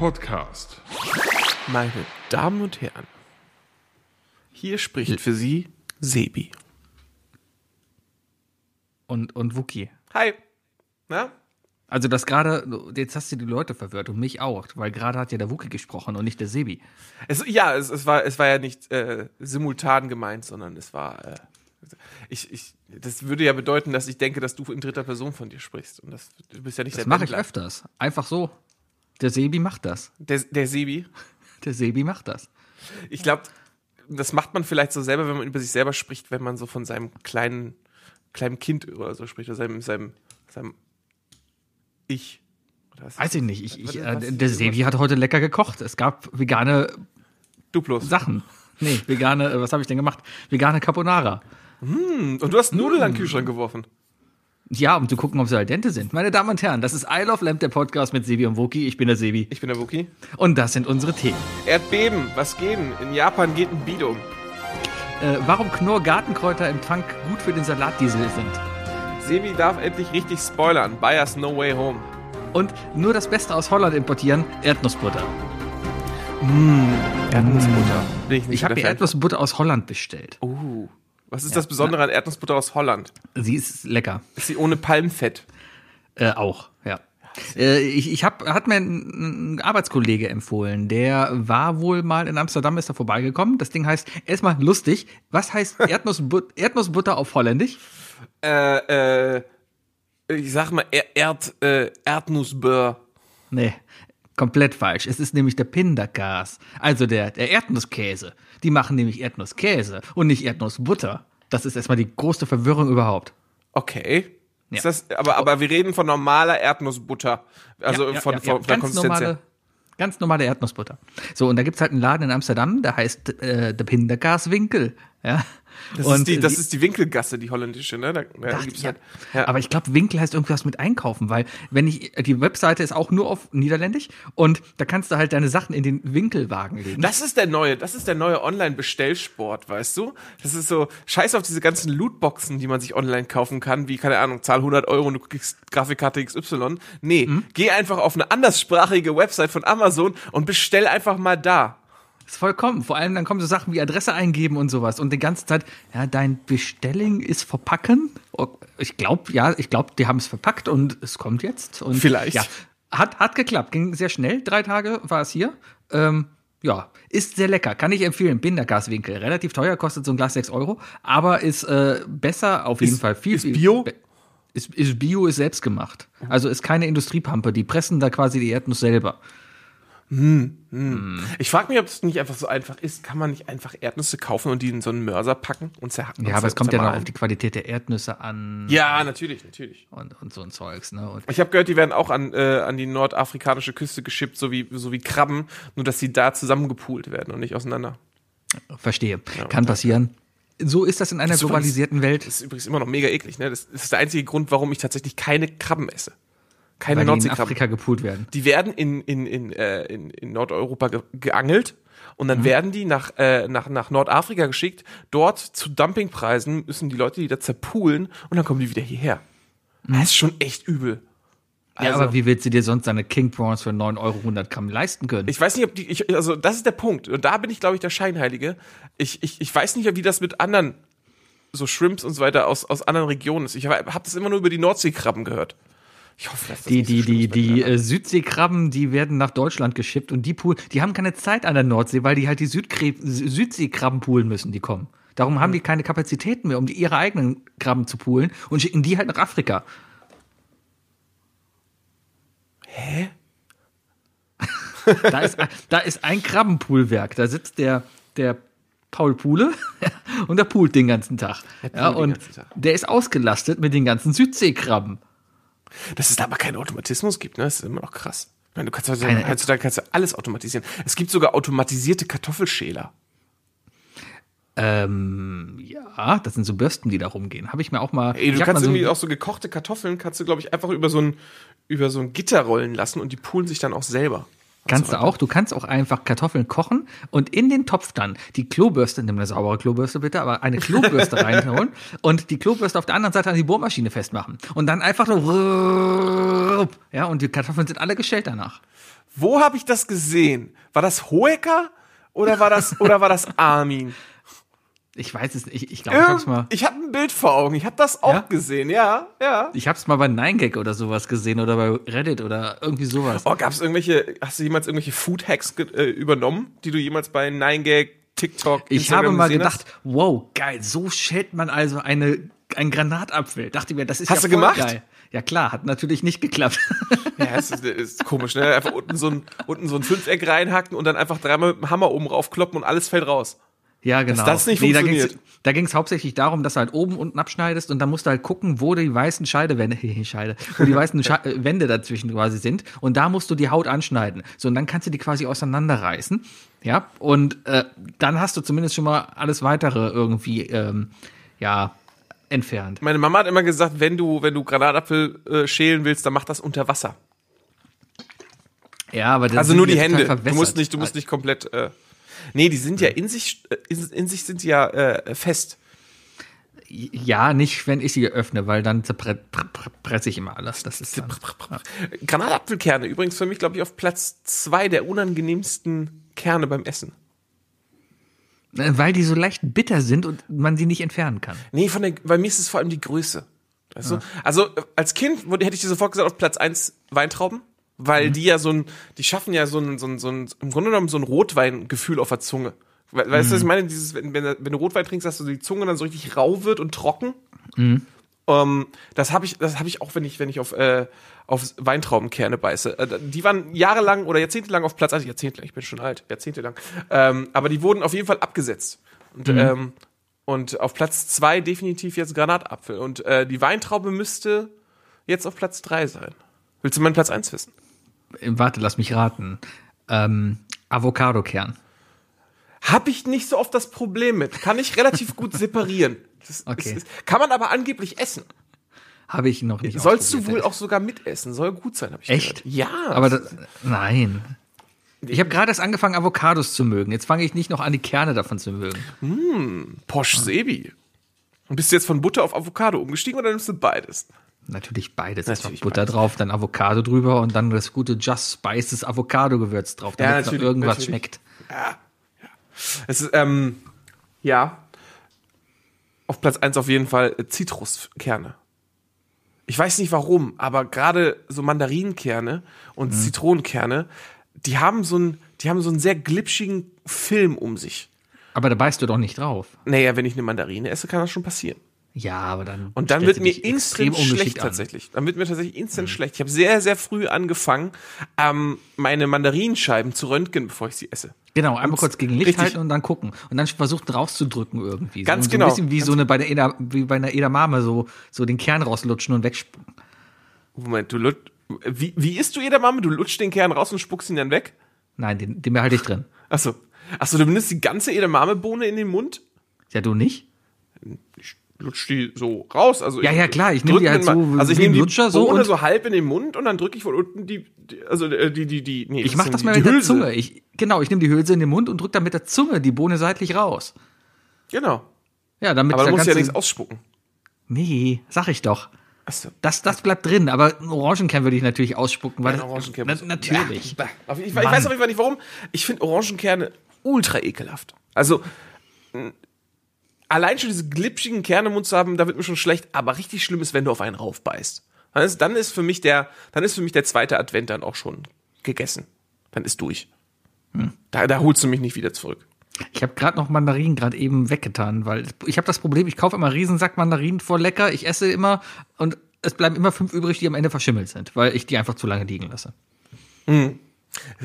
Podcast. Meine Damen und Herren, hier spricht für Sie Sebi. und, und Wookie. Hi. Na? Also das gerade, jetzt hast du die Leute verwirrt und mich auch, weil gerade hat ja der Wookie gesprochen und nicht der Sebi. Es, ja, es, es, war, es war ja nicht äh, simultan gemeint, sondern es war. Äh, ich, ich, das würde ja bedeuten, dass ich denke, dass du in dritter Person von dir sprichst. Und das, du bist ja nicht Das mache ich öfters. Einfach so. Der Sebi macht das. Der, der Sebi. Der Sebi macht das. Ich glaube, das macht man vielleicht so selber, wenn man über sich selber spricht, wenn man so von seinem kleinen, kleinen Kind oder so spricht, oder seinem, seinem, seinem Ich. Weiß ich nicht. Ich, ich, äh, der Sebi hat heute lecker gekocht. Es gab vegane Duplos. Sachen. Nee, vegane, äh, was habe ich denn gemacht? Vegane Carbonara. Und du hast Nudeln an den Kühlschrank geworfen. Ja, um zu gucken, ob sie al dente sind. Meine Damen und Herren, das ist I Love Lamp, der Podcast mit Sebi und Wookie. Ich bin der Sebi. Ich bin der Wookie. Und das sind unsere Themen. Erdbeben, was gehen? In Japan geht ein Beat um. Äh, warum Knorr Gartenkräuter im Tank gut für den Salatdiesel sind. Sebi darf endlich richtig spoilern. Buyers No Way Home. Und nur das Beste aus Holland importieren, Erdnussbutter. Erdnussbutter. Bin ich Ich habe mir. Erdnussbutter aus Holland bestellt. Uh, was ist das Besondere an Erdnussbutter aus Holland? Sie ist lecker. Ist sie ohne Palmfett? Äh, auch, ja. Äh, ich ich hab, hat mir ein, ein Arbeitskollege empfohlen, der war wohl mal in Amsterdam, ist da vorbeigekommen. Das Ding heißt, erstmal lustig, was heißt Erdnussbut Erdnussbutter auf Holländisch? Äh, äh, ich sag mal Er- Erd, äh, Erdnussbör. Nee, komplett falsch. Es ist nämlich der Pindergas, also der, der Erdnusskäse. Die machen nämlich Erdnusskäse und nicht Erdnussbutter. Das ist erstmal die größte Verwirrung überhaupt. Okay. Ja. Ist das, aber, aber wir reden von normaler Erdnussbutter. Also Ja, ja, von, von, von der ganz Konsistenz her. normale, ganz normale Erdnussbutter. So, und da gibt's halt einen Laden in Amsterdam, der heißt äh, der Pindergaswinkel. Ja. Das, und ist die, das ist die Winkelgasse, die holländische, ne? Da, da Ach, gibt's ja. halt, ja. Aber ich glaube, Winkel heißt irgendwas mit einkaufen, weil wenn ich die Webseite ist auch nur auf Niederländisch und da kannst du halt deine Sachen in den Winkelwagen legen. Das ist der neue, das ist der neue Online-Bestellsport, weißt du? Das ist so, scheiß auf diese ganzen Lootboxen, die man sich online kaufen kann, wie, keine Ahnung, zahl 100 Euro und du kriegst Grafikkarte XY. Nee, Mhm. geh einfach auf eine anderssprachige Website von Amazon und bestell einfach mal da. Ist vollkommen. Vor allem dann kommen so Sachen wie Adresse eingeben und sowas und die ganze Zeit, ja, dein Bestelling ist verpacken. Ich glaube, ja, ich glaube, die haben es verpackt und es kommt jetzt. Und Vielleicht. Ja, hat, hat geklappt, ging sehr schnell. Drei Tage war es hier. Ähm, ja, ist sehr lecker, kann ich empfehlen. Bindergaswinkel, relativ teuer, kostet so ein Glas 6 Euro, aber ist äh, besser auf jeden Ist- Fall. Viel, ist Bio? Ist, ist Bio, ist selbst gemacht. Also ist keine Industriepampe, die pressen da quasi die Erdnuss selber. Ich frage mich, ob es nicht einfach so einfach ist. Kann man nicht einfach Erdnüsse kaufen und die in so einen Mörser packen und zerhacken? Ja, aber es kommt ja noch auf die Qualität der Erdnüsse an Ja, natürlich, natürlich. und, und so ein Zeugs. Ne? Und Ich habe gehört, die werden auch an, äh, an die nordafrikanische Küste geschippt, so wie, so wie Krabben, nur dass sie da zusammengepoolt werden und nicht auseinander. Verstehe. Kann passieren. So ist das in einer Das globalisierten Welt. Das ist übrigens immer noch mega eklig, ne? Das ist der einzige Grund, warum ich tatsächlich keine Krabben esse. Keine die in Nordseekrabben. Afrika gepoolt werden. Die werden in, in, in, äh, in, in Nordeuropa ge geangelt und dann werden die nach, äh, nach, nach Nordafrika geschickt. Dort zu Dumpingpreisen müssen die Leute die da zerpoolen und dann kommen die wieder hierher. Das ist schon echt übel. ja, aber wie willst du dir sonst eine King Prawns für 9 Euro 100 Gramm leisten können? Ich weiß nicht, ob die, ich, also das ist der Punkt. Und da bin ich, glaube ich, der Scheinheilige. Ich, ich, ich weiß nicht, wie das mit anderen, so Shrimps und so weiter aus, aus anderen Regionen ist. Ich habe das immer nur über die Nordseekrabben gehört. Ich hoffe, dass das die, nicht so die, die, die den äh, Südseekrabben, die werden nach Deutschland geschippt und die pool, die haben keine Zeit an der Nordsee, weil die halt die Südseekrabben poolen müssen, die kommen. Darum haben die keine Kapazitäten mehr, um die ihre eigenen Krabben zu poolen und schicken die halt nach Afrika. Hä? Da ist, da ist ein Krabbenpoolwerk. Da sitzt der, der Paul Pule und der poolt den ganzen Tag. Ja, den und ganzen Tag. der ist ausgelastet mit den ganzen Südseekrabben. Dass es da aber keinen Automatismus gibt, ne? Das ist immer noch krass. Meine, du kannst heutzutage, heutzutage kannst du alles automatisieren. Es gibt sogar automatisierte Kartoffelschäler. Ähm, ja, das sind so Bürsten, die da rumgehen. Habe ich mir auch mal. Ey, du kannst mal so, irgendwie auch so gekochte Kartoffeln, kannst du, glaube ich, einfach über so ein, über so ein Gitter rollen lassen und die poolen sich dann auch selber. Kannst du auch. Du kannst auch einfach Kartoffeln kochen und in den Topf dann die Klobürste, nimm eine saubere Klobürste bitte, aber eine Klobürste reinholen und die Klobürste auf der anderen Seite an die Bohrmaschine festmachen. Und dann einfach so, ja, und die Kartoffeln sind alle geschält danach. Wo habe ich das gesehen? War das Hoeker oder war das oder war das Armin? Ich weiß es nicht. Ich glaube, ich hab's mal. Ich habe ein Bild vor Augen. Ich habe das auch Ja? gesehen. Ja, ja. Ich hab's mal bei 9gag oder sowas gesehen oder bei Reddit oder irgendwie sowas. Oh, gab es irgendwelche? Hast du jemals irgendwelche Food Hacks äh, übernommen, die du jemals bei 9gag, TikTok, Ich Instagram habe mal gesehen gedacht, wow, geil, so schält man also eine, ein Granatapfel. Dachte mir, das ist Hast ja du gemacht? geil. Ja klar, hat natürlich nicht geklappt. Hast? Ja, es ist, ist komisch, ne? Einfach unten so ein unten so ein Fünfeck reinhacken und dann einfach dreimal mit dem Hammer oben raufkloppen und alles fällt raus. Ja, genau. das nicht da ging's- funktioniert. Da ging es hauptsächlich darum, dass du halt oben unten abschneidest und dann musst du halt gucken, wo die weißen Scheidewände, Scheide, wo die weißen Sche äh, Wände dazwischen quasi sind. Und da musst du die Haut anschneiden. So, und dann kannst du die quasi auseinanderreißen. Ja, und äh, dann hast du zumindest schon mal alles weitere irgendwie, ähm, ja, entfernt. Meine Mama hat immer gesagt, wenn du wenn du Granatapfel äh, schälen willst, dann mach das unter Wasser. Ja, aber das Also nur die Hände. Du musst nicht, du musst nicht komplett. Äh, nee, die sind ja in sich, äh, in, sich sind die ja äh, fest. Ja, nicht, wenn ich sie öffne, weil dann zerpresse ich immer alles. Das ist Granatapfelkerne übrigens für mich, glaube ich, auf Platz zwei der unangenehmsten Kerne beim Essen. Äh, weil die so leicht bitter sind und man sie nicht entfernen kann. Nee, von der, bei mir ist es vor allem die Größe. Weißt du? Also äh, als Kind hätte ich dir sofort gesagt, auf Platz eins Weintrauben, weil die ja so ein, die schaffen ja so ein, so ein, so ein im Grunde genommen so ein Rotweingefühl auf der Zunge. We- Weißt du, was ich meine? Dieses, wenn, wenn, du Rotwein trinkst, dass du die Zunge dann so richtig rau wird und trocken. Ähm, das habe ich, das habe ich auch, wenn ich, wenn ich auf, äh, auf Weintraubenkerne beiße. Äh, die waren jahrelang oder jahrzehntelang auf Platz, also jahrzehntelang, ich bin schon alt, jahrzehntelang. Ähm, aber die wurden auf jeden Fall abgesetzt. Und, ähm, und auf Platz zwei definitiv jetzt Granatapfel. Und äh, die Weintraube müsste jetzt auf Platz drei sein. Willst du meinen Platz eins wissen? Warte, lass mich raten. Ähm, Avocado-Kern. Hab ich nicht so oft das Problem mit. Kann ich relativ gut separieren. Das, Okay. ist, kann man aber angeblich essen. Habe ich noch nicht Sollst du wohl auch sogar mitessen. Soll gut sein, habe ich Echt? gehört. Ja. Aber das, nein. Ich habe gerade erst angefangen, Avocados zu mögen. Jetzt fange ich nicht noch an, die Kerne davon zu mögen. Posch Sebi. Und bist du jetzt von Butter auf Avocado umgestiegen oder nimmst du beides? Natürlich beides. Natürlich Butter drauf, dann Avocado drüber und dann das gute Just Spices Avocado-Gewürz drauf, Ja, damit noch natürlich, irgendwas natürlich. schmeckt. Es ist, ähm, ja. Auf Platz eins auf jeden Fall äh, Zitruskerne. Ich weiß nicht warum, aber gerade so Mandarinenkerne und Zitronenkerne, die haben so einen, die haben so einen sehr glitschigen Film um sich. Aber da beißt du doch nicht drauf. Naja, wenn ich eine Mandarine esse, kann das schon passieren. Ja, aber dann. Und dann wird mir instant schlecht an. tatsächlich. Dann wird mir tatsächlich instant schlecht. Ich habe sehr, sehr früh angefangen, ähm, meine Mandarinenscheiben zu röntgen, bevor ich sie esse. Genau, einmal kurz gegen Licht halten und dann gucken. Und dann versuchen rauszudrücken irgendwie. Ganz so, genau. So ein bisschen wie so eine bei der Eda, wie bei einer Edamame, so, so den Kern rauslutschen und wegspucken. Moment, du lut wie, wie isst du jeder Mame? Du lutschst den Kern raus und spuckst ihn dann weg? Nein, den, den behalte ich drin. Achso. Achso, du benutzt die ganze Edamame-Bohne in den Mund? Ja, du nicht? Ich lutsch die so raus. Also Ja, ja, klar, ich nehm drück die halt so Also ich nehme die Lutscher so und- so halb in den Mund und dann drücke ich von unten die, die also äh, die, die, die, nee, Ich mache das mal mit der. Zunge. Ich, genau, ich nehme die Hülse in den Mund und drücke dann mit der Zunge die Bohne seitlich raus. Genau. Ja, damit Aber du musst ja nichts ausspucken. Nee, sag ich doch. Achso. Das, das bleibt drin, aber einen Orangenkern würde ich natürlich ausspucken, weil Ja, Orangenkern na, natürlich. Bah. Ich, ich weiß auf jeden Fall nicht warum. Ich finde Orangenkerne ultra ekelhaft. Also allein schon diese glitschigen Kerne im Mund zu haben, da wird mir schon schlecht. Aber richtig schlimm ist, wenn du auf einen raufbeißt. Dann ist, dann ist für mich der, dann ist für mich der zweite Advent dann auch schon gegessen. Dann ist durch. Hm. Da, da holst du mich nicht wieder zurück. Ich habe gerade noch Mandarinen gerade eben weggetan, weil ich habe das Problem, ich kaufe immer Riesensack Mandarinen vor lecker, ich esse immer und es bleiben immer fünf übrig, die am Ende verschimmelt sind, weil ich die einfach zu lange liegen lasse.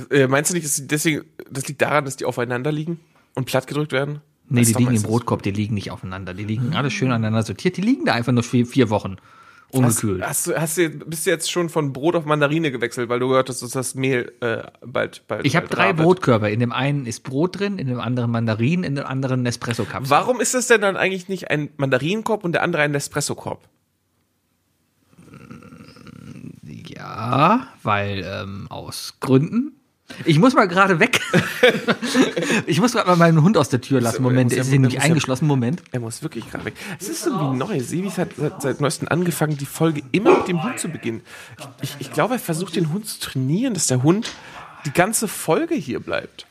Äh, meinst du nicht, dass deswegen, das liegt daran, dass die aufeinander liegen und platt gedrückt werden? Nee, Das die liegen im Brotkorb, die liegen nicht aufeinander, die liegen alle schön aneinander sortiert, die liegen da einfach nur vier, vier Wochen Hast, ungekühlt. hast du, hast du, bist du jetzt schon von Brot auf Mandarine gewechselt, weil du gehört hast, dass das Mehl äh, bald, bald. ich habe bald drei wird? Brotkörper, in dem einen ist Brot drin, in dem anderen Mandarinen, in dem anderen Nespresso-Kapsel. Warum ist das denn dann eigentlich nicht ein Mandarinenkorb und der andere ein Nespresso-Korb? Ja, weil ähm, aus Gründen. Ich muss mal gerade weg. ich muss gerade mal meinen Hund aus der Tür lassen. Moment, er ja- ist hier er nämlich ja- eingeschlossen. Moment. Er muss wirklich gerade weg. Es ist irgendwie neu. Sebi hat seit, seit neuestem angefangen, die Folge immer mit dem Hund zu beginnen. Ich, ich glaube, er versucht den Hund zu trainieren, dass der Hund die ganze Folge hier bleibt.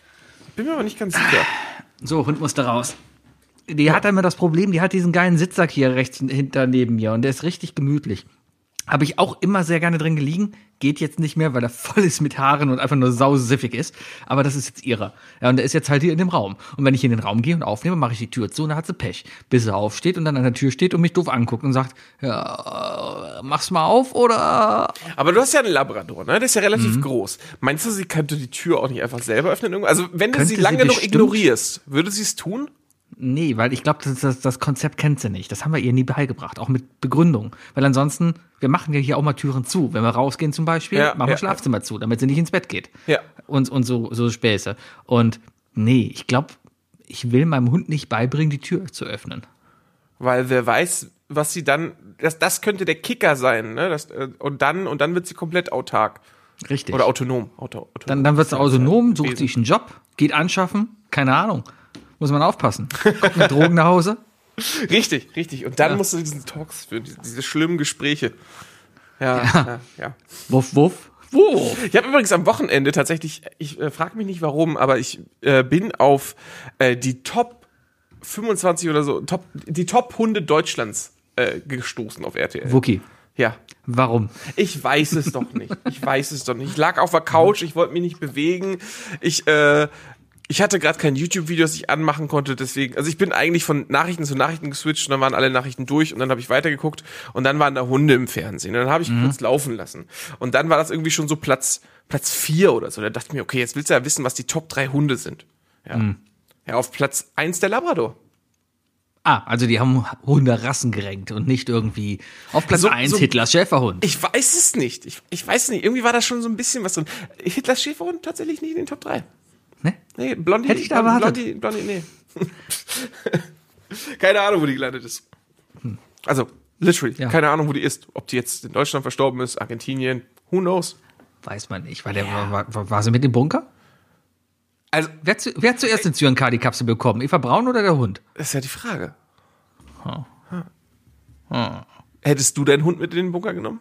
Bin mir aber nicht ganz sicher. So, Hund musste raus. Die hat immer das Problem, die hat diesen geilen Sitzsack hier rechts hinter neben mir und der ist richtig gemütlich. Habe ich auch immer sehr gerne drin gelegen. Geht jetzt nicht mehr, weil er voll ist mit Haaren und einfach nur sausiffig ist. Aber das ist jetzt ihrer. Ja, und der ist jetzt halt hier in dem Raum. Und wenn ich in den Raum gehe und aufnehme, mache ich die Tür zu und dann hat sie Pech. Bis er aufsteht und dann an der Tür steht und mich doof anguckt und sagt, ja, mach's mal auf oder. Aber du hast ja einen Labrador, ne? Der ist ja relativ groß. Meinst du, sie könnte die Tür auch nicht einfach selber öffnen? Also, wenn du sie lange noch ignorierst, würde sie es tun? Nee, weil ich glaube, das, das, das Konzept kennt sie nicht. Das haben wir ihr nie beigebracht, auch mit Begründung. Weil ansonsten, wir machen ja hier auch mal Türen zu. Wenn wir rausgehen zum Beispiel, Ja, machen wir ja. Schlafzimmer zu, damit sie nicht ins Bett geht. Ja. Und, und so, so Späße. Und nee, ich glaube, ich will meinem Hund nicht beibringen, die Tür zu öffnen. Weil wer weiß, was sie dann, das, das könnte der Kicker sein, ne? Das, äh, und dann, und dann wird sie komplett autark. Richtig. Oder autonom. Auto, autonom. dann dann wird sie autonom, sucht sich einen Job, geht anschaffen, keine Ahnung. Muss man aufpassen. Kommt mit Drogen nach Hause. Richtig, richtig. Und dann Ja. musst du diesen Talks führen, diese, diese schlimmen Gespräche. Ja, ja, ja. Wuff, wuff. Wuff. Ich habe übrigens am Wochenende tatsächlich, ich äh, frage mich nicht warum, aber ich äh, bin auf äh, die Top 25 oder so, Top, die Top Hunde Deutschlands äh, gestoßen auf RTL. Wookie. Ja. Warum? Ich weiß es doch nicht. Ich weiß es doch nicht. Ich lag auf der Couch, ich wollte mich nicht bewegen. Ich, äh, ich hatte gerade kein YouTube-Video, das ich anmachen konnte, deswegen, also ich bin eigentlich von Nachrichten zu Nachrichten geswitcht und dann waren alle Nachrichten durch und dann habe ich weitergeguckt und dann waren da Hunde im Fernsehen. Und dann habe ich kurz laufen lassen. Und dann war das irgendwie schon so Platz, Platz vier oder so. Da dachte ich mir, okay, jetzt willst du ja wissen, was die Top drei Hunde sind. Ja. Ja, auf Platz eins der Labrador. Ah, also die haben Hunderassen gerankt und nicht irgendwie auf Platz So- 1 so- Hitlers Schäferhund. Ich weiß es nicht. Ich, ich weiß es nicht. Irgendwie war da schon so ein bisschen was drin. Hitlers Schäferhund tatsächlich nicht in den Top drei. Ne? Nee, Blondie. Hätte ich da erwartet. Blondie, Blondie, nee. keine Ahnung, wo die gelandet ist. Also, literally, Ja. keine Ahnung, wo die ist. Ob die jetzt in Deutschland verstorben ist, Argentinien, who knows? Weiß man nicht. War, der, war, war, war sie mit dem Bunker? Also, Wer, hat zu, wer hat zuerst eine Zyankali-Kapsel bekommen? Eva Braun oder der Hund? das ist ja die Frage. Hättest du deinen Hund mit in den Bunker genommen?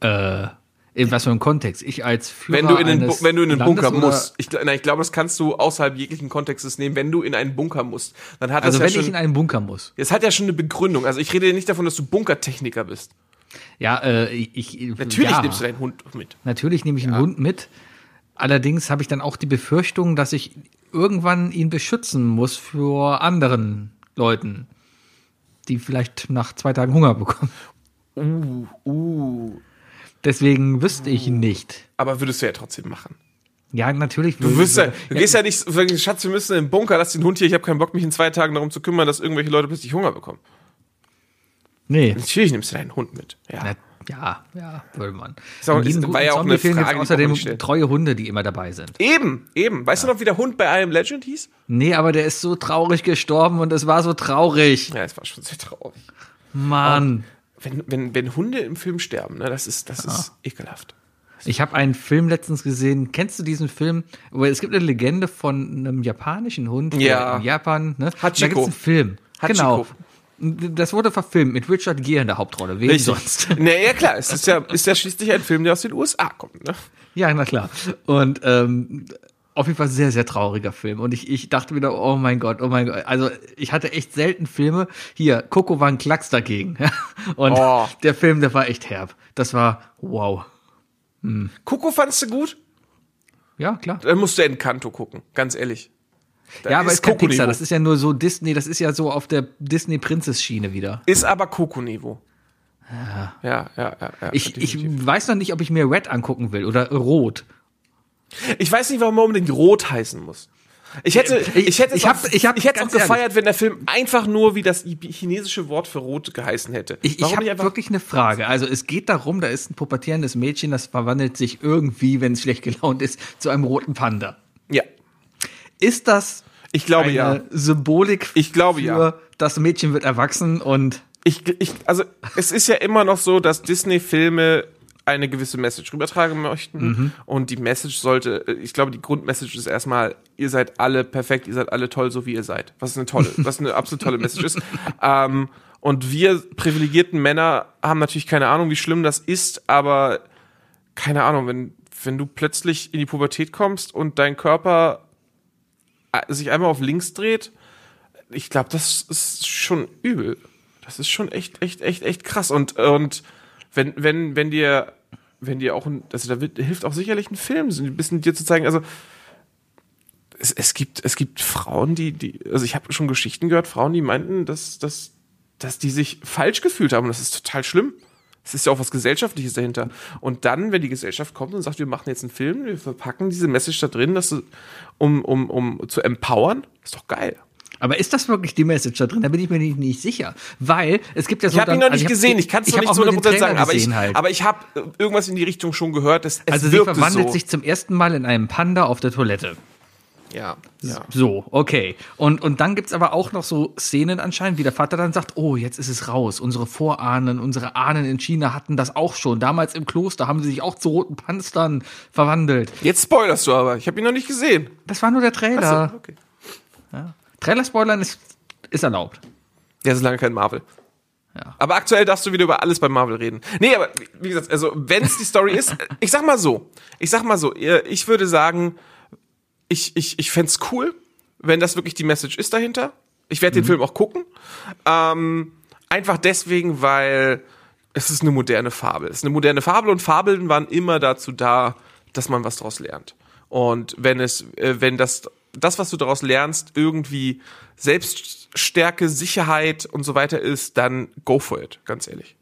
Äh, in was für einem Kontext? Ich als Führer Wenn du in den, wenn du in den Landes Bunker oder- musst. Ich, nein, ich glaube, das kannst du außerhalb jeglichen Kontextes nehmen. Wenn du in einen Bunker musst, dann hat Also das wenn ja ich schon, in einen Bunker muss. es hat ja schon eine Begründung. Also ich rede ja nicht davon, dass du Bunkertechniker bist. Ja, äh, ich, ich Natürlich ja, nimmst du deinen Hund mit. Natürlich nehme ich einen Hund mit. Allerdings habe ich dann auch die Befürchtung, dass ich irgendwann ihn beschützen muss vor anderen Leuten, die vielleicht nach zwei Tagen Hunger bekommen. Uh, uh. Deswegen wüsste ich nicht. Aber würdest du ja trotzdem machen. Ja, natürlich. Du wirst ja, du gehst ja nicht, so, sagen, Schatz, wir müssen in den Bunker, lass den Hund hier, ich habe keinen Bock, mich in zwei Tagen darum zu kümmern, dass irgendwelche Leute plötzlich Hunger bekommen. Nee. Natürlich nimmst du deinen Hund mit. Ja. Na, ja, ja, würde man. Jedem ist- war ja auch eine Frage, außerdem treue Hunde, die immer dabei sind. Eben, eben. Weißt du noch, wie der Hund bei Am Legend hieß? Nee, aber der ist so traurig gestorben und es war so traurig. Ja, es war schon sehr traurig. Mann. Wenn, wenn, wenn Hunde im Film sterben, ne, das ist, das ist ekelhaft. Ich habe einen Film letztens gesehen. Kennst du diesen Film? Wo es gibt eine Legende von einem japanischen Hund Ja. in Japan. Ne? Da Hachiko. gibt's einen Film. Hachiko. Genau. Das wurde verfilmt mit Richard Gere in der Hauptrolle. Wen sonst? Nee, ja klar, es ist ja, ist ja schließlich ein Film, der aus den USA kommt, ne? Ja, na klar. Und ähm, auf jeden Fall sehr, sehr trauriger Film. Und ich, ich dachte wieder, oh mein Gott, oh mein Gott. Also ich hatte echt selten Filme. Hier, Coco war ein Klacks dagegen. Und Oh. der Film, der war echt herb. Das war wow. Coco fandst du gut? Ja, klar. Dann musst du Encanto gucken, ganz ehrlich. Da Ja, aber ist kein. Pixar. Das ist ja nur so Disney. Das ist ja so auf der Disney-Prinzess-Schiene wieder. Ist aber Coco-Niveau. Ja, ja, ja. ja Ich, ich definitiv. weiß noch nicht, ob ich mir Red angucken will oder Rot. Ich weiß nicht, warum er unbedingt rot heißen muss. Ich hätte, ich, hätte, es ich hab- auch, ich hab- ich hätte auch ganz ehrlich. gefeiert, wenn der Film einfach nur wie das chinesische Wort für rot geheißen hätte. Ich, ich habe wirklich eine Frage. Also es geht darum, da ist ein pubertierendes Mädchen, das verwandelt sich irgendwie, wenn es schlecht gelaunt ist, zu einem roten Panda. ja, Ist das ich glaube eine ja. Symbolik Ich glaube, für ja. das Mädchen wird erwachsen und Ich, ich, also es ist ja immer noch so, dass Disney-Filme eine gewisse Message rübertragen möchten. Mhm. Und die Message sollte, ich glaube, die Grundmessage ist erstmal, ihr seid alle perfekt, ihr seid alle toll, so wie ihr seid. Was eine tolle, was eine absolut tolle Message ist. Ähm, und wir privilegierten Männer haben natürlich keine Ahnung, wie schlimm das ist, aber keine Ahnung, wenn wenn du plötzlich in die Pubertät kommst und dein Körper äh, sich einmal auf links dreht, ich glaube, das ist schon übel. Das ist schon echt, echt, echt, echt krass. Und, und wenn, wenn, wenn dir, wenn dir auch ein, also da wird, hilft auch sicherlich ein Film, so ein bisschen dir zu zeigen, also es, es gibt, es gibt Frauen, die, die, also ich habe schon Geschichten gehört, Frauen, die meinten, dass, dass, dass die sich falsch gefühlt haben. Das ist total schlimm. Es ist ja auch was Gesellschaftliches dahinter. Und dann, wenn die Gesellschaft kommt und sagt, wir machen jetzt einen Film, wir verpacken diese Message da drin, dass du, um, um, um zu empowern, ist doch geil. Aber ist das wirklich die Message da drin? Da bin ich mir nicht, nicht sicher. Weil es gibt ja so. Ich habe ihn noch nicht also gesehen, ich kann es noch nicht zu 100% sagen, aber ich, halt. aber ich habe irgendwas in die Richtung schon gehört. Dass es also sie verwandelt so. sich zum ersten Mal in einen Panda auf der Toilette. Ja, ja. So, okay. Und, und dann gibt's aber auch noch so Szenen anscheinend, wie der Vater dann sagt, oh, jetzt ist es raus. Unsere Vorahnen, unsere Ahnen in China hatten das auch schon. Damals im Kloster haben sie sich auch zu roten Panzern verwandelt. Jetzt spoilerst du aber. Ich habe ihn noch nicht gesehen. Das war nur der Trailer. Achso, okay. Trailer-Spoilern ist, ist erlaubt. Ja, solange kein Marvel. Ja. Aber aktuell darfst du wieder über alles bei Marvel reden. Nee, aber wie gesagt, also wenn es die Story ist, ich sag mal so, ich sag mal so, ich würde sagen, ich, ich, ich fänd's cool, wenn das wirklich die Message ist dahinter. Ich werde den Film auch gucken. Ähm, einfach deswegen, weil es ist eine moderne Fabel. Es ist eine moderne Fabel und Fabeln waren immer dazu da, dass man was daraus lernt. Und wenn es, äh, wenn das, das, was du daraus lernst, irgendwie Selbststärke, Sicherheit und so weiter ist, dann go for it, ganz ehrlich.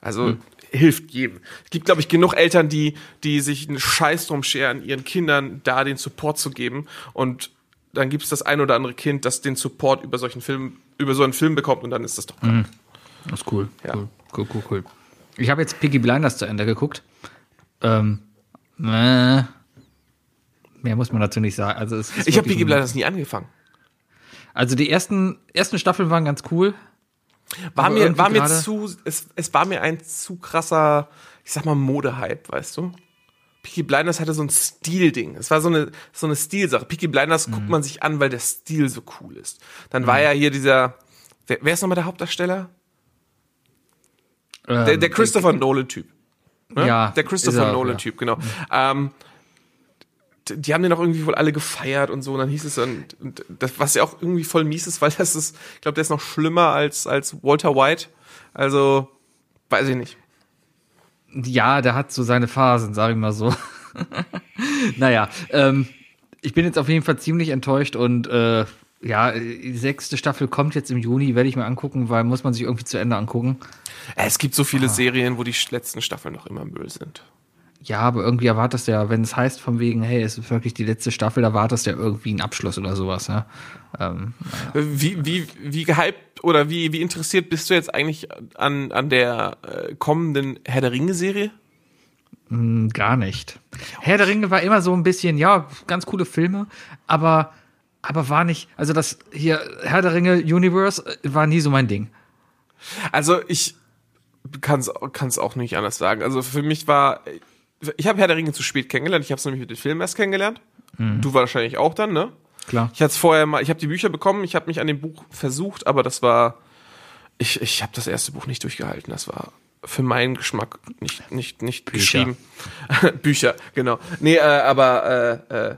Also hilft jedem. Es gibt, glaube ich, genug Eltern, die, die sich einen Scheiß drum scheren, ihren Kindern da den Support zu geben. Und dann gibt es das ein oder andere Kind, das den Support über solchen Film, über so einen Film bekommt und dann ist das doch geil. Das ist cool. Ja. Cool, cool, cool, cool. Ich habe jetzt Piggy Blinders zu Ende geguckt. Ähm, äh, mehr muss man dazu nicht sagen. Also, Ich habe ein- Blinders nie angefangen. Also die ersten, ersten Staffeln waren ganz cool. War mir, war mir zu, es, es war mir ein zu krasser, ich sag mal, Modehype, weißt du? Peaky Blinders hatte so ein Stil-Ding. Es war so eine, so eine Stilsache. Peaky Blinders Mhm. guckt man sich an, weil der Stil so cool ist. Dann war ja hier dieser, wer, wer ist nochmal der Hauptdarsteller? Der, Ähm, der Christopher Nolan-Typ. Ne? Ja, Der ist Christopher er, Nolan-Typ, genau. Ähm, d- die haben den auch irgendwie wohl alle gefeiert und so. Und dann hieß es dann, und das, was ja auch irgendwie voll mies ist, weil das ist, ich glaube, der ist noch schlimmer als, als Walter White. Also, weiß ich nicht. Ja, der hat so seine Phasen, sag ich mal so. naja, ähm, ich bin jetzt auf jeden Fall ziemlich enttäuscht und äh, ja, die sechste Staffel kommt jetzt im Juni, werde ich mir angucken, weil muss man sich irgendwie zu Ende angucken. Es gibt so Ah. viele Serien, wo die letzten Staffeln noch immer Müll sind. Ja, aber irgendwie erwartest du ja, wenn es heißt von wegen, hey, es ist wirklich die letzte Staffel, da erwartest du ja irgendwie einen Abschluss oder sowas, ja. Ähm, Wie, wie, wie gehypt oder wie, wie interessiert bist du jetzt eigentlich an, an der äh, kommenden Herr der Ringe-Serie? mh, gar nicht. Herr der Ringe war immer so ein bisschen, ja, ganz coole Filme, aber, aber war nicht, also das hier, Herr der Ringe Universe äh, war nie so mein Ding. Also ich kann es auch nicht anders sagen. Also für mich war, ich habe Herr der Ringe zu spät kennengelernt. Ich habe es nämlich mit dem Film erst kennengelernt. Du wahrscheinlich auch dann, ne? Klar. Ich hatte es vorher mal, ich habe die Bücher bekommen, ich habe mich an dem Buch versucht, aber das war, ich, ich habe das erste Buch nicht durchgehalten. Das war für meinen Geschmack nicht, nicht, nicht geschrieben. Bücher, genau. Nee, äh, aber äh, äh,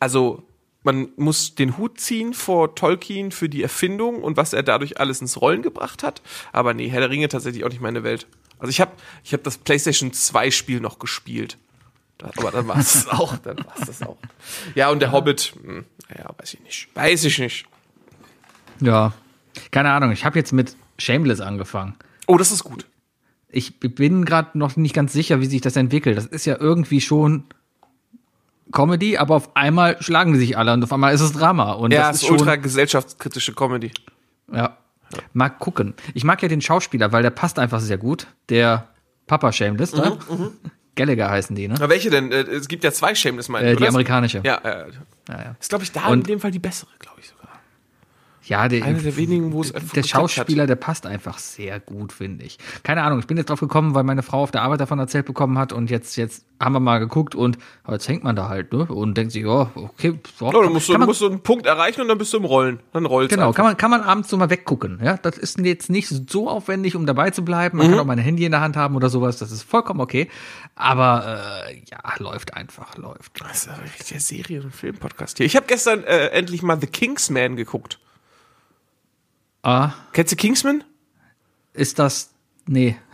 also man muss den Hut ziehen vor Tolkien für die Erfindung und was er dadurch alles ins Rollen gebracht hat. Aber nee, Herr der Ringe tatsächlich auch nicht meine Welt. Also ich habe ich hab das PlayStation 2 Spiel noch gespielt. Da, aber dann war es auch. Dann war es das auch. Ja, und der Hobbit, hm, naja, weiß ich nicht. Weiß ich nicht. Ja. Keine Ahnung, ich habe jetzt mit Shameless angefangen. Oh, das ist gut. Ich bin gerade noch nicht ganz sicher, wie sich das entwickelt. Das ist ja irgendwie schon Comedy, aber auf einmal schlagen die sich alle und auf einmal ist es Drama. Und Ja, das es ist ist schon, ultra gesellschaftskritische Comedy. Ja. Mal gucken. Ich mag ja den Schauspieler, weil der passt einfach sehr gut. Der Papa Shameless, ne? Gallagher heißen die, ne? Na, welche denn? Äh, Es gibt ja zwei Shameless, meine Äh, ich, die amerikanische. Ja, äh, Ja, ja. ist, glaube ich, da Und- in dem Fall die bessere, glaube ich sogar. Ja, der, Einer der wenigen, wo es der Schauspieler, der passt einfach sehr gut, finde ich. Keine Ahnung, ich bin jetzt drauf gekommen, weil meine Frau auf der Arbeit davon erzählt bekommen hat und jetzt, jetzt haben wir mal geguckt und jetzt hängt man da halt, ne? Und denkt sich, ja, okay, so, Ja, dann musst du, man, musst du einen Punkt erreichen und dann bist du im Rollen. Dann rollst genau, kann man, kann man abends so mal weggucken, ja? Das ist jetzt nicht so aufwendig, um dabei zu bleiben. Man kann auch mal ein Handy in der Hand haben oder sowas, das ist vollkommen okay. Aber äh, ja, läuft einfach, läuft. Das ist ja Serien- und Film-Podcast hier. Ich habe gestern äh, endlich mal The Kingsman geguckt. Ah, Kennst du Kingsman? ist das. Nee.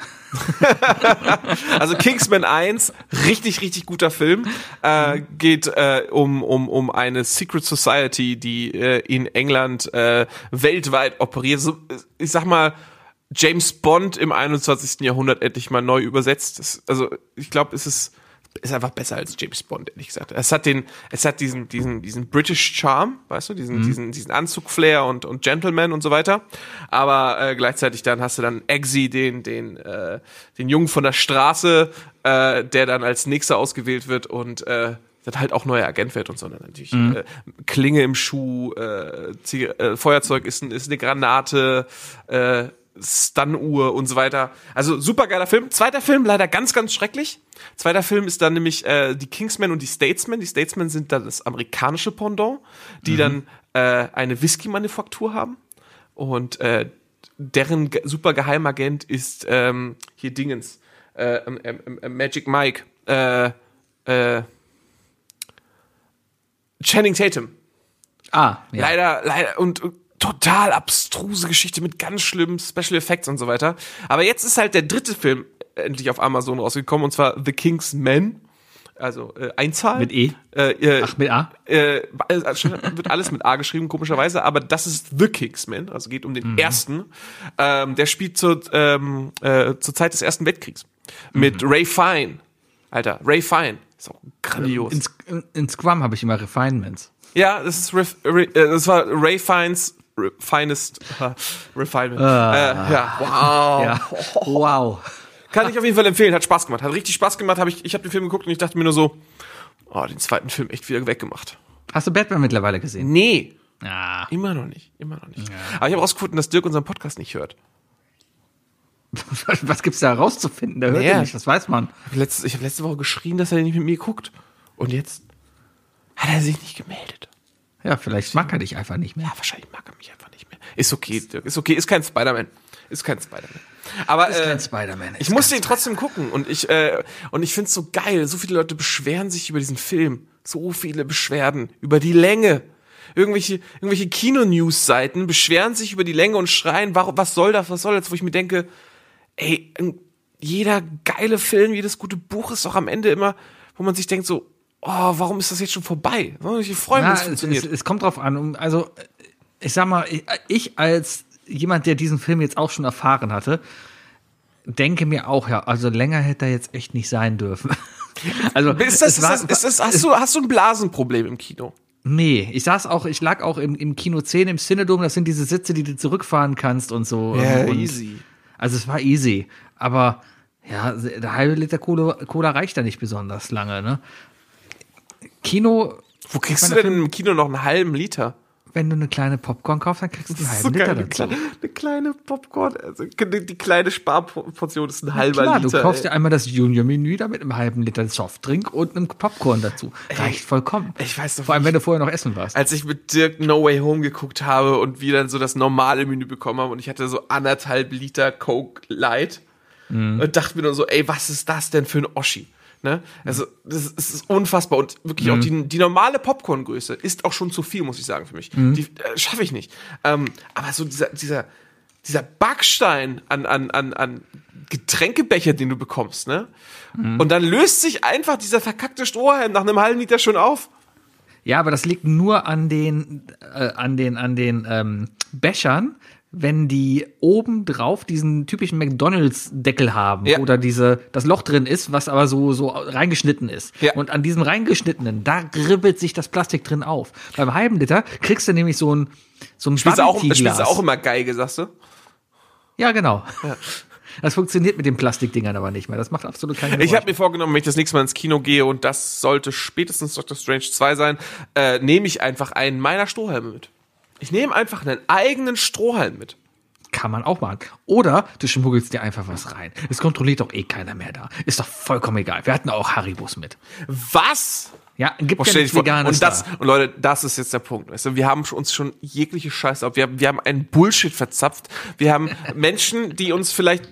Also Kingsman 1, richtig, richtig guter Film. Äh, geht äh, um, um, um eine Secret Society, die äh, in England äh, weltweit operiert. So, ich sag mal, James Bond im 21. Jahrhundert endlich mal neu übersetzt. Das, also ich glaube, es ist, ist einfach besser als James Bond, ehrlich gesagt. Es hat den, es hat diesen, diesen, diesen British Charm, weißt du, diesen, diesen, diesen Anzug-Flair und, und Gentleman und so weiter. Aber äh, gleichzeitig dann hast du dann Eggsy, den, den, äh, den Jungen von der Straße, äh, der dann als nächster ausgewählt wird und äh, dann halt auch neuer Agent wird und so. Dann natürlich äh, Klinge im Schuh, äh, Ziga- äh, Feuerzeug ist, ein, ist eine Granate, äh, Stun-Uhr und so weiter. Also super geiler Film. Zweiter Film leider ganz, ganz schrecklich. Zweiter Film ist dann nämlich äh, die Kingsmen und die Statesmen. Die Statesmen sind dann das amerikanische Pendant, die dann äh, eine Whisky-Manufaktur haben und äh, deren ge- super Geheimagent ist ähm, hier Dingens, äh, ähm, ähm, Magic Mike, äh, äh, Channing Tatum. Ah, ja. Leider, leider und, und total abstruse Geschichte mit ganz schlimmen Special Effects und so weiter. Aber jetzt ist halt der dritte Film endlich auf Amazon rausgekommen und zwar The King's Men. Also äh, Einzahl. Mit E? Äh, äh, Ach, mit A? äh, also wird alles mit A geschrieben, komischerweise, aber das ist The Kingsman, also geht um den Mhm. ersten. Ähm, der spielt zur, ähm, äh, zur Zeit des Ersten Weltkriegs. Mit Mhm. Ray Fine. Alter, Ray Fine. Ist auch grandios. In, in, in Scrum habe ich immer Refinements. Ja, das ist Ref, Ray, äh, das war Ray Fines Re, finest äh, Refinement. Ah. Äh, ja, wow. Ja. Wow. Kann ich auf jeden Fall empfehlen. Hat Spaß gemacht. Hat richtig Spaß gemacht. Hab ich ich habe den Film geguckt und ich dachte mir nur so, oh, den zweiten Film echt wieder weggemacht. Hast du Batman mittlerweile gesehen? Nee, Ja. immer noch nicht, immer noch nicht. Aber ich habe rausgefunden, dass Dirk unseren Podcast nicht hört. Was gibt's da rauszufinden? Der hört Naja. ja nicht, das weiß man. Ich habe letzte, ich hab letzte Woche geschrien, dass er nicht mit mir guckt. Und jetzt hat er sich nicht gemeldet. Ja, vielleicht mag er dich einfach nicht mehr. Ja, wahrscheinlich mag er mich einfach nicht mehr. Ist okay, Dirk. Ist okay. Ist kein Spider-Man. Ist kein Spider-Man. Aber Ist äh, kein Spider-Man. Ich musste ihn trotzdem gucken und ich äh, und ich find's so geil. So viele Leute beschweren sich über diesen Film. So viele Beschwerden über die Länge. Irgendwelche irgendwelche Kino-News-Seiten beschweren sich über die Länge und schreien, warum, was soll das, was soll das? Wo ich mir denke, ey, jeder geile Film, jedes gute Buch ist doch am Ende immer, wo man sich denkt so, oh, warum ist das jetzt schon vorbei? Ich freue mich, Ja, dass es funktioniert. es, es kommt drauf an. Also, ich sag mal, ich, als jemand, der diesen Film jetzt auch schon erfahren hatte, denke mir auch, ja, also länger hätte er jetzt echt nicht sein dürfen. Also, ist das, war- ist das, ist das, hast, du, hast du ein Blasenproblem im Kino? Nee, ich saß auch, ich lag auch im, im Kino 10 im Cinedom, das sind diese Sitze, die du zurückfahren kannst und so. und, Also es war easy. Aber ja, der halbe Liter Cola, Cola reicht da nicht besonders lange, ne? Kino, Wo kriegst du denn im Kino noch einen halben Liter? wenn du eine kleine Popcorn kaufst, dann kriegst du einen halben so geil, Liter eine, dazu. kleine, eine kleine Popcorn, also die, die kleine Sparportion ist ein halber Klar, Liter. du kaufst dir ey. einmal das Junior-Menü da mit einem halben Liter Softdrink und einem Popcorn dazu. Reicht vollkommen. ich weiß doch Vor allem, wenn du vorher noch essen warst. als ich mit Dirk No Way Home geguckt habe und wir dann so das normale Menü bekommen haben und ich hatte so anderthalb Liter Coke Light Mhm. und dachte mir nur so, ey, was ist das denn für ein Oschi? Ne? Also, das ist, das ist unfassbar und wirklich Mhm. auch die, die normale Popcorngröße ist auch schon zu viel, muss ich sagen, für mich. Mhm. Die äh, schaffe ich nicht. Ähm, aber so dieser, dieser, dieser Backstein an, an, an, an Getränkebecher, den du bekommst, ne? Mhm. Und dann löst sich einfach dieser verkackte Strohhalm nach einem halben Liter schon auf. Ja, aber das liegt nur an den, äh, an den, an den ähm, Bechern, wenn die oben drauf diesen typischen McDonalds-Deckel haben Ja. oder diese, das Loch drin ist, was aber so, so reingeschnitten ist. Ja. Und an diesem reingeschnittenen, da ribbelt sich das Plastik drin auf. Beim halben Liter kriegst du nämlich so ein, so ein Spielst auch, spielst auch immer Geige, sagst du? Ja, genau. Das funktioniert mit den Plastikdingern aber nicht mehr. Das macht absolut keinen Ich Geräusch. habe mir vorgenommen, wenn ich das nächste Mal ins Kino gehe und das sollte spätestens Doctor Strange 2 sein, äh, nehme ich einfach einen meiner Strohhalme mit. Ich nehme einfach einen eigenen Strohhalm mit. Kann man auch machen. Oder du schmuggelst dir einfach was rein. Es kontrolliert doch eh keiner mehr da. Ist doch vollkommen egal. Wir hatten auch Haribus mit. Was? Ja, gibt Boah, ja nichts. Veganes Und das, da. und Leute, das ist jetzt der Punkt. Weißt du, wir haben uns schon jegliche Scheiße auf. Wir haben, wir haben einen Bullshit verzapft. Wir haben Menschen, die uns vielleicht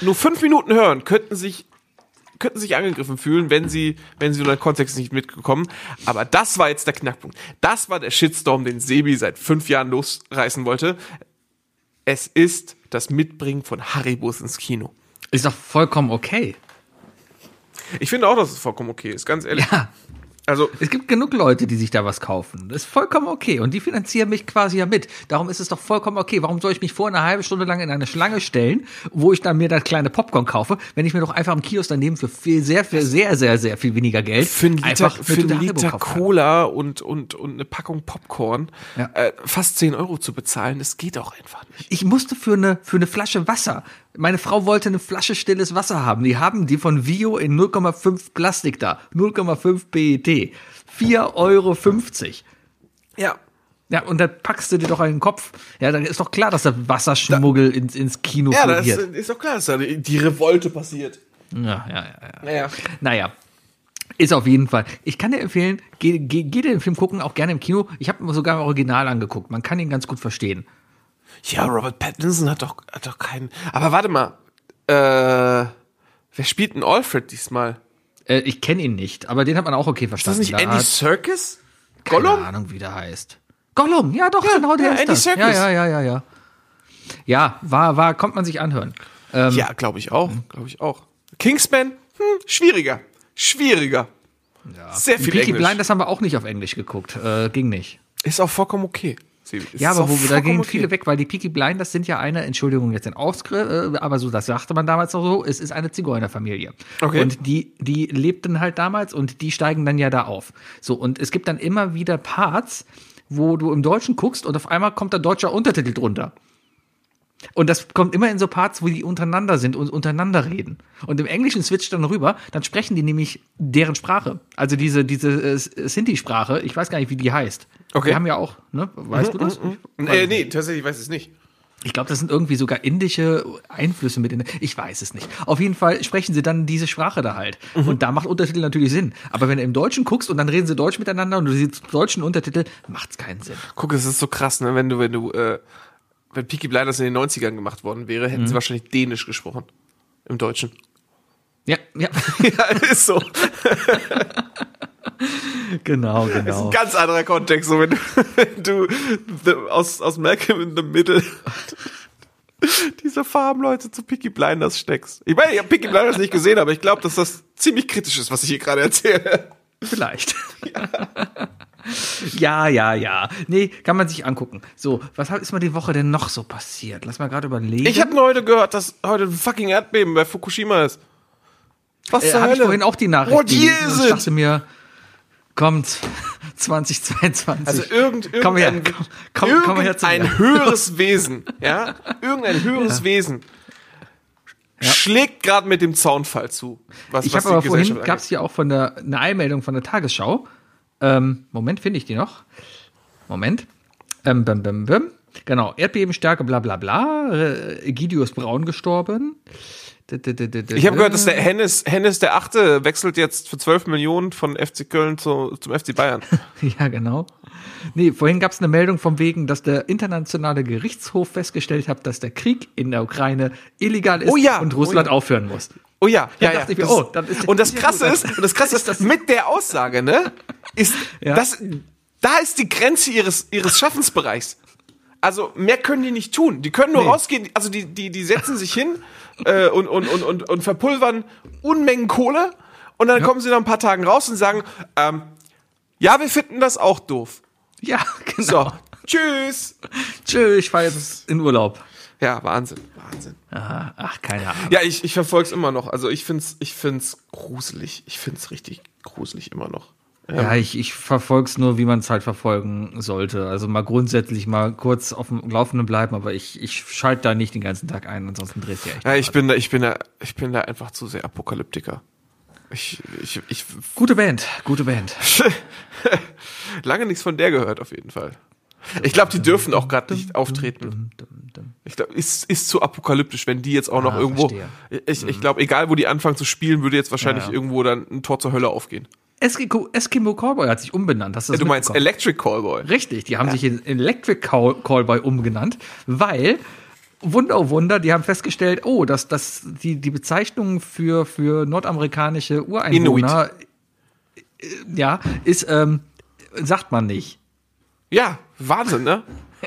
nur fünf Minuten hören, könnten sich könnten sich angegriffen fühlen, wenn sie, wenn sie den Kontext nicht mitbekommen. Aber das war jetzt der Knackpunkt. Das war der Shitstorm, den Sebi seit fünf Jahren losreißen wollte. Es ist das Mitbringen von Haribus ins Kino. Ist doch vollkommen okay. Ich finde auch, dass es vollkommen okay ist, ganz ehrlich. Ja. Also, Es gibt genug Leute, die sich da was kaufen. Das ist vollkommen okay. Und die finanzieren mich quasi ja mit. Darum ist es doch vollkommen okay. Warum soll ich mich vor eine halbe Stunde lang in eine Schlange stellen, wo ich dann mir das kleine Popcorn kaufe, wenn ich mir doch einfach im Kiosk daneben für viel, sehr, für sehr, sehr, sehr viel weniger Geld für einen Liter, einfach für eine einen Liter. Cola und, und, und eine Packung Popcorn Ja. äh, fast 10 Euro zu bezahlen, das geht auch einfach nicht. Ich musste für eine, für eine Flasche Wasser. Meine Frau wollte eine Flasche stilles Wasser haben. Die haben die von Vio in 0,5 Plastik da. 0,5 PET. 4,50 Euro. Ja. Ja, und dann packst du dir doch einen Kopf. Ja, dann ist doch klar, dass der Wasserschmuggel ins, ins Kino Ja, das floriert. ist doch klar, dass da die Revolte passiert. Ja, ja, ja, ja. Naja. Naja. Ist auf jeden Fall. Ich kann dir empfehlen, geh, geh, geh dir den Film gucken, auch gerne im Kino. Ich habe mir sogar im Original angeguckt. Man kann ihn ganz gut verstehen. Ja, Robert Pattinson hat doch, hat doch keinen. Aber warte mal. Äh, wer spielt denn Alfred diesmal? Äh, ich kenne ihn nicht, aber den hat man auch okay Ist das verstanden. nicht Andy hat- Serkis? Keine Gollum? Ahnung, wie der heißt. Gollum, ja doch, genau, der ja, ist Andy das. Serkis. Ja, ja, ja, ja, ja. Ja, war, war, kommt man sich anhören. Ähm, Ja, glaube ich auch. Glaube ich auch. Kingsman? Hm, schwieriger. Schwieriger. Sehr viel Peaky Englisch. Blinders haben wir auch nicht auf Englisch geguckt. Äh, ging nicht. Ist auch vollkommen okay. Ja, aber wo, da gehen okay. viele weg, weil die Peaky Blinders sind ja eine, Entschuldigung, jetzt in Ausgriff, äh, aber so, das sagte man damals noch so, es ist eine Zigeunerfamilie. Okay. Und die, die lebten halt damals und die steigen dann ja da auf. So, und es gibt dann immer wieder Parts, wo du im Deutschen guckst und auf einmal kommt da deutscher Untertitel drunter. Und das kommt immer in so Parts, wo die untereinander sind und untereinander reden. Und im Englischen switcht dann rüber, dann sprechen die nämlich deren Sprache. Also diese, diese äh, Sinti-Sprache, ich weiß gar nicht, wie die heißt. Okay. Wir haben ja auch, ne? Weißt du das? Äh, nee, tatsächlich weiß ich es nicht. Ich glaube, das sind irgendwie sogar indische Einflüsse mit in. Ich weiß es nicht. Auf jeden Fall sprechen sie dann diese Sprache da halt. Und da macht Untertitel natürlich Sinn. Aber wenn du im Deutschen guckst und dann reden sie Deutsch miteinander und du siehst deutschen Untertitel, macht's keinen Sinn. Guck, es ist so krass, ne? Wenn du, wenn du, äh, wenn Peaky Blinders in den 90ern gemacht worden wäre, hätten sie wahrscheinlich Dänisch gesprochen. Im Deutschen. Ja, ja. ja, ist so. genau, Das ist genau. ein ganz anderer Kontext, so wenn du, wenn du the, aus, aus Malcolm in the Middle diese Farbenleute zu Peaky Blinders steckst. Ich meine, ich habe Peaky Blinders nicht gesehen, aber ich glaube, dass das ziemlich kritisch ist, was ich hier gerade erzähle. Vielleicht. Ja. ja, ja, Nee, kann man sich angucken. So, was ist mal die Woche denn noch so passiert? Lass mal gerade überlegen. Ich habe nur heute gehört, dass heute ein fucking Erdbeben bei Fukushima ist. Was äh, zur hab ich Hölle? vorhin auch die Nachricht What year gelesen is ich it? dachte mir, kommt 2022. Also irgend, komm her, irgendein, komm, komm, komm her irgendein höheres Wesen, ja, irgendein höheres Wesen schlägt gerade mit dem Zaunfall zu. Was, Ich habe aber vorhin, gab es hier auch von der, eine Eilmeldung von der Tagesschau. Ähm, Moment, finde ich die noch? Moment. Ähm, bim, bim, bim. Genau, Erdbebenstärke, bla bla bla. Äh, Egidius Braun gestorben. Ich habe gehört, dass der Hennes, Hennes der Achte wechselt jetzt für 12 Millionen von FC Köln zu, zum FC Bayern. Ja, genau. Nee, vorhin gab es eine Meldung vom wegen, dass der internationale Gerichtshof festgestellt hat, dass der Krieg in der Ukraine illegal ist Oh ja, und oh Russland ja. aufhören muss. Oh ja, ja, ja. ich mir, oh, und das Krasse ist, und das Krasse ist, mit der Aussage, ne, ist, Ja. das, da ist die Grenze ihres, ihres Schaffensbereichs. Also mehr können die nicht tun. Die können nur Nee. rausgehen. Also die, die, die setzen sich hin äh, und, und, und, und, und verpulvern Unmengen Kohle und dann kommen sie nach ein paar Tagen raus und sagen, ähm, ja, wir finden das auch doof. Ja, genau. So, tschüss. Tschüss, ich fahre jetzt in Urlaub. Ja, Wahnsinn, Wahnsinn. Aha, ach, keine Ahnung. Ja, ich, ich verfolge es immer noch. Also ich find's, ich find's gruselig. Ich find's richtig gruselig immer noch. Ja, ich, ich verfolge es nur, wie man es halt verfolgen sollte. Also mal grundsätzlich mal kurz auf dem Laufenden bleiben, aber ich, ich schalte da nicht den ganzen Tag ein, ansonsten dreht ja echt. Ja, ich bin da, ich bin da, ich bin da einfach zu sehr Apokalyptiker. Ich, ich, ich Gute Band, gute Band. lange nichts von der gehört auf jeden Fall. Ich glaube, die dürfen auch gerade nicht auftreten. Ich glaube, ist, ist zu apokalyptisch, wenn die jetzt auch noch Ah, irgendwo. verstehe. Ich, ich glaube, egal wo die anfangen zu spielen, würde jetzt wahrscheinlich Ja, ja. irgendwo dann ein Tor zur Hölle aufgehen. Eskimo, Eskimo Callboy hat sich umbenannt. Hast du das du meinst? Electric Callboy. Richtig, die haben sich in Electric Call Callboy umgenannt, weil Wunder, oh Wunder, die haben festgestellt, oh, dass, dass die, die Bezeichnung für, für nordamerikanische Ureinwohner, äh, ja, ist, ähm, sagt man nicht. Ja, Wahnsinn, ne?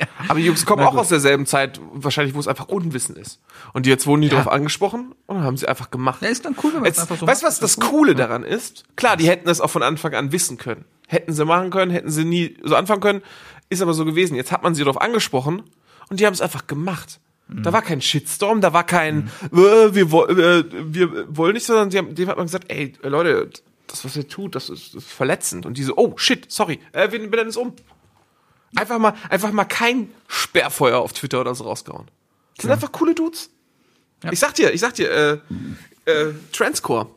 Aber die Jungs kommen auch aus derselben Zeit, wahrscheinlich, wo es einfach Unwissen ist. Und jetzt wurden die Ja. darauf angesprochen und dann haben sie einfach gemacht. Ja, ist dann cool, wenn man es Jetzt, einfach so weißt du, was das Coole daran ist? Klar, die hätten das auch von Anfang an wissen können. Hätten sie machen können, hätten sie nie so anfangen können. Ist aber so gewesen. Jetzt hat man sie darauf angesprochen und die haben es einfach gemacht. Mhm. Da war kein Shitstorm, da war kein, äh, wir, äh, wir wollen nicht, sondern haben, dem hat man gesagt, ey, Leute, das, was ihr tut, das ist, das ist verletzend. Und diese, oh, shit, sorry, äh, wir benennen es um. Einfach mal, einfach mal kein Sperrfeuer auf Twitter oder so rausgehauen. Das sind einfach coole Dudes. Ich sag dir, ich sag dir, äh, äh, Transcore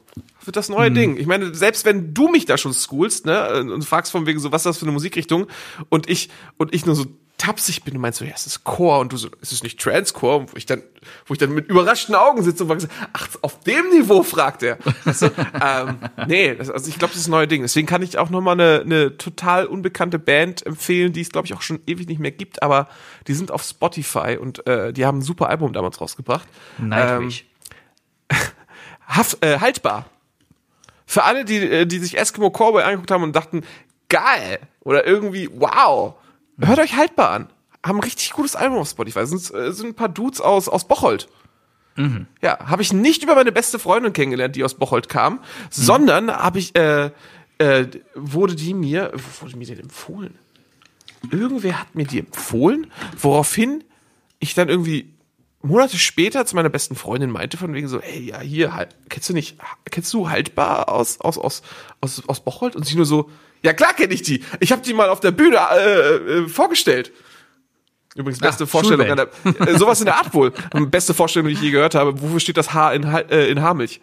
wird das neue Ding. Ich meine, selbst wenn du mich da schon schoolst, ne, und fragst von wegen so, was ist das für eine Musikrichtung, und ich, und ich nur so tapsig bin und meinst so, ja, es ist Core, und du so, es ist nicht Transcore, und wo ich dann, wo ich dann mit überraschten Augen sitze und sage, ach, auf dem Niveau fragt er. Du? ähm, nee, das, also ich glaube, das ist das neue Ding. Deswegen kann ich auch nochmal eine, eine total unbekannte Band empfehlen, die es, glaube ich, auch schon ewig nicht mehr gibt, aber die sind auf Spotify und äh, die haben ein super Album damals rausgebracht. Nightwish. Haft, äh, haltbar. Für alle, die, äh, die sich Eskimo Cowboy angeguckt haben und dachten, geil oder irgendwie, wow, hört euch haltbar an. Haben ein richtig gutes Album auf Spotify. Sind, äh, sind ein paar Dudes aus, aus Bocholt. Ja, habe ich nicht über meine beste Freundin kennengelernt, die aus Bocholt kam, sondern habe ich, äh, äh, wurde die mir, wurde mir denn empfohlen? Irgendwer hat mir die empfohlen, woraufhin ich dann irgendwie Monate später zu meiner besten Freundin meinte von wegen so, ey, ja, hier, halt, kennst du nicht, kennst du haltbar aus, aus, aus, aus, aus Bocholt? Und sie nur so, ja klar kenne ich die. Ich habe die mal auf der Bühne äh, äh, vorgestellt. Übrigens, beste Ah, Vorstellung, an der, äh, sowas in der Art wohl. Beste Vorstellung, die ich je gehört habe. Wofür steht das H in, äh, in Haarmilch?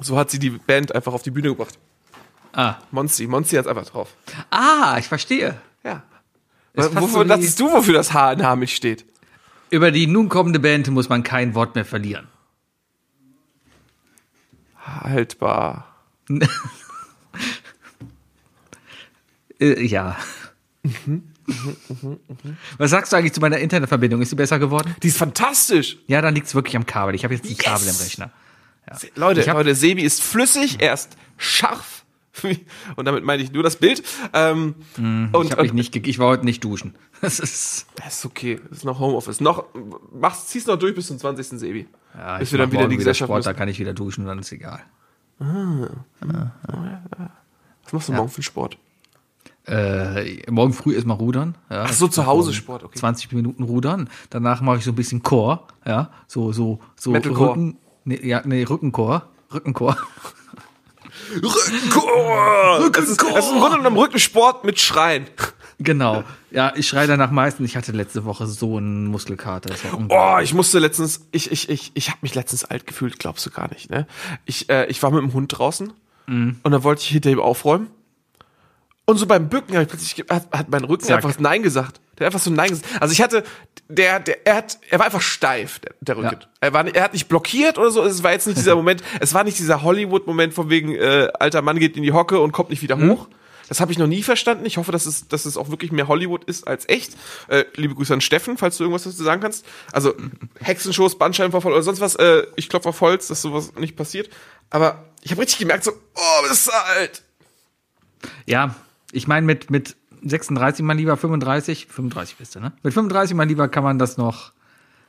So hat sie die Band einfach auf die Bühne gebracht. Ah. Monzi, Monzi hat's einfach drauf. ah, ich verstehe. Ja. Wofür dachtest du, wofür das H in Haarmilch steht? Über die nun kommende Band muss man kein Wort mehr verlieren. Haltbar. Äh, ja. Was sagst du eigentlich zu meiner Internetverbindung? Ist sie besser geworden? Die ist fantastisch. Ja, dann liegt's wirklich am Kabel. Ich habe jetzt ein Yes. Kabel im Rechner. Leute, Ich hab- Leute, Sebi ist flüssig, er ist scharf. Und damit meine ich nur das Bild. Ähm, und, ich, und nicht, ich war heute nicht duschen. Das ist. das ist okay, das ist noch Homeoffice. Noch, machst, ziehst noch durch bis zum 20. Sebi. Ja, bis ich wir dann wieder die Gesellschaft Sport, da müssen. kann ich wieder duschen und dann ist egal. Was machst du morgen für Sport? Äh, morgen früh erstmal rudern. Ja, Ach so, zu Hause Sport, okay. 20 Minuten rudern. Danach mache ich so ein bisschen Core. Ja, so, so, so Metalcore. Rücken. Nee, ja, nee, Rückencore. Rückencore. Rückencore! Das ist, das ist im Grunde genommen Rückensport mit Schreien. Genau. Ja, ich schreie danach meistens. Ich hatte letzte Woche so einen Muskelkater. Oh, ich musste letztens, ich, ich, ich, ich habe mich letztens alt gefühlt, glaubst du gar nicht, ne? Ich, äh, ich war mit dem Hund draußen und dann wollte ich hinter ihm aufräumen. Und so beim Bücken ich plötzlich, hat, hat mein Rücken Zack. einfach Nein gesagt. Der hat einfach so Nein gesagt. Also ich hatte, der, der, er hat, er war einfach steif, der, der Rücken. Ja. Er war, nicht- er hat nicht blockiert oder so. Es war jetzt nicht dieser Moment, es war nicht dieser Hollywood-Moment von wegen, äh, alter Mann geht in die Hocke und kommt nicht wieder hoch. Das habe ich noch nie verstanden. Ich hoffe, dass es, dass es auch wirklich mehr Hollywood ist als echt. Äh, liebe Grüße an Steffen, falls du irgendwas dazu sagen kannst. Also Hexenschuss, Bandscheibenvorfall oder sonst was. Äh, ich klopfe auf Holz, dass sowas nicht passiert. Aber ich habe richtig gemerkt, so, oh, bist du alt. Ja, ich meine, mit, mit 36 mal lieber 35, 35 bist du, ne? Mit 35 mal lieber kann man das noch,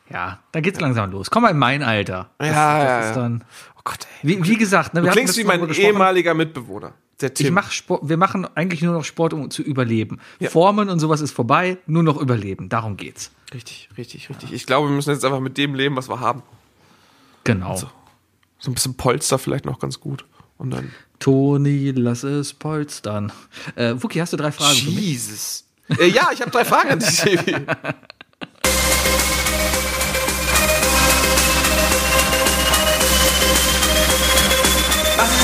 ja, da geht's langsam los. Komm mal in mein Alter. Das, Ja, das ja, ist dann, Oh Gott, ey. wie, wie gesagt, ne, Du wir hatten klingst wie mein gesprochen. ehemaliger Mitbewohner. Ich mach Sport, wir machen eigentlich nur noch Sport, um zu überleben. Formen und sowas ist vorbei, nur noch überleben. Darum geht's. richtig, richtig, richtig. Ich glaube, wir müssen jetzt einfach mit dem leben, was wir haben. Genau. So ein bisschen Polster vielleicht noch ganz gut. Und dann. Toni, lass es polstern. Äh, Wookie, hast du drei Fragen für mich? Jesus. Äh, ja, ich habe drei Fragen an dich,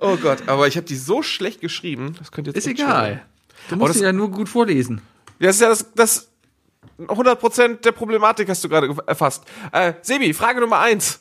Oh Gott, aber ich habe die so schlecht geschrieben, das könnte jetzt Ist egal. Du Aber musst sie ja nur gut vorlesen. Ja, das ist ja das, das 100% der Problematik hast du gerade ge- erfasst. Äh, Sebi, Frage Nummer eins.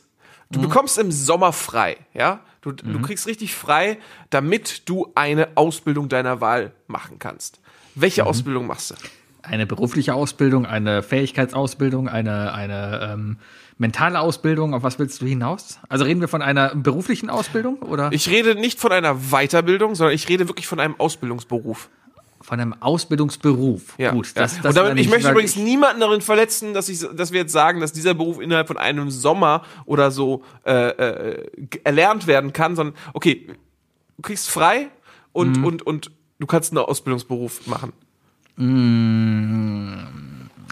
Du bekommst im Sommer frei, ja? Du, du kriegst richtig frei, damit du eine Ausbildung deiner Wahl machen kannst. Welche Ausbildung machst du? Eine berufliche Ausbildung, eine Fähigkeitsausbildung, eine, eine ähm, mentale Ausbildung. Auf was willst du hinaus? Also reden wir von einer beruflichen Ausbildung oder Ich rede nicht von einer Weiterbildung, sondern ich rede wirklich von einem Ausbildungsberuf. von einem Ausbildungsberuf? Ja. Gut, ja. das, das Und damit, ich möchte übrigens niemanden darin verletzen, dass, ich, dass wir jetzt sagen, dass dieser Beruf innerhalb von einem Sommer oder so äh, äh, erlernt werden kann, sondern okay, du kriegst frei und, Mhm. und, und du kannst einen Ausbildungsberuf machen.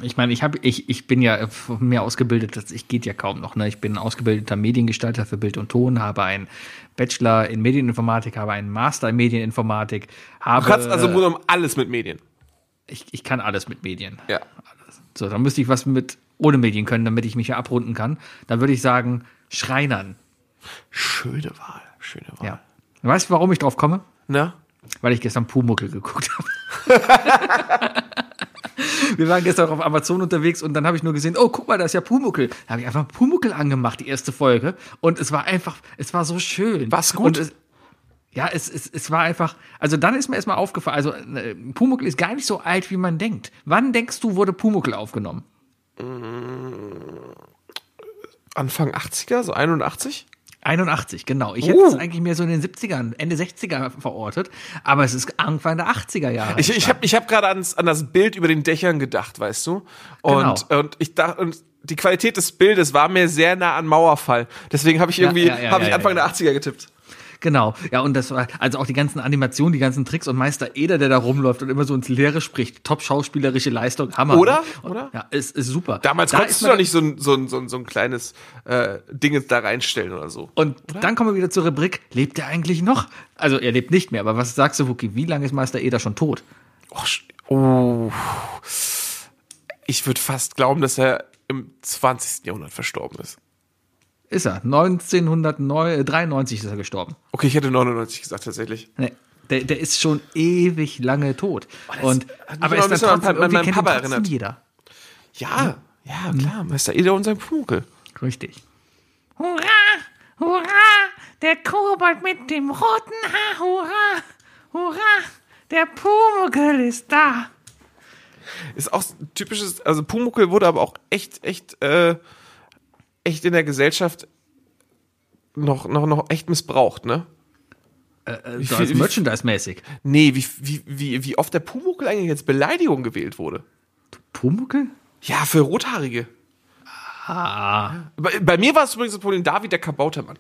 Ich meine, ich habe, ich, ich bin ja mehr ausgebildet, als ich geht ja kaum noch. Ne? Ich bin ausgebildeter Mediengestalter für Bild und Ton, habe einen Bachelor in Medieninformatik, habe einen Master in Medieninformatik, habe. Du kannst also genommen alles mit Medien. ich, ich kann alles mit Medien. Ja. So, dann müsste ich was mit ohne Medien können, damit ich mich hier abrunden kann. Dann würde ich sagen, Schreinern. Schöne Wahl. Schöne Wahl. Ja. Weißt du, warum ich drauf komme? Na? Weil ich gestern Pumuckel geguckt habe. Wir waren gestern auf Amazon unterwegs und dann habe ich nur gesehen, oh, guck mal, da ist ja Pumuckel. Da habe ich einfach Pumuckel angemacht, die erste Folge. Und es war einfach, es war so schön. War's gut? Es, ja, es, es, es war einfach, also dann ist mir erstmal aufgefallen, also äh, Pumuckel ist gar nicht so alt, wie man denkt. Wann denkst du, wurde Pumuckel aufgenommen? Anfang 80er, so 81? 81, genau. Ich hätte es eigentlich mehr so in den 70ern, Ende 60er verortet, aber es ist Anfang der 80er Jahre. Ich, ich habe ich hab gerade an das Bild über den Dächern gedacht, weißt du? Und, Genau. und ich dachte, und die Qualität des Bildes war mir sehr nah an Mauerfall. Deswegen habe ich irgendwie, ja, ja, habe ich ja, Anfang ja. der 80er getippt. Genau, ja, und das war, also auch die ganzen Animationen, die ganzen Tricks und Meister Eder, der da rumläuft und immer so ins Leere spricht. Top schauspielerische Leistung, Hammer. Oder? Und, Oder? Ja, ist, ist super. Damals Da konntest du doch nicht so ein, so ein, so ein, so ein kleines äh, Ding da reinstellen oder so. Und dann kommen wir wieder zur Rubrik, lebt er eigentlich noch? Also er lebt nicht mehr, aber was sagst du, Wookie, wie lange ist Meister Eder schon tot? Oh, oh. Ich würde fast glauben, dass er im 20. Jahrhundert verstorben ist. Ist er. 1993 ist er gestorben. Okay, ich hätte 99 gesagt tatsächlich. Nee, der, der ist schon ewig lange tot. und, hat mich aber ist dann bisschen an trotzdem, meinen Papa trotzdem erinnert. jeder. Ja, ja, klar. Meister Eder und sein Pumuckl. Richtig. Hurra, hurra, der Kobold mit dem roten Haar, hurra, hurra, der Pumuckl ist da. Ist auch ein typisches, also Pumuckl wurde aber auch echt, echt, äh, echt in der Gesellschaft noch, noch, noch echt missbraucht, ne? Äh, Wie so als Merchandise-mäßig. Nee, wie, wie, wie, wie oft der Pumuckl eigentlich als Beleidigung gewählt wurde. Pumuckl? Ja, für Rothaarige. Ah, Bei, bei mir war es übrigens das Problem David, der Kabautermann.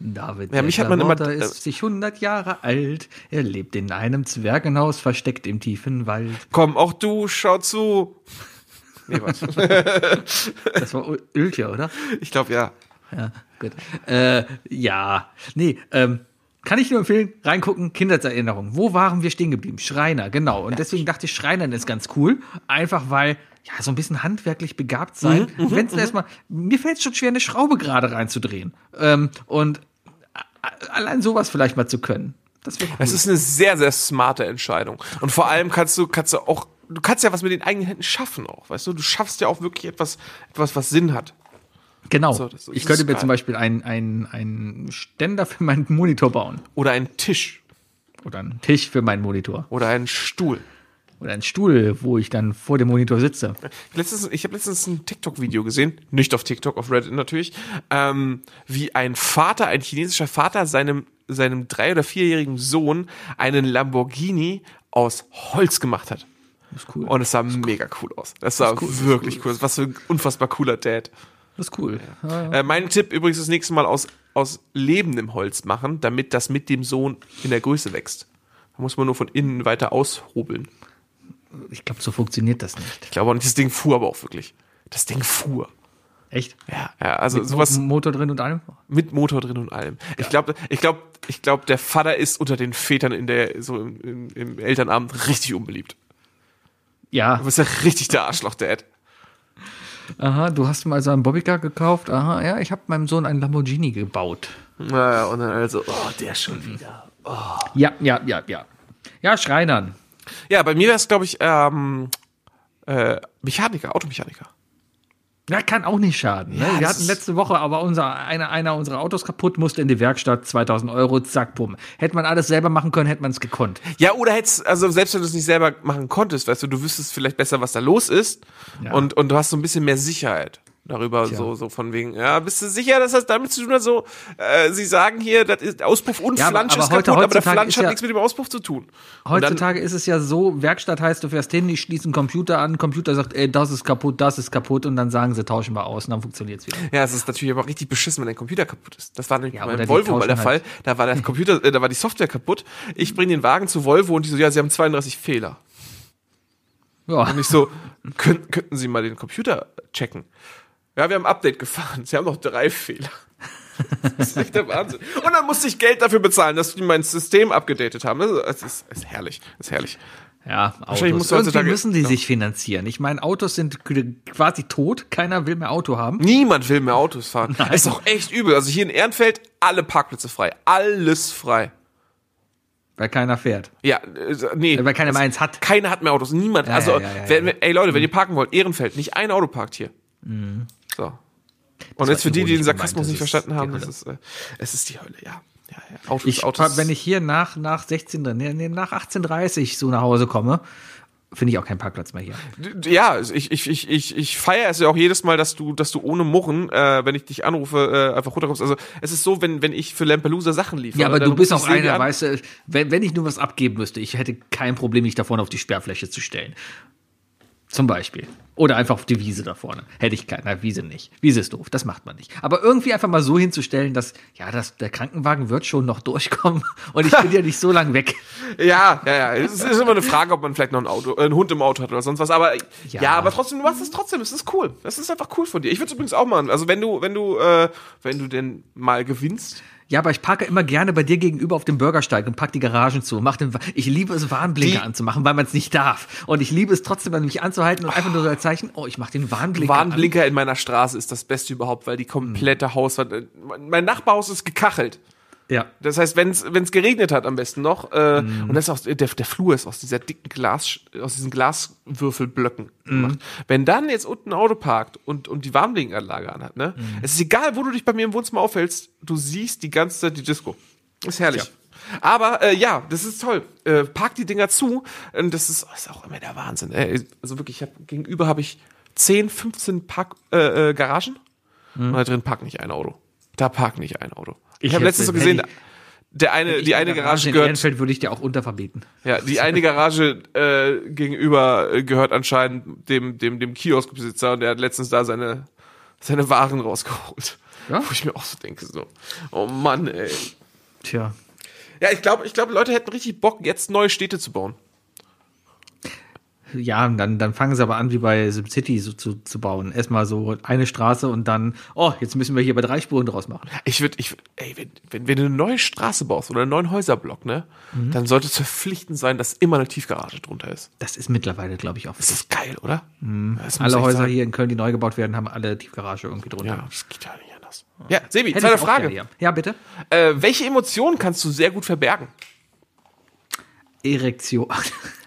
David Ja, mich hat man immer- ist sich 100 Jahre alt. Er lebt in einem Zwergenhaus, versteckt im tiefen Wald. Komm, auch du, schau zu. Nee, was? Das war Öltje, oder? ich glaube, ja. Ja, gut. Äh, ja, nee, ähm, kann ich nur empfehlen, reingucken, Kindheitserinnerung. Wo waren wir stehen geblieben? Schreiner, genau. Und deswegen dachte ich, Schreinern ist ganz cool. Einfach weil, ja, so ein bisschen handwerklich begabt sein. Wenn es erstmal, mir fällt es schon schwer, eine Schraube gerade reinzudrehen. Ähm, und a- allein sowas vielleicht mal zu können. Das cool. Das ist eine sehr, sehr smarte Entscheidung. Und vor allem kannst du, kannst du auch, du kannst ja was mit den eigenen Händen schaffen auch, weißt du? Du schaffst ja auch wirklich etwas, etwas, was Sinn hat. genau. so, das- das ich könnte mir geil. zum Beispiel einen einen Ständer für meinen Monitor bauen. Oder ein Tisch. Oder einen Tisch für meinen Monitor. Oder einen Stuhl. Oder einen Stuhl, wo ich dann vor dem Monitor sitze. Letztens, ich habe letztens ein TikTok-Video gesehen, nicht auf TikTok, auf Reddit natürlich, ähm, wie ein Vater, ein chinesischer Vater seinem, seinem drei- oder vierjährigen Sohn einen Lamborghini aus Holz gemacht hat. Ist cool. Und es sah mega cool aus. Das sah wirklich cool aus. Was für ein unfassbar cooler Dad. Das ist cool. Äh, mein Tipp übrigens das nächste Mal aus, aus lebendem Holz machen, damit das mit dem Sohn in der Größe wächst. Da muss man nur von innen weiter aushobeln. Ich glaube, so funktioniert das nicht. Ich glaube, und das Ding fuhr aber auch wirklich. Das Ding fuhr. Echt? Ja, ja also Mit sowas Mo- Motor drin und allem? mit Motor drin und allem. Ich glaube, ich glaube, ich glaube, der Vater ist unter den Vätern in der so im, im, im Elternabend richtig unbeliebt. Ja. Du bist ja richtig der Arschloch-Dad. Aha, du hast mal so einen Bobbycar gekauft. Aha, ja, ich habe meinem Sohn einen Lamborghini gebaut. Naja, und dann also, oh, der schon wieder. Ja, ja, ja, ja. Ja, Schreinern. Ja, bei mir wäre es, glaube ich, ähm, äh, Mechaniker, Automechaniker. Ja, kann auch nicht schaden. Ne? Ja, Wir hatten letzte Woche aber unser, einer, einer unserer Autos kaputt, musste in die Werkstatt, 2000 Euro, zack, bumm. Hätte man alles selber machen können, hätte man es gekonnt. Ja, oder hättest, also selbst wenn du es nicht selber machen konntest, weißt du, du wüsstest vielleicht besser, was da los ist Ja. und, und du hast so ein bisschen mehr Sicherheit darüber, so, so von wegen, ja, bist du sicher, dass das damit zu tun hat, so, äh, sie sagen hier, das ist Auspuff und Ja, aber- Flansch aber ist heute- kaputt, aber der heutzutage Flansch ist hat ja- nichts mit dem Auspuff zu tun. Und dann, Heutzutage ist es ja so, Werkstatt heißt, du fährst hin, ich schließe einen Computer an, Computer sagt, ey, das ist kaputt, das ist kaputt und dann sagen sie, tauschen wir aus und dann funktioniert es wieder. ja, es ist natürlich aber richtig beschissen, wenn dein Computer kaputt ist. Das war nämlich Ja, bei die Volvo mal der tauschen Fall. halt. Da war der Computer, äh, da war die Software kaputt. Ich bringe den Wagen zu Volvo und die so, ja, sie haben 32 Fehler. Ja, Und ich so, könnten, könnten Sie mal den Computer checken? Ja, wir haben ein Update gefahren. Sie haben noch drei Fehler. Das ist echt der Wahnsinn. Und dann musste ich Geld dafür bezahlen, dass die mein System abgedatet haben. Das ist, das ist, herrlich. Das ist herrlich. ja, Autos. Irgendwie müssen die Ja. sich finanzieren. Ich meine, Autos sind quasi tot, keiner will mehr Auto haben. Niemand will mehr Autos fahren. Das ist doch echt übel. Also hier in Ehrenfeld alle Parkplätze frei. Alles frei. Weil keiner fährt. Ja, äh, nee. Weil keiner mehr eins hat. Keiner hat mehr Autos. Niemand. Ja, also, ja, wenn, ey Leute, wenn ihr parken wollt, Ehrenfeld, nicht ein Auto parkt hier. So. Und jetzt für die, die den Sarkasmus nicht verstanden haben, das ist, äh, es ist die Hölle, ja. ja, ja. Autos, Ich, Autos. wenn ich hier nach, nach 16, nee, nach 18.30 so nach Hause komme, finde ich auch keinen Parkplatz mehr hier. ja, ich, ich, ich, ich, ich feiere es ja auch jedes Mal, dass du, dass du ohne Murren, äh, wenn ich dich anrufe, äh, einfach runterkommst. Also es ist so, wenn, wenn ich für Lampelusa Sachen liefere. Ja, aber du bist auch einer, weißt du, wenn, wenn ich nur was abgeben müsste, ich hätte kein Problem, mich da vorne auf die Sperrfläche zu stellen. Zum Beispiel. Oder einfach auf die Wiese da vorne. Hätte ich keine, na, Wiese nicht. Wiese ist doof, das macht man nicht. Aber irgendwie einfach mal so hinzustellen, dass, ja, das, der Krankenwagen wird schon noch durchkommen und ich bin ja nicht so lang weg. Ja, ja, ja. Es ist, ist immer eine Frage, ob man vielleicht noch ein Auto, äh, einen Hund im Auto hat oder sonst was. Aber ja, Ja. aber trotzdem, du machst es trotzdem. Es ist cool. Das ist einfach cool von dir. Ich würde es übrigens auch machen. Also wenn du, wenn du, äh, wenn du denn mal gewinnst. Ja, aber ich parke immer gerne bei dir gegenüber auf dem Bürgersteig und pack die Garagen zu. Mach den, ich liebe es, Warnblinker Die- anzumachen, weil man es nicht darf. Und ich liebe es trotzdem, mich anzuhalten und einfach nur so als Zeichen, oh, ich mach den Warnblinker an. Warnblinker in meiner Straße ist das Beste überhaupt, weil die komplette Hauswand. äh, Mein Nachbarhaus ist gekachelt. Ja. Das heißt, wenn es geregnet hat, am besten noch, äh, und das ist auch, der, der Flur ist aus dieser dicken Glas, aus diesen Glaswürfelblöcken gemacht. Wenn dann jetzt unten ein Auto parkt und, und die Warnblinkanlage anhat, ne? Es ist egal, wo du dich bei mir im Wohnzimmer aufhältst, du siehst die ganze Zeit die Disco. Ist herrlich. Aber äh, ja, das ist toll. Äh, park die Dinger zu. Und das ist, ist auch immer der Wahnsinn. Äh, also wirklich, ich hab, gegenüber habe ich 10, 15 Park, äh, äh, Garagen. Und da drin parkt nicht ein Auto. Da parkt nicht ein Auto. Ich, habe letztens so gesehen, ich- der eine, die eine Garage in gehört, Ehrenfeld würde ich dir auch unterverbieten. ja, die eine Garage äh, gegenüber äh, gehört anscheinend dem dem dem Kioskbesitzer und der hat letztens da seine seine Waren rausgeholt. Ja? Wo ich mir auch so denke so, oh Mann, ey. Tja. Ja, ich glaube, ich glaube, Leute hätten richtig Bock, jetzt neue Städte zu bauen. Ja, und dann, dann fangen sie aber an, wie bei SimCity so zu, zu bauen. Erstmal so eine Straße und dann, oh, jetzt müssen wir hier bei drei Spuren draus machen. Ich würde, ich, ey, wenn, wenn, wenn du eine neue Straße baust oder einen neuen Häuserblock, ne, dann sollte es verpflichtend sein, dass immer eine Tiefgarage drunter ist. Das ist mittlerweile, glaube ich, auch. Das ist geil, oder? Muss Alle Häuser sein. hier in Köln, die neu gebaut werden, haben alle Tiefgarage irgendwie drunter. Ja, das geht ja nicht anders. Ja, Sebi, Hätte zweite Frage. gerne, ja. ja, bitte. Äh, welche Emotionen kannst du sehr gut verbergen? Erektion.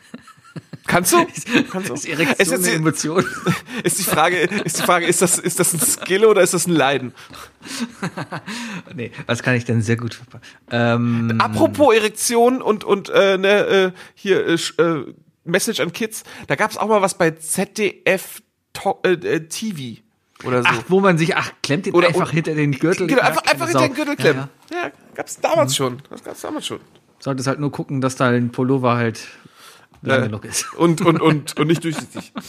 Kannst du? Kannst du? Ist Erektion Ist, jetzt eine die, Emotion? ist die Frage, ist die Frage, ist das, ist das ein Skill oder ist das ein Leiden? nee, was kann ich denn sehr gut verpacken? Ähm, Apropos Erektion und, und äh, ne, äh, hier äh, äh, Message an Kids, da gab es auch mal was bei ZDF äh, äh, TV oder so. ach, wo man sich, ach, klemmt den Oder- einfach und- hinter den Gürtel. genau, einfach, einfach hinter den Gürtel klemmen. Ja, ja. Ja, gab's damals schon. Das gab's damals schon. Solltest halt nur gucken, dass dein Pullover halt lang Äh, genug ist. Und, und, und, und nicht durchsichtig.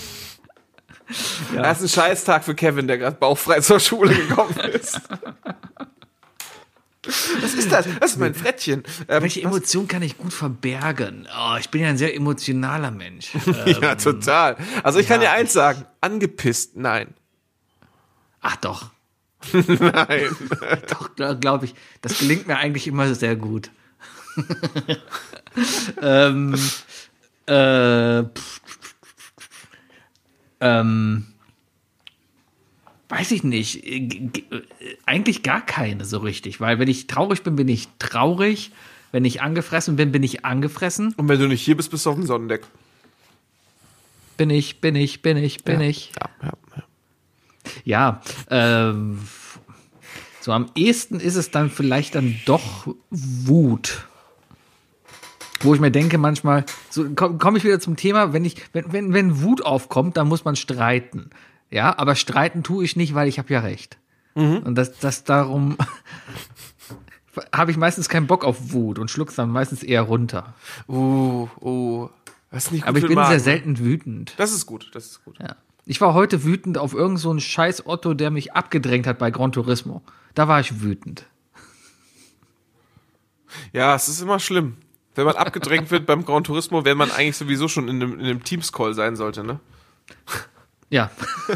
Ja. Das ist ein Scheißtag für Kevin, der gerade bauchfrei zur Schule gekommen ist. Was ist das? Das ist mein Frettchen. Ähm, Welche Emotion kann ich gut verbergen? Oh, ich bin ja ein sehr emotionaler Mensch. ja, total. Also ich kann dir eins sagen. Angepisst, nein. Ach doch, Nein. doch, glaube ich. Das gelingt mir eigentlich immer sehr gut. ähm, äh, pff, ähm, weiß ich nicht. Eigentlich gar keine so richtig, weil wenn ich traurig bin, bin ich traurig. Wenn ich angefressen bin, bin ich angefressen. Und wenn du nicht hier bist, bist du auf dem Sonnendeck. Bin ich, bin ich, bin ich, bin ja. ich. Ja, ja, ja. Ja, ähm, so am ehesten ist es dann vielleicht dann doch Wut. Wo ich mir denke manchmal, so komme komm ich wieder zum Thema, wenn ich, wenn, wenn, wenn Wut aufkommt, dann muss man streiten. Ja, aber streiten tue ich nicht, weil ich habe ja recht. Und das, das darum habe ich meistens keinen Bock auf Wut und schluck's dann meistens eher runter. Uh, uh. Das ist nicht gut Aber ich bin den sehr Magen. selten wütend. Das ist gut, das ist gut. Ja. Ich war heute wütend auf irgendeinen so einen scheiß Otto, der mich abgedrängt hat bei Gran Turismo. Da war ich wütend. Ja, es ist immer schlimm. Wenn man abgedrängt wird beim Gran Turismo, wenn man eigentlich sowieso schon in einem, in einem Teams-Call sein sollte, ne? Ja,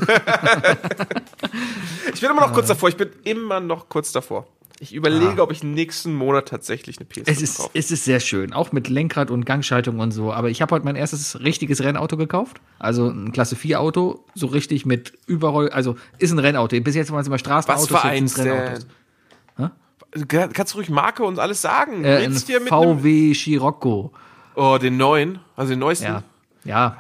Ich bin immer noch kurz davor. Ich bin immer noch kurz davor. Ich überlege, ob ich nächsten Monat tatsächlich eine PS5 es ist, kaufe. es ist sehr schön, auch mit Lenkrad und Gangschaltung und so. Aber ich habe heute mein erstes richtiges Rennauto gekauft. Also ein Klasse 4 Auto, so richtig mit Überroll, also ist ein Rennauto. Bis jetzt waren es immer Straßenautos. Was für eins denn? Kannst du ruhig Marke und alles sagen? Äh, Willst dir mit VW Scirocco. oh, den neuen, also den neuesten. Ja, ja.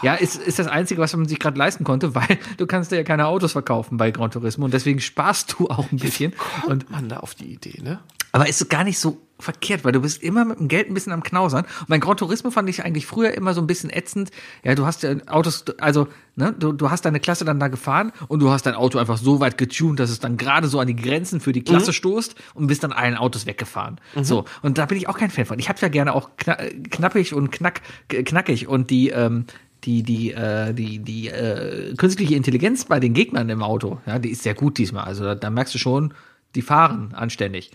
Ja, ist, ist das Einzige, was man sich gerade leisten konnte, weil du kannst ja keine Autos verkaufen bei Gran Turismo und deswegen sparst du auch ein bisschen. Und Kommt man da auf die Idee, ne? Aber ist gar nicht so verkehrt, weil du bist immer mit dem Geld ein bisschen am Knausern. Und mein Gran Turismo fand ich eigentlich früher immer so ein bisschen ätzend. Ja, du hast ja Autos, also, ne, du, du hast deine Klasse dann da gefahren und du hast dein Auto einfach so weit getuned, dass es dann gerade so an die Grenzen für die Klasse stoßt und bist dann allen Autos weggefahren. So. Und da bin ich auch kein Fan von. Ich hab's ja gerne auch kna knappig und knack, knackig und die, ähm, die, die, äh, die, die äh, künstliche Intelligenz bei den Gegnern im Auto, ja, die ist sehr gut diesmal. Also da, da merkst du schon, die fahren anständig.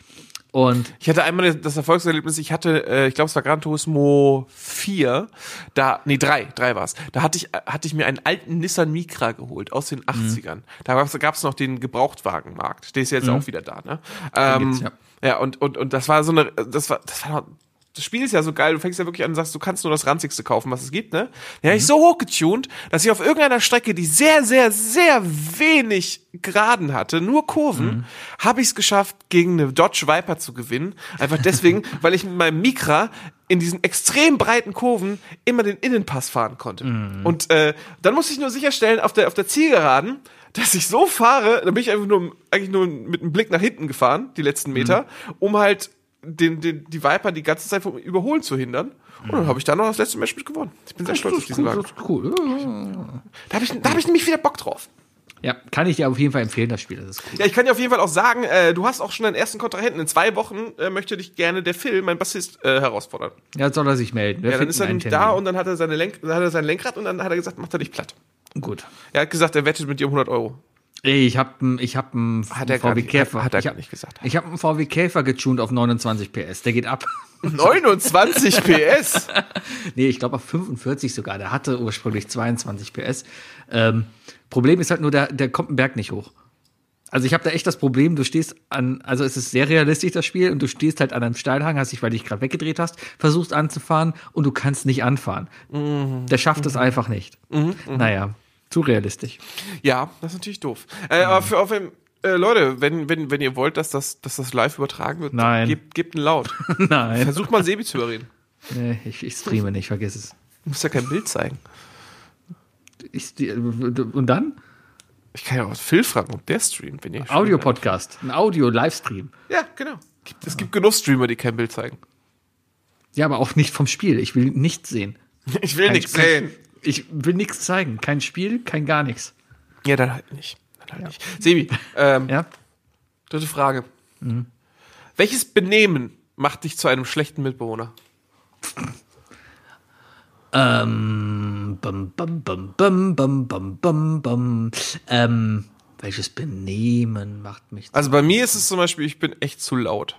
Und Ich hatte einmal das Erfolgserlebnis, ich hatte, äh, ich glaube, es war Gran Turismo 4, da, nee, 3, 3 war es. Da hatte ich, hatte ich mir einen alten Nissan Micra geholt aus den 80ern. Da gab es noch den Gebrauchtwagenmarkt. Der ist jetzt auch wieder da, ne? Ähm, ja. ja. und, und, und das war so eine, das war, das war das Spiel ist ja so geil, du fängst ja wirklich an und sagst, du kannst nur das Ranzigste kaufen, was es gibt, ne? Ja, ich so hochgetuned, dass ich auf irgendeiner Strecke, die sehr, sehr, sehr wenig Geraden hatte, nur Kurven, habe ich es geschafft, gegen eine Dodge Viper zu gewinnen. Einfach deswegen, weil ich mit meinem Mikra in diesen extrem breiten Kurven immer den Innenpass fahren konnte. Und äh, dann musste ich nur sicherstellen, auf der, auf der Zielgeraden, dass ich so fahre, da bin ich einfach nur, eigentlich nur mit einem Blick nach hinten gefahren, die letzten Meter, um halt den, den, die Viper die ganze Zeit vom Überholen zu hindern. Und dann habe ich da noch das letzte Match mit gewonnen. Ich bin sehr stolz auf diesen Wagen. das ist cool. Da habe ich, da hab ich nämlich wieder Bock drauf. Ja, kann ich dir auf jeden Fall empfehlen, das Spiel. Das ist cool. Ja, ich kann dir auf jeden Fall auch sagen, äh, du hast auch schon deinen ersten Kontrahenten. In zwei Wochen äh, möchte dich gerne der Phil, mein Bassist, äh, herausfordern. Ja, soll er sich melden. Wir Ja, dann ist er nämlich da und dann hat er, seine Lenk dann hat er sein Lenkrad und dann hat er gesagt, macht er dich platt. Gut. Er hat gesagt, er wettet mit dir um 100 Euro. Ich habe ich hab einen Hat er VW Käfer. hat- hat er ich hab, nicht gesagt. Ich habe einen VW Käfer getuned auf 29 PS. Der geht ab. 29 PS! nee, ich glaube auf 45 sogar. Der hatte ursprünglich 22 PS. Ähm, Problem ist halt nur, der, der kommt einen Berg nicht hoch. Also ich habe da echt das Problem, du stehst an, also es ist sehr realistisch das Spiel und du stehst halt an einem Steilhang, hast dich, weil du dich gerade weggedreht hast, versuchst anzufahren und du kannst nicht anfahren. Der schafft es einfach nicht. Naja, zu realistisch. Ja, das ist natürlich doof. Äh, aber für auf dem, äh, Leute, wenn, wenn, wenn ihr wollt, dass das, dass das live übertragen wird, Nein. gebt, gebt einen Laut. Nein. Versucht mal Sebi zu überreden. Nee, ich, ich streame nicht, vergiss es. Du musst ja kein Bild zeigen. Ich, und dann? Ich kann ja auch Phil fragen, ob der streamt, wenn ihr. Audio-Podcast, ein Audio-Livestream. Ja, genau. Gibt- Es gibt genug Streamer, die kein Bild zeigen. Ja, aber auch nicht vom Spiel. Ich will nichts sehen. Ich will nichts sehen. Ich will nichts zeigen. Kein Spiel, kein gar nichts. Ja, dann halt nicht. Dann halt nicht. Sebi, ähm, Ja? dritte Frage. Welches Benehmen macht dich zu einem schlechten Mitbewohner? Ähm, bum, bum, bum, bum, bum, bum, bum, bum. Ähm, welches Benehmen macht mich. Also bei mir ist es zum Beispiel, ich bin echt zu laut.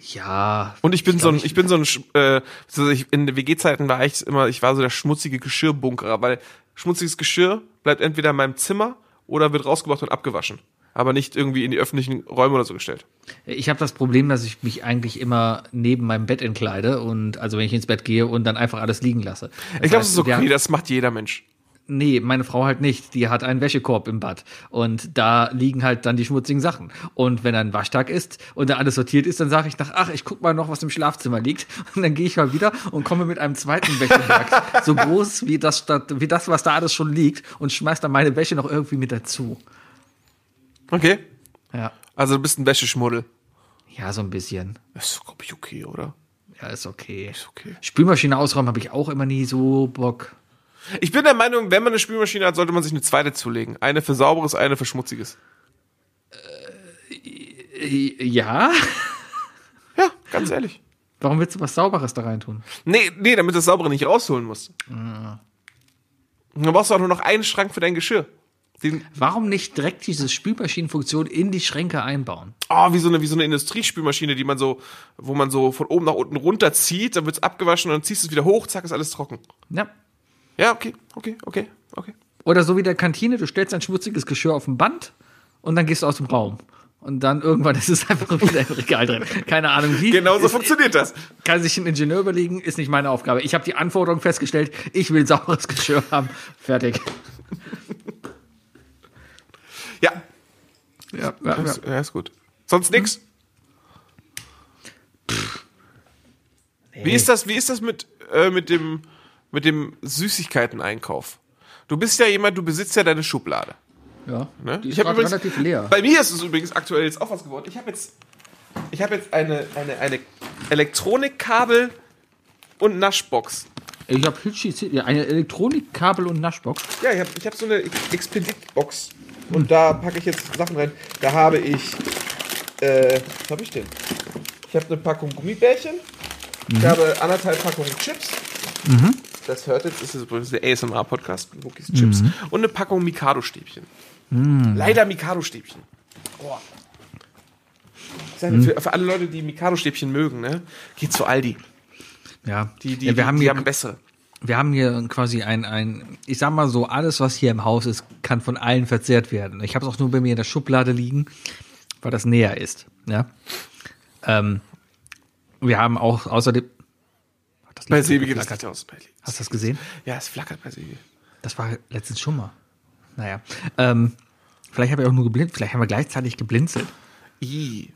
Ja. Und ich bin Ich so ein, ich bin so ein, äh, so ich, in WG-Zeiten war ich immer, ich war so der schmutzige Geschirrbunkerer, weil schmutziges Geschirr bleibt entweder in meinem Zimmer oder wird rausgebracht und abgewaschen. Aber nicht irgendwie in die öffentlichen Räume oder so gestellt. Ich habe das Problem, dass ich mich eigentlich immer neben meinem Bett entkleide und also wenn ich ins Bett gehe und dann einfach alles liegen lasse. Das Ich glaube, das ist okay, das macht jeder Mensch. Nee, meine Frau halt nicht. Die hat einen Wäschekorb im Bad. Und da liegen halt dann die schmutzigen Sachen. Und wenn dann Waschtag ist und da alles sortiert ist, dann sage ich nach, ach, ich guck mal noch, was im Schlafzimmer liegt. Und dann gehe ich mal wieder und komme mit einem zweiten Wäscheberg, so groß wie das, wie das, was da alles schon liegt, und schmeiß dann meine Wäsche noch irgendwie mit dazu. Okay. Ja. Also du bist ein Wäscheschmuddel. Ja, so ein bisschen. Das ist, glaube ich, okay, oder? Ja, ist okay. Ist okay. Spülmaschine ausräumen habe ich auch immer nie so Bock. Ich bin der Meinung, wenn man eine Spülmaschine hat, sollte man sich eine zweite zulegen. Eine für sauberes, eine für schmutziges. Äh, Ja? Ja, ganz ehrlich. Warum willst du was Sauberes da rein tun? Nee, nee, damit du das Saubere nicht rausholen musst. Und dann brauchst du auch nur noch einen Schrank für dein Geschirr. Den, Warum nicht direkt diese Spülmaschinenfunktion in die Schränke einbauen? oh, wie so eine, wie so eine Industriespülmaschine, die man so, wo man so von oben nach unten runterzieht, dann wird's abgewaschen und dann ziehst du es wieder hoch, zack, ist alles trocken. Ja. Ja, okay, okay, okay, okay. Oder so wie der Kantine, du stellst ein schmutziges Geschirr auf ein Band und dann gehst du aus dem Raum. Und dann irgendwann ist es einfach wieder im Regal drin. Keine Ahnung wie. Genau so Ist- funktioniert das. Kann sich ein Ingenieur überlegen, ist nicht meine Aufgabe. Ich habe die Anforderung festgestellt, ich will sauberes Geschirr haben. Fertig. Ja, Ja, ja, ja. ist, ja, ist gut. Sonst nix? Wie ist das, wie ist das mit, äh, mit dem, mit dem Süßigkeiten-Einkauf? Du bist ja jemand, du besitzt ja deine Schublade. ja. Ne? Die ist hab gerade übrigens- relativ leer. Bei mir ist es übrigens aktuell jetzt auch was geworden. Ich habe jetzt, ich habe jetzt eine, eine, eine Elektronikkabel und Naschbox. Ich habe ja, eine Elektronikkabel und Naschbox. Ja, ich habe ich hab so eine Expedit-Box. Und da packe ich jetzt Sachen rein. Da habe ich, äh, was habe ich denn? Ich habe eine Packung Gummibärchen. Ich habe anderthalb Packungen Chips. Das hört jetzt, das ist übrigens der ASMR-Podcast, Wookies Chips. Und eine Packung Mikado-Stäbchen. Leider Mikado-Stäbchen. Boah. Für, für alle Leute, die Mikado-Stäbchen mögen, ne? Geht zu Aldi. Ja. Die, die, ja, wir die, haben die hier haben bessere. wir haben hier quasi ein, ein, ich sag mal so, alles, was hier im Haus ist, kann von allen verzehrt werden. Ich habe es auch nur bei mir in der Schublade liegen, weil das näher ist. Ja. Ähm, wir haben auch außerdem. Das Bei Sebi geht das nicht aus. Sebi. Hast du das gesehen? Ja, es flackert bei Sebi. Das war letztens schon mal. Naja. Ähm, vielleicht habe ich auch nur geblinzelt, vielleicht haben wir gleichzeitig geblinzelt. I.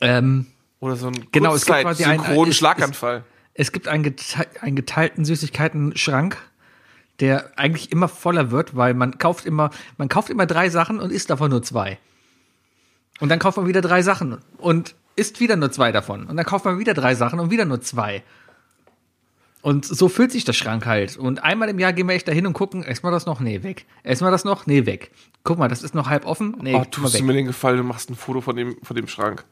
Ähm, Oder so ein Genau, es gibt quasi einen- synchronen es- Schlaganfall. Es gibt einen, gete einen geteilten Süßigkeiten-Schrank, der eigentlich immer voller wird, weil man kauft immer, man kauft immer drei Sachen und isst davon nur zwei. Und dann kauft man wieder drei Sachen und isst wieder nur zwei davon. Und dann kauft man wieder drei Sachen und wieder nur zwei. Und so füllt sich der Schrank halt. Und einmal im Jahr gehen wir echt dahin und gucken, essen wir das noch? Nee, weg. Essen wir das noch? Nee, weg. Guck mal, das ist noch halb offen? Nee, Oh, tust du weg. mir den Gefallen, du machst ein Foto von dem, von dem Schrank.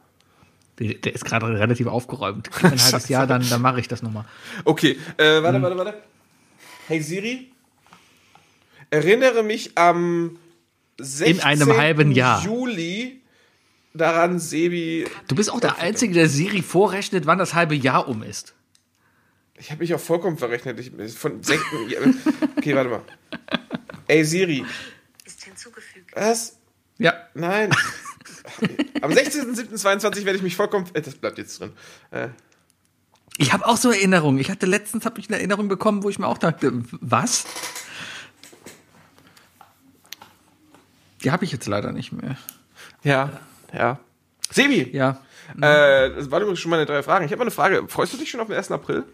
Der, der ist gerade relativ aufgeräumt. Ein halbes. Jahr, dann, dann mache ich das nochmal. Okay, äh, warte, warte, warte. Hey Siri, erinnere mich am 16. einem halben Jahr. Juli daran, Sebi. Du bist auch der Einzige, der Siri vorrechnet, wann das halbe Jahr um ist. Ich habe mich auch vollkommen verrechnet. Ich, von ja, okay, warte mal. Ey Siri, Ist hinzugefügt. was? Ja. Nein. Am 16.07.22 werde ich mich vollkommen. Äh, das bleibt jetzt drin. Äh, Ich habe auch so Erinnerungen. Ich hatte letztens hab ich eine Erinnerung bekommen, wo ich mir auch dachte, was? Die habe ich jetzt leider nicht mehr. ja, ja. Sebi, Ja. äh, das waren übrigens schon meine drei Fragen. Ich habe mal eine Frage. Freust du dich schon auf den 1. April?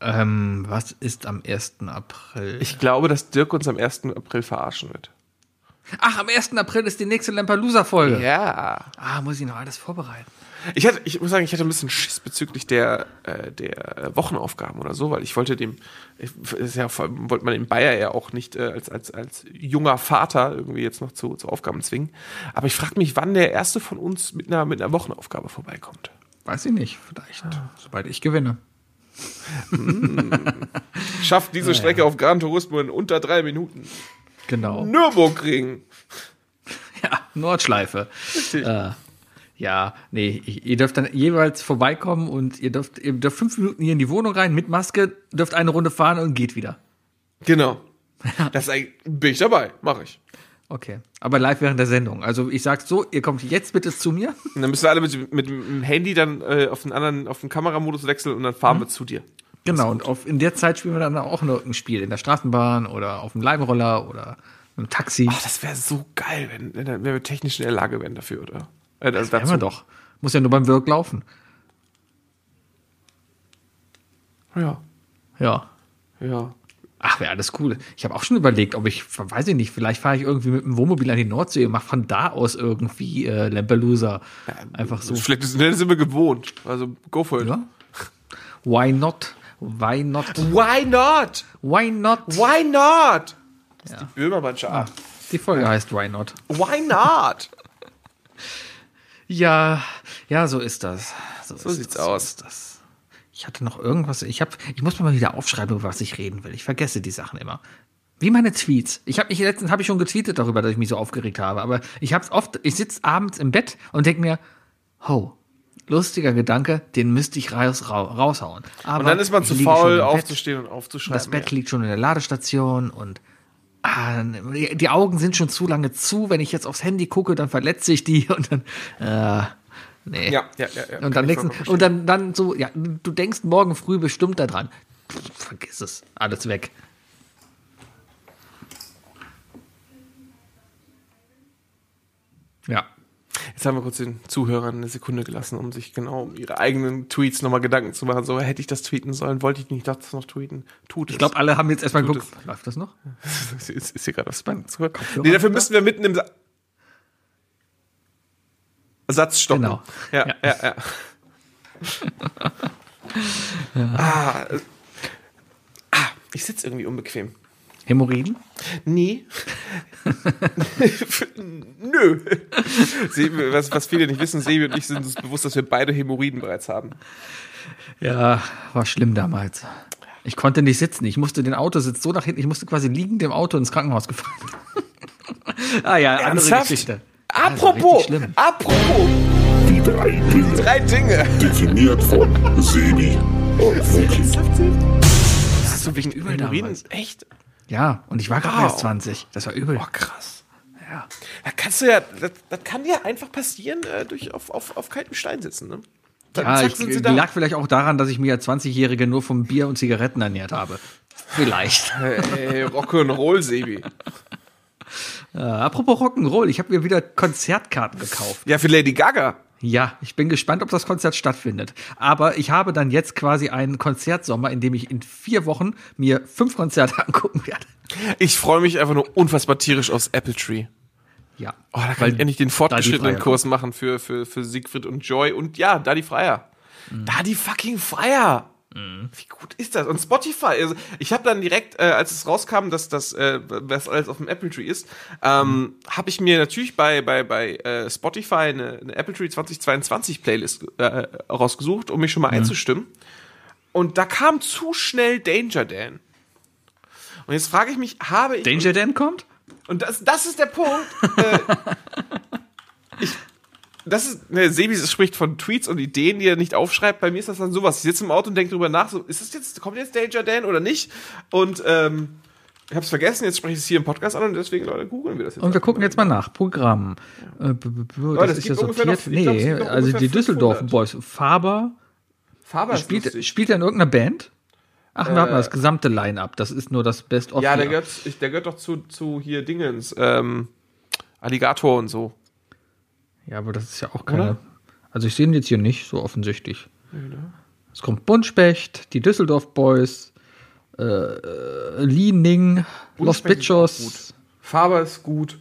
Ähm, was ist am 1. April? Ich glaube, dass Dirk uns am 1. April verarschen wird. Ach, am 1. April ist die nächste Lampelusa-Folge. Ja. Ah, muss ich noch alles vorbereiten. Ich, hatte, ich muss sagen, ich hatte ein bisschen Schiss bezüglich der, äh, der Wochenaufgaben oder so, weil ich wollte dem, ist ja, vor allem wollte man den Bayer ja auch nicht äh, als, als, als junger Vater irgendwie jetzt noch zu, zu Aufgaben zwingen. Aber ich frage mich, wann der erste von uns mit einer, mit einer Wochenaufgabe vorbeikommt. Weiß ich nicht, vielleicht. Sobald ich gewinne. Schafft diese Strecke auf Gran Turismo in unter drei Minuten. Genau. Nürburgring. Ja, Nordschleife. Äh, ja, nee, ihr dürft dann jeweils vorbeikommen und ihr dürft, ihr dürft fünf Minuten hier in die Wohnung rein mit Maske, dürft eine Runde fahren und geht wieder. Genau. Das bin ich dabei, mache ich. Okay. Aber live während der Sendung. Also ich sag so, ihr kommt jetzt bitte zu mir. Und dann müssen wir alle mit, mit dem Handy dann äh, auf den anderen, auf den Kameramodus wechseln und dann fahren Mhm. wir zu dir. Genau, und auf, in der Zeit spielen wir dann auch noch ein Spiel. In der Straßenbahn oder auf dem Leimroller oder im Taxi. Ach, das wäre so geil, wenn, wenn, wenn wir technisch in der Lage wären dafür, oder? Äh, das Haben wir doch. Muss ja nur beim Wirk laufen. Ja, Ja. ja. Ach, wäre alles cool. Ich habe auch schon überlegt, ob ich, weiß ich nicht, vielleicht fahre ich irgendwie mit dem Wohnmobil an die Nordsee und mache von da aus irgendwie äh, Lampelusa. Einfach so. Vielleicht sind wir gewohnt. Also go for it. Ja? Why not? Why not? Why not? Why not? Why not? Das ist die Böhmermannschaft. Ah, die Folge heißt Why not? Why not? Ja, ja, so ist das. So, ist sieht's das, aus. So das. Ich hatte noch irgendwas. Ich habe, ich muss mir mal wieder aufschreiben, über was ich reden will. Ich vergesse die Sachen immer. Wie meine Tweets. Ich habe mich letztens habe ich schon getweetet darüber, dass ich mich so aufgeregt habe. Aber ich habe oft. Ich sitze abends im Bett und denke mir, ho, lustiger Gedanke, den müsste ich raus, ra raushauen. Aber Und dann ist man zu faul, aufzustehen und aufzuschreiben. Das Bett ja. liegt schon in der Ladestation und ah, die Augen sind schon zu lange zu. Wenn ich jetzt aufs Handy gucke, dann verletze ich die und dann. Äh, nee. Ja, ja, ja. ja. Und dann, nächsten, und dann, dann so, ja, du denkst morgen früh bestimmt daran. Pff, Vergiss es, alles weg. Ja. Jetzt haben wir kurz den Zuhörern eine Sekunde gelassen, um sich genau um ihre eigenen Tweets nochmal Gedanken zu machen. So, hätte ich das tweeten sollen? Wollte ich nicht das noch tweeten? Tut es. Ich glaube, alle haben jetzt erstmal geguckt. Läuft das noch? ist, ist, hier gerade Band zurück. Nee, dafür müssen wir mitten im Sa Satz stoppen. Genau. Ja, Ja. ja, ja. Ah, äh, ah, ich sitze irgendwie unbequem. Hämorrhoiden? Nee. Nö. Sebi, was, was viele nicht wissen, Sebi und ich sind uns bewusst, dass wir beide Hämorrhoiden bereits haben. Ja, war schlimm damals. Ich konnte nicht sitzen. Ich musste den Autositz so nach hinten, ich musste quasi liegend im Auto ins Krankenhaus gefahren. ah ja, andere Ernsthaft? Geschichte. Also Apropos, schlimm. apropos, Die drei Dinge. drei Dinge. Definiert von Sebi und Wookie. Das ist so wegen übel. Echt? Ja, und ich war gerade Wow. erst 20. Das war übel. Boah, krass. Ja. Da kannst du ja, das, das kann dir einfach passieren, äh, durch auf, auf, auf kalten Stein sitzen, ne? Dann Ja, zack, ich, die da. lag vielleicht auch daran, dass ich mich als 20-Jährige nur vom Bier und Zigaretten ernährt habe. Vielleicht. Hey, Rock'n'Roll, Sebi. äh, apropos Rock'n'Roll, ich habe mir wieder Konzertkarten gekauft. Ja, für Lady Gaga. Ja, ich bin gespannt, ob das Konzert stattfindet. Aber ich habe dann jetzt quasi einen Konzertsommer, in dem ich in vier Wochen mir fünf Konzerte angucken werde. Ich freue mich einfach nur unfassbar tierisch aufs Apple Tree. Ja. Oh, da kann Weil ich endlich den fortgeschrittenen Kurs machen für, für, für Siegfried und Joy. Und ja, da die Freier. Da die fucking Freier. Wie gut ist das? Und Spotify, also ich habe dann direkt, äh, als es rauskam, dass das, äh, was alles auf dem Apple Tree ist, ähm, habe ich mir natürlich bei bei bei äh, Spotify eine, eine Apple Tree 2022 Playlist äh, rausgesucht, um mich schon mal einzustimmen. Und da kam zu schnell Danger Dan. Und jetzt frage ich mich, habe ich Danger Dan kommt? und das, das ist der Punkt. äh, ich, das ist, ne, Sebi spricht von Tweets und Ideen, die er nicht aufschreibt. Bei mir ist das dann sowas. Ich sitze im Auto und denke drüber nach, so, ist das jetzt, kommt jetzt Danger Dan oder nicht? Und ähm, ich habe es vergessen, jetzt spreche ich es hier im Podcast an und deswegen, Leute, googeln wir das jetzt. Und wir gucken jetzt mal nach. Programm. Äh, das das ist ja sortiert. noch- glaub, nee, also die Düsseldorf 500. Boys. Faber Faber spielt, spielt er in irgendeiner Band? Ach, warte mal, das gesamte Line-Up. Das ist nur das Best-of. Ja, der gehört, der gehört doch zu, zu hier Dingens, ähm, Alligator und so. Ja, aber das ist ja auch keine. Also ich sehe ihn jetzt hier nicht, so offensichtlich. Es kommt Buntspecht, die Düsseldorf Boys, äh, äh, Li Ning, Los Bichos, Faber ist gut.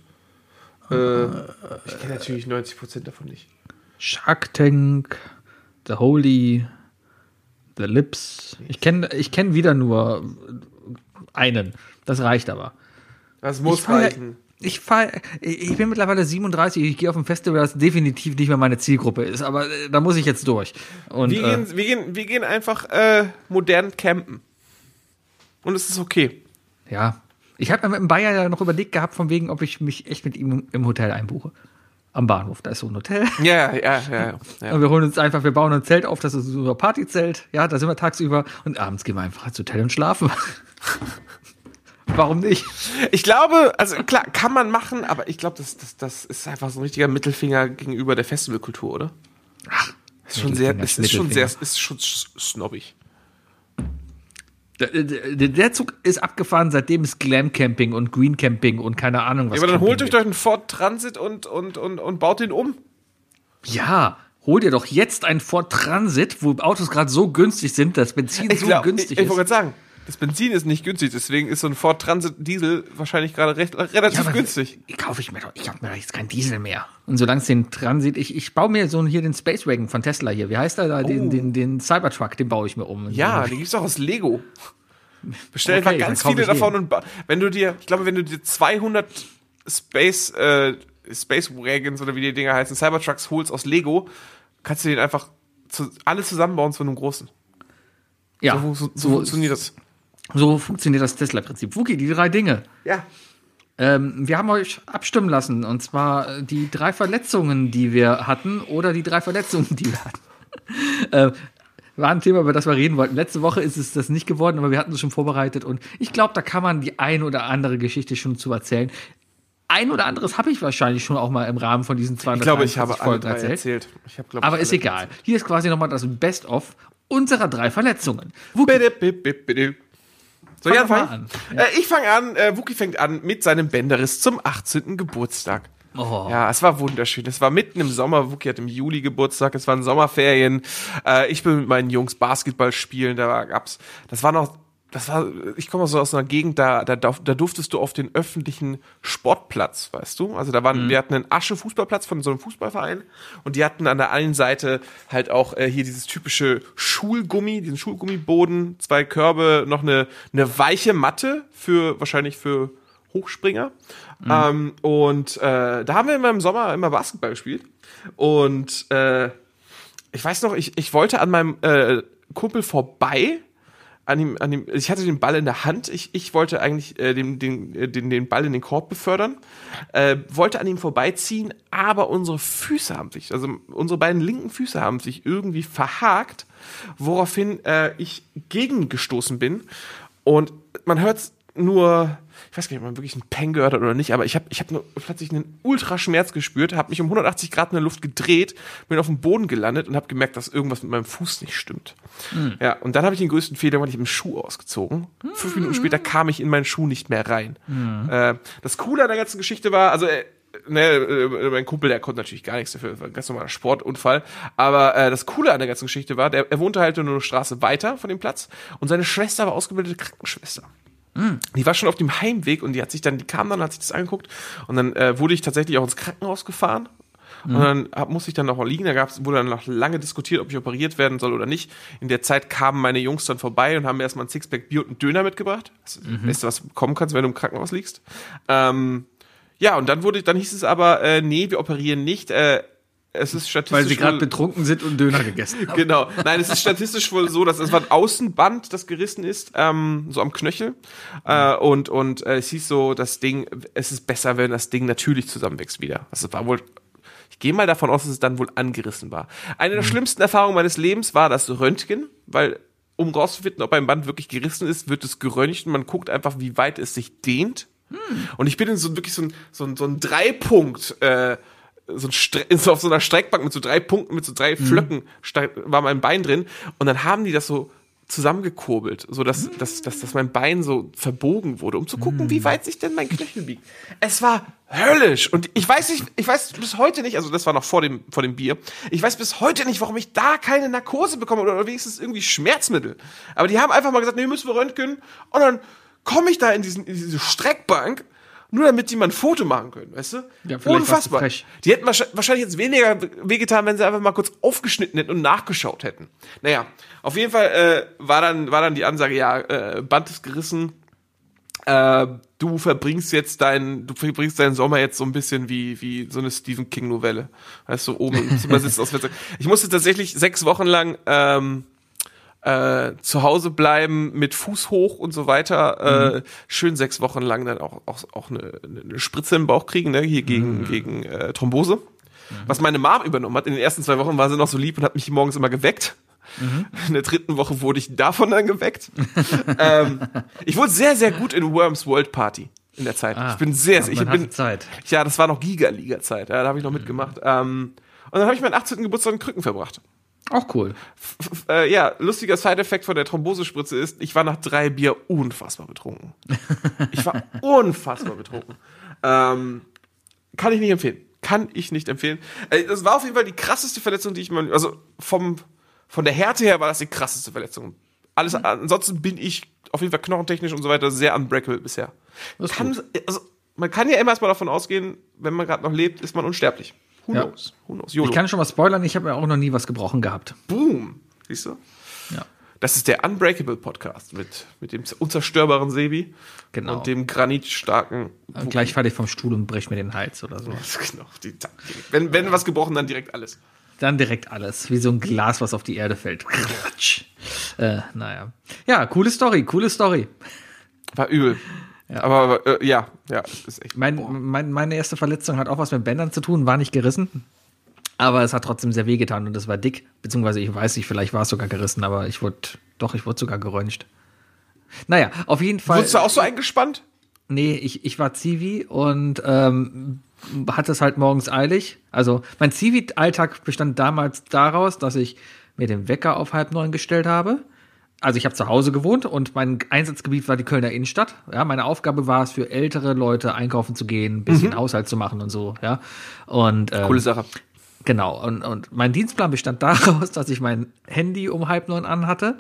Äh, ich kenne natürlich 90% davon nicht. Shark Tank, The Holy, The Lips. Ich kenne ich kenn wieder nur einen. Das reicht aber. Das muss ich reichen. Ich, fahr, ich bin mittlerweile 37, ich gehe auf ein Festival, das definitiv nicht mehr meine Zielgruppe ist, aber äh, da muss ich jetzt durch. Und, Wir, äh, gehen, wir, gehen, wir gehen einfach äh, modern campen. Und es ist okay. Ja. Ich habe mir mit dem Bayer ja noch überlegt gehabt, von wegen, ob ich mich echt mit ihm im Hotel einbuche. Am Bahnhof, da ist so ein Hotel. Ja, ja, ja. ja. Und wir holen uns einfach, wir bauen ein Zelt auf, das ist ein Partyzelt. Ja, da sind wir tagsüber und abends gehen wir einfach ins Hotel und schlafen. warum nicht? Ich glaube, also klar, kann man machen, aber ich glaube, das, das, das ist einfach so ein richtiger Mittelfinger gegenüber der Festivalkultur, oder? Ach, ist schon sehr, ist, ist schon sehr, ist schon snobbig. Der, der, der Zug ist abgefahren, seitdem es Glam Camping und Green Camping und keine Ahnung was. Ja, aber dann Camping holt euch doch einen Ford Transit und, und, und, und baut den um. Ja, hol dir doch jetzt einen Ford Transit, wo Autos gerade so günstig sind, dass Benzin so glaub, günstig ich, ich ist. wollte gerade sagen, das Benzin ist nicht günstig, deswegen ist so ein Ford Transit Diesel wahrscheinlich gerade recht, relativ Ja, günstig. Ich kaufe ich mir doch, ich habe mir doch jetzt keinen Diesel mehr. Und solange es den Transit, ich, ich baue mir so hier den Space Wagon von Tesla hier. Wie heißt der da? Den, den, den Cybertruck, den baue ich mir um. Oh. Ja, den gibt's auch aus Lego. Bestell Okay, dann ganz viele davon den. und wenn du dir, ich glaube, wenn du dir 200 Space, äh, Space Wagons oder wie die Dinger heißen, Cybertrucks holst aus Lego, kannst du den einfach zu, alle zusammenbauen zu einem großen. ja, So, so, so, so, funktioniert das. So funktioniert das Tesla-Prinzip. Wookie, die drei Dinge. Ja. Ähm, wir haben euch abstimmen lassen. Und zwar äh, die drei Verletzungen, die wir hatten, oder die drei Verletzungen, die wir hatten. äh, war ein Thema, über das wir reden wollten. Letzte Woche ist es das nicht geworden, aber wir hatten es schon vorbereitet. Und ich glaube, da kann man die ein oder andere Geschichte schon zu erzählen. Ein oder anderes habe ich wahrscheinlich schon auch mal im Rahmen von diesen 200 Ich glaube, ich habe alle drei erzählt. Ich hab, glaub, Aber ist alle egal. Hier ist quasi nochmal das Best-of unserer drei Verletzungen. Bitte, bitte, bitte. Soll ich anfangen? an. Äh, ich fange an, äh, Wookie fängt an mit seinem Bänderriss zum 18. Geburtstag. Oh. Ja, es war wunderschön. Es war mitten im Sommer. Wookie hat im Juli Geburtstag. Es waren Sommerferien. Äh, ich bin mit meinen Jungs Basketball spielen. Da gab's, das war noch, das war, ich komme so aus einer Gegend, da, da, da durftest du auf den öffentlichen Sportplatz, weißt du? Also da waren, wir hatten einen Asche-Fußballplatz von so einem Fußballverein und die hatten an der einen Seite halt auch äh, hier dieses typische Schulgummi, diesen Schulgummiboden, zwei Körbe, noch eine, eine weiche Matte für, wahrscheinlich für Hochspringer. Ähm, und äh, da haben wir immer im Sommer immer Basketball gespielt. Und äh, ich weiß noch, ich, ich wollte an meinem äh, Kumpel vorbei. An ihm, an ihm, ich hatte den Ball in der Hand. Ich, ich wollte eigentlich äh, den, den, äh, den, den Ball in den Korb befördern. Äh, wollte an ihm vorbeiziehen, aber unsere Füße haben sich, also unsere beiden linken Füße haben sich irgendwie verhakt, woraufhin äh, ich gegengestoßen bin. Und man hört nur, ich weiß gar nicht, ob man wirklich einen Peng gehört hat oder nicht, aber ich habe ich hab nur plötzlich einen Ultraschmerz gespürt, habe mich um 180 Grad in der Luft gedreht, bin auf dem Boden gelandet und habe gemerkt, dass irgendwas mit meinem Fuß nicht stimmt. Ja, und dann habe ich den größten Fehler gemacht, ich habe den Schuh ausgezogen. Fünf Minuten später kam ich in meinen Schuh nicht mehr rein. Äh, das Coole an der ganzen Geschichte war, also äh, Ne, äh, mein Kumpel, der konnte natürlich gar nichts dafür, das war ein ganz normaler Sportunfall. Aber äh, das Coole an der ganzen Geschichte war, der, er wohnte halt nur eine Straße weiter von dem Platz und seine Schwester war ausgebildete Krankenschwester. Die war schon auf dem Heimweg und die hat sich dann, die kam dann, hat sich das angeguckt und dann äh, wurde ich tatsächlich auch ins Krankenhaus gefahren. Und dann hab, musste ich dann noch liegen. Da gab's, wurde dann noch lange diskutiert, ob ich operiert werden soll oder nicht. In der Zeit kamen meine Jungs dann vorbei und haben mir erstmal ein Sixpack Bier und einen Döner mitgebracht. Das ist das Beste, was du bekommen kannst, wenn du im Krankenhaus liegst. Ähm, ja, und dann wurde, dann hieß es aber, äh, nee, wir operieren nicht. Äh, es ist statistisch Weil sie gerade betrunken sind und Döner gegessen haben. Genau. Nein, es ist statistisch wohl so, dass es war ein Außenband, das gerissen ist, ähm, so am Knöchel. Äh, und und äh, es hieß so, das Ding, es ist besser, wenn das Ding natürlich zusammenwächst wieder. Das war wohl. Ich gehe mal davon aus, dass es dann wohl angerissen war. Eine der schlimmsten Erfahrungen meines Lebens war das Röntgen, weil um rauszufinden, ob ein Band wirklich gerissen ist, wird es geröntgt und man guckt einfach, wie weit es sich dehnt. Und ich bin in so wirklich so ein, so ein, so ein Dreipunkt, äh, so, ein Stre so auf so einer Streckbank mit so drei Punkten, mit so drei Flöcken ste- war mein Bein drin. Und dann haben die das so zusammengekurbelt, so dass, dass, dass, dass mein Bein so verbogen wurde, um zu gucken, wie weit sich denn mein Knöchel biegt. Es war höllisch. Und ich weiß nicht, ich weiß bis heute nicht, also das war noch vor dem, vor dem Bier, ich weiß bis heute nicht, warum ich da keine Narkose bekomme oder wenigstens irgendwie Schmerzmittel. Aber die haben einfach mal gesagt, nee, müssen wir röntgen. Und dann komme ich da in, diesen, in diese Streckbank, nur damit die mal ein Foto machen können, weißt du? Ja, Unfassbar. Die hätten wahrscheinlich jetzt weniger wehgetan, wenn sie einfach mal kurz aufgeschnitten hätten und nachgeschaut hätten. Naja, auf jeden Fall äh, war, dann, war dann die Ansage, ja, äh, Band ist gerissen, äh, du verbringst jetzt deinen, du verbringst deinen Sommer jetzt so ein bisschen wie, wie so eine Stephen King Novelle. Weißt du, oben im Zimmer sitzt aus. Ich musste tatsächlich sechs Wochen lang ähm, äh, zu Hause bleiben mit Fuß hoch und so weiter. Äh, schön sechs Wochen lang dann auch, auch, auch eine, eine Spritze im Bauch kriegen, ne, hier gegen, gegen äh, Thrombose. Was meine Mom übernommen hat. In den ersten zwei Wochen war sie noch so lieb und hat mich morgens immer geweckt. In der dritten Woche wurde ich davon dann geweckt. ähm, ich wurde sehr, sehr gut in Worms World Party in der Zeit. Ah, ich bin sehr, ich bin, Zeit. ja, das war noch Giga-Liga-Zeit. Ja, da habe ich noch mitgemacht. Ähm, und dann habe ich meinen 18. Geburtstag in Krücken verbracht. Auch cool. F äh, ja, lustiger Side-Effekt von der Thrombosespritze ist, ich war nach drei Bier unfassbar betrunken. Ich war unfassbar betrunken. Ähm, kann ich nicht empfehlen. Kann ich nicht empfehlen. Äh, das war auf jeden Fall die krasseste Verletzung, die ich mal, also vom, von der Härte her war das die krasseste Verletzung. Alles, ansonsten bin ich auf jeden Fall knochentechnisch und so weiter sehr unbreakable bisher. Kann, also, man kann ja immer erstmal davon ausgehen, wenn man gerade noch lebt, ist man unsterblich. Who Ja. knows? Who knows? YOLO. Ich kann schon mal spoilern, ich habe ja auch noch nie was gebrochen gehabt. Boom. Siehst du? Ja. Das ist der Unbreakable Podcast mit, mit dem unzerstörbaren Sebi Genau. und dem granitstarken. Und gleich falle ich vom Stuhl und brech mir den Hals oder so. Genau, die, wenn, wenn was gebrochen, dann direkt alles. Dann direkt alles, wie so ein Glas, was auf die Erde fällt. Quatsch. Äh, naja. Ja, coole Story, coole Story. War übel. Aber äh, ja, ja, ist echt. Mein, mein, meine erste Verletzung hat auch was mit Bändern zu tun, war nicht gerissen. Aber es hat trotzdem sehr wehgetan und es war dick. Beziehungsweise ich weiß nicht, vielleicht war es sogar gerissen, aber ich wurde, doch, ich wurde sogar geröntgt. Naja, auf jeden Fall. Wurdest du auch so eingespannt? Nee, ich, ich war Zivi und ähm, hatte es halt morgens eilig. Also mein Zivi-Alltag bestand damals daraus, dass ich mir den Wecker auf halb neun gestellt habe. Also ich habe zu Hause gewohnt und mein Einsatzgebiet war die Kölner Innenstadt. Ja, meine Aufgabe war es, für ältere Leute einkaufen zu gehen, ein bisschen Haushalt zu machen und so. Ja, und ähm, Coole Sache. Genau, und, und mein Dienstplan bestand daraus, dass ich mein Handy um halb neun anhatte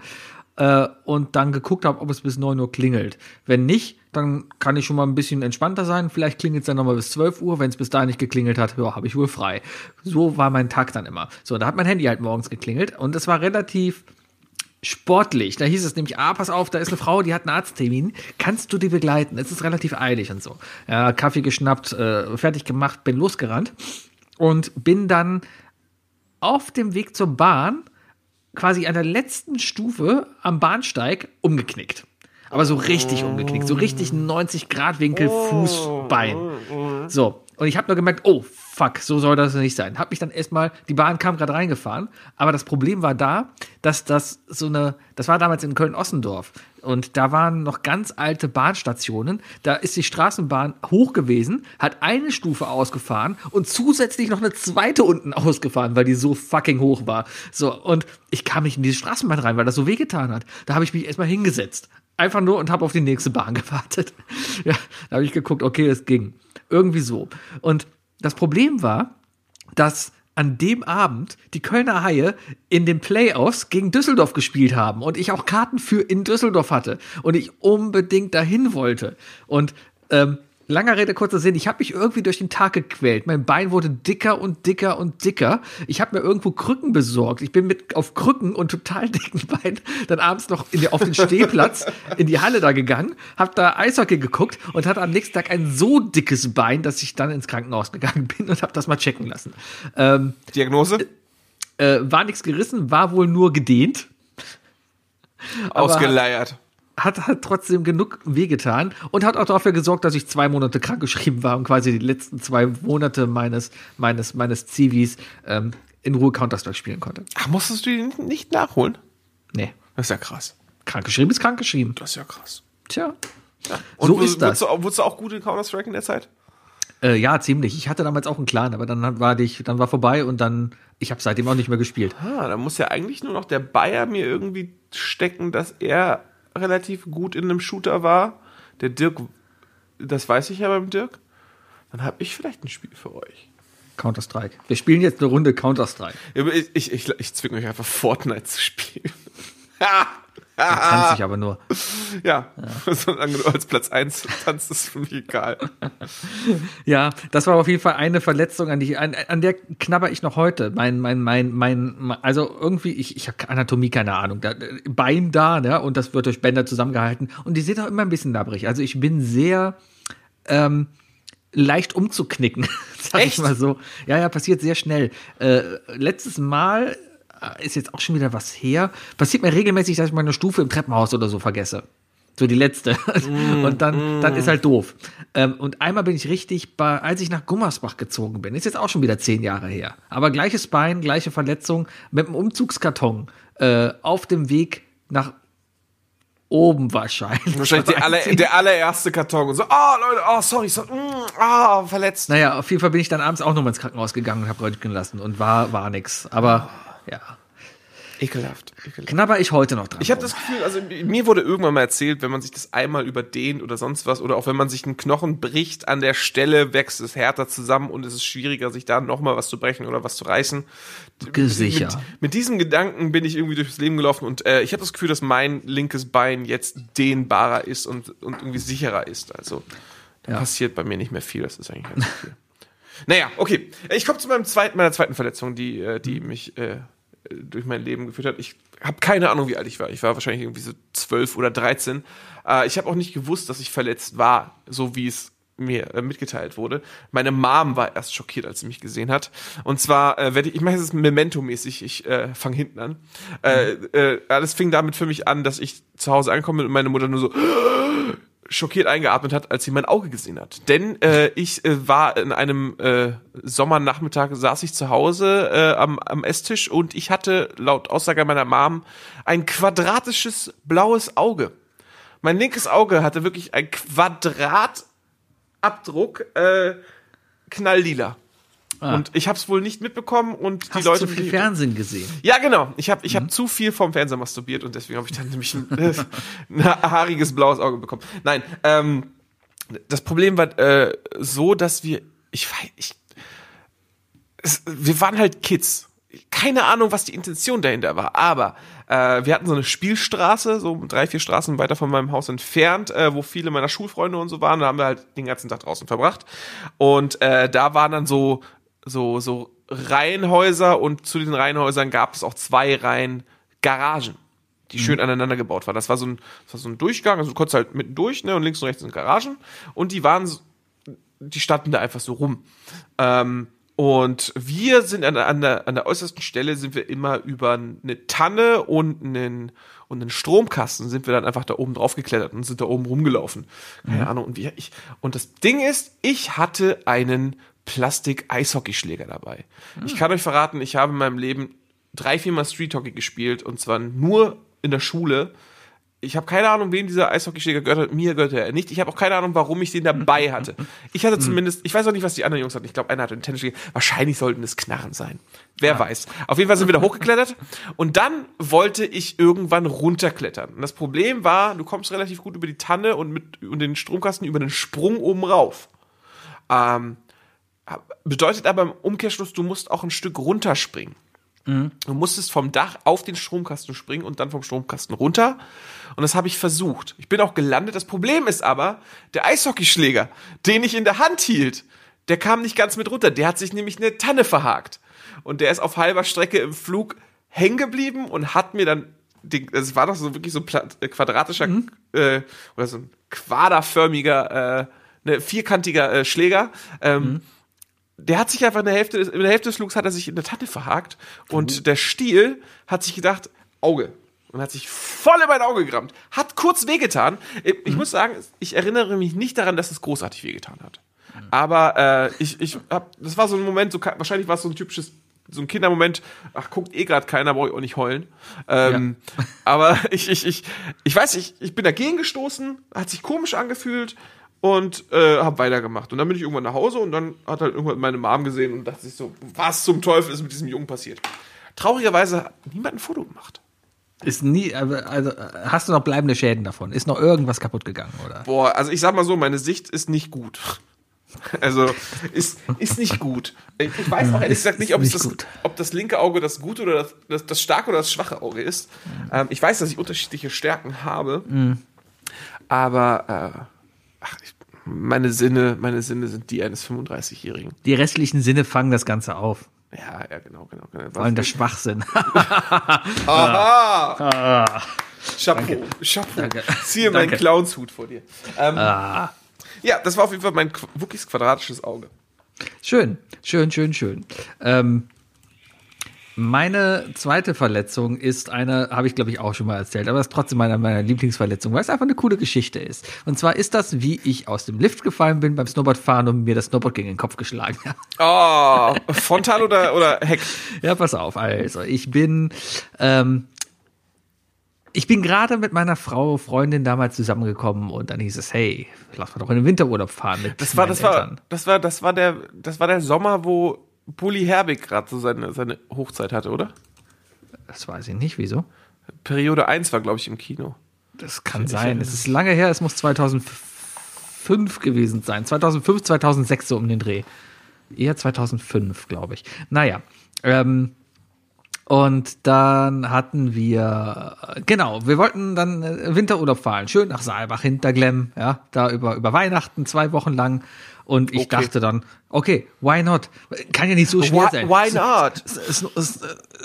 äh, und dann geguckt habe, ob es bis neun Uhr klingelt. Wenn nicht, dann kann ich schon mal ein bisschen entspannter sein. Vielleicht klingelt es dann nochmal bis 12 Uhr. Wenn es bis dahin nicht geklingelt hat, ja, habe ich wohl frei. So war mein Tag dann immer. So, da hat mein Handy halt morgens geklingelt und es war relativ sportlich. Da hieß es nämlich, ah, pass auf, da ist eine Frau, die hat einen Arzttermin. Kannst du die begleiten? Es ist relativ eilig und so. Ja, Kaffee geschnappt, äh, fertig gemacht, bin losgerannt und bin dann auf dem Weg zur Bahn quasi an der letzten Stufe am Bahnsteig umgeknickt. Aber so richtig umgeknickt, so richtig 90 Grad Winkel Fußbein. So, und ich habe nur gemerkt, oh fuck, so soll das nicht sein. Hab mich dann erstmal, die Bahn kam gerade reingefahren, aber das Problem war da, dass das so eine, das war damals in Köln-Ossendorf und da waren noch ganz alte Bahnstationen. Da ist die Straßenbahn hoch gewesen, hat eine Stufe ausgefahren und zusätzlich noch eine zweite unten ausgefahren, weil die so fucking hoch war. So, und ich kam nicht in diese Straßenbahn rein, weil das so wehgetan hat. Da habe ich mich erstmal hingesetzt. Einfach nur und habe auf die nächste Bahn gewartet. Ja, da habe ich geguckt, okay, es ging. Irgendwie so. Und das Problem war, dass an dem Abend die Kölner Haie in den Playoffs gegen Düsseldorf gespielt haben und ich auch Karten für in Düsseldorf hatte und ich unbedingt dahin wollte. Und ähm, langer Rede, kurzer Sinn, ich habe mich irgendwie durch den Tag gequält. Mein Bein wurde dicker und dicker und dicker. Ich habe mir irgendwo Krücken besorgt. Ich bin mit auf Krücken und total dicken Beinen dann abends noch in die, auf den Stehplatz in die Halle da gegangen, habe da Eishockey geguckt und hatte am nächsten Tag ein so dickes Bein, dass ich dann ins Krankenhaus gegangen bin und habe das mal checken lassen. Ähm, Diagnose? äh, war nichts gerissen, war wohl nur gedehnt. Ausgeleiert. Hat, hat trotzdem genug wehgetan und hat auch dafür gesorgt, dass ich zwei Monate krankgeschrieben war und quasi die letzten zwei Monate meines, meines, meines Zivis ähm, in Ruhe Counter-Strike spielen konnte. Ach, musstest du die nicht nachholen? Nee. Das ist ja krass. Krankgeschrieben ist krankgeschrieben. Das ist ja krass. Tja. Und So ist das. Wurdest du, auch- wurdest du auch gut in Counter-Strike in der Zeit? Äh, ja, ziemlich. Ich hatte damals auch einen Clan, aber dann war ich, dann war vorbei und dann, ich habe seitdem auch nicht mehr gespielt. Ah, da muss ja eigentlich nur noch der Bayer mir irgendwie stecken, dass er relativ gut in einem Shooter war. Der Dirk, das weiß ich ja beim Dirk. Dann habe ich vielleicht ein Spiel für euch. Counter-Strike. Wir spielen jetzt eine Runde Counter-Strike. Ich, ich, ich, ich zwinge euch einfach Fortnite zu spielen. Tanze ich aber nur. ja, solange du als Platz 1 tanzt, ist für mich egal. Ja, das war auf jeden Fall eine Verletzung, an, die, an, an der knabber ich noch heute. Mein, mein, mein, mein, also irgendwie, ich, ich habe Anatomie, keine Ahnung. Da, Bein da, ne? Und das wird durch Bänder zusammengehalten. Und die sind auch immer ein bisschen labbrig. Also ich bin sehr ähm, leicht umzuknicken, sag Echt? ich mal so. Ja, ja, passiert sehr schnell. Äh, letztes Mal ist jetzt auch schon wieder was her. Passiert mir regelmäßig, dass ich meine Stufe im Treppenhaus oder so vergesse. So die letzte. und dann, dann ist halt doof. Ähm, und einmal bin ich richtig bei, als ich nach Gummersbach gezogen bin, ist jetzt auch schon wieder zehn Jahre her. Aber gleiches Bein, gleiche Verletzung, mit einem Umzugskarton äh, auf dem Weg nach oben wahrscheinlich. Wahrscheinlich der, aller, der allererste Karton. Und so, oh Leute, oh sorry, so, mm, ah, verletzt. Naja, auf jeden Fall bin ich dann abends auch nochmal ins Krankenhaus gegangen und habe röntgen lassen und war, war nix. Aber ja, Ekelhaft. ekelhaft. knabber ich heute noch dran. Ich habe das Gefühl, also mir wurde irgendwann mal erzählt, wenn man sich das einmal überdehnt oder sonst was, oder auch wenn man sich einen Knochen bricht an der Stelle, wächst es härter zusammen und es ist schwieriger, sich da nochmal was zu brechen oder was zu reißen. Sicher. Mit, mit diesem Gedanken bin ich irgendwie durchs Leben gelaufen und äh, ich habe das Gefühl, dass mein linkes Bein jetzt dehnbarer ist und, und irgendwie sicherer ist. Also da Ja. passiert bei mir nicht mehr viel, das ist eigentlich ganz viel. Naja, okay. Ich komme zu meinem zweiten, meiner zweiten Verletzung, die, äh, die mich äh, durch mein Leben geführt hat. Ich habe keine Ahnung, wie alt ich war. Ich war wahrscheinlich irgendwie so zwölf oder dreizehn. Äh, ich habe auch nicht gewusst, dass ich verletzt war, so wie es mir äh, mitgeteilt wurde. Meine Mom war erst schockiert, als sie mich gesehen hat. Und zwar äh, werde ich, ich mache es Memento-mäßig, ich äh, fange hinten an. Äh, äh, alles fing damit für mich an, dass ich zu Hause angekommen bin und meine Mutter nur so schockiert eingeatmet hat, als sie mein Auge gesehen hat. Denn äh, ich äh, war in einem äh, Sommernachmittag, saß ich zu Hause äh, am, am Esstisch und ich hatte laut Aussage meiner Mom ein quadratisches blaues Auge. Mein linkes Auge hatte wirklich ein Quadratabdruck, äh, knalllila. Und ich habe es wohl nicht mitbekommen und die Hast Leute zu viel die- Fernsehen gesehen. ja, genau. Ich habe ich Mhm. hab zu viel vom Fernseher masturbiert und deswegen habe ich dann nämlich ein, äh, ein haariges blaues Auge bekommen. Nein, ähm, das Problem war äh, so, dass wir, ich weiß, ich, es, wir waren halt Kids. Keine Ahnung, was die Intention dahinter war, aber äh, wir hatten so eine Spielstraße, so drei, vier Straßen weiter von meinem Haus entfernt, äh, wo viele meiner Schulfreunde und so waren. Da haben wir halt den ganzen Tag draußen verbracht. Und äh, da waren dann so, so, so Reihenhäuser und zu den Reihenhäusern gab es auch zwei Reihen Garagen, die schön aneinander gebaut waren. Das war so ein, das war so ein Durchgang, also du konntest halt mitten durch, ne, und links und rechts sind Garagen. Und die waren, so- die standen da einfach so rum. Ähm, und wir sind an, der- an, der, an der äußersten Stelle sind wir immer über eine Tanne und einen, und einen Stromkasten sind wir dann einfach da oben drauf geklettert und sind da oben rumgelaufen. Keine Ahnung. Und, wie, ich, und das Ding ist, ich hatte einen Plastik-Eishockeyschläger dabei. Ich kann euch verraten, ich habe in meinem Leben drei, viermal Street Hockey gespielt und zwar nur in der Schule. Ich habe keine Ahnung, wem dieser Eishockeyschläger gehört hat. Mir gehört er nicht. Ich habe auch keine Ahnung, warum ich den dabei hatte. Ich hatte zumindest, ich weiß auch nicht, was die anderen Jungs hatten. Ich glaube, einer hatte einen Tennisschläger. Wahrscheinlich sollten es Knarren sein. Wer weiß. Auf jeden Fall sind wir da hochgeklettert. Und dann wollte ich irgendwann runterklettern. Und das Problem war, du kommst relativ gut über die Tanne und mit und den Stromkasten über den Sprung oben rauf. Ähm, bedeutet aber im Umkehrschluss, du musst auch ein Stück runterspringen. Du musstest vom Dach auf den Stromkasten springen und dann vom Stromkasten runter. Und das habe ich versucht. Ich bin auch gelandet. Das Problem ist aber, der Eishockeyschläger, den ich in der Hand hielt, der kam nicht ganz mit runter. Der hat sich nämlich eine Tanne verhakt. Und der ist auf halber Strecke im Flug hängen geblieben und hat mir dann, es war doch so wirklich so ein äh, quadratischer äh, oder so ein quaderförmiger, äh, ne, vierkantiger äh, Schläger. Ähm, der hat sich einfach in der Hälfte, des- in der Hälfte des Flugs hat er sich in der Tanne verhakt und der Stiel hat sich gedacht, Auge. Und hat sich voll in mein Auge gerammt. Hat kurz wehgetan. Ich, ich muss sagen, ich erinnere mich nicht daran, dass es großartig wehgetan hat. Aber äh, ich, ich hab, das war so ein Moment, so, wahrscheinlich war es so ein typisches, so ein Kindermoment, ach, guckt eh gerade keiner, brauche ich auch nicht heulen. Ähm, Aber ich, ich, ich, ich weiß, ich, ich bin dagegen gestoßen, hat sich komisch angefühlt und äh, habe weitergemacht. Und dann bin ich irgendwann nach Hause und dann hat halt irgendwann meine Mom gesehen und dachte sich so, was zum Teufel ist mit diesem Jungen passiert? Traurigerweise hat niemand ein Foto gemacht. Ist nie, also äh, hast du noch bleibende Schäden davon? Ist noch irgendwas kaputt gegangen, oder? Boah, also ich sag mal so, meine Sicht ist nicht gut. Also ist, ist nicht gut. Ich weiß auch ehrlich Ist- gesagt nicht, ob, nicht das, ob das linke Auge das gute oder das, das, das starke oder das schwache Auge ist. Ähm, ich weiß, dass ich unterschiedliche Stärken habe. Aber äh, ach, ich, meine Sinne, meine Sinne sind die eines 35-Jährigen. Die restlichen Sinne fangen das Ganze auf. Ja, ja, genau, genau. genau. Vor allem der Schwachsinn. Aha! Chapeau, Chapeau. Danke. Ziehe meinen Danke. Clownshut vor dir. Ähm, ah. Ja, das war auf jeden Fall mein Wookies quadratisches Auge. Schön, schön, schön, schön. Ähm, Meine zweite Verletzung ist eine, habe ich glaube ich auch schon mal erzählt, aber das ist trotzdem meine meiner Lieblingsverletzung, weil es einfach eine coole Geschichte ist. Und zwar ist das, wie ich aus dem Lift gefallen bin beim Snowboardfahren und mir das Snowboard gegen den Kopf geschlagen habe. Oh, frontal oder, oder Heck? Ja, pass auf. Also, ich bin, ähm, ich bin gerade mit meiner Frau, Freundin damals zusammengekommen und dann hieß es, hey, lass mal doch in den Winterurlaub fahren mit Das war, das war, das war, das war der, das war der Sommer, wo Bully Herbig gerade so seine, seine Hochzeit hatte, oder? Das weiß ich nicht, wieso? Periode 1 war, glaube ich, im Kino. Das kann sein. Es ist lange her, es muss 2005 gewesen sein. 2005, 2006 so um den Dreh. Eher 2005, glaube ich. Naja, ähm, und dann hatten wir, genau, wir wollten dann äh, Winterurlaub fahren. Schön nach Saalbach Hinterglemm, ja, da über, über Weihnachten zwei Wochen lang. Und ich Okay. dachte dann, okay, why not? Kann ja nicht so schwer Why, sein. why not?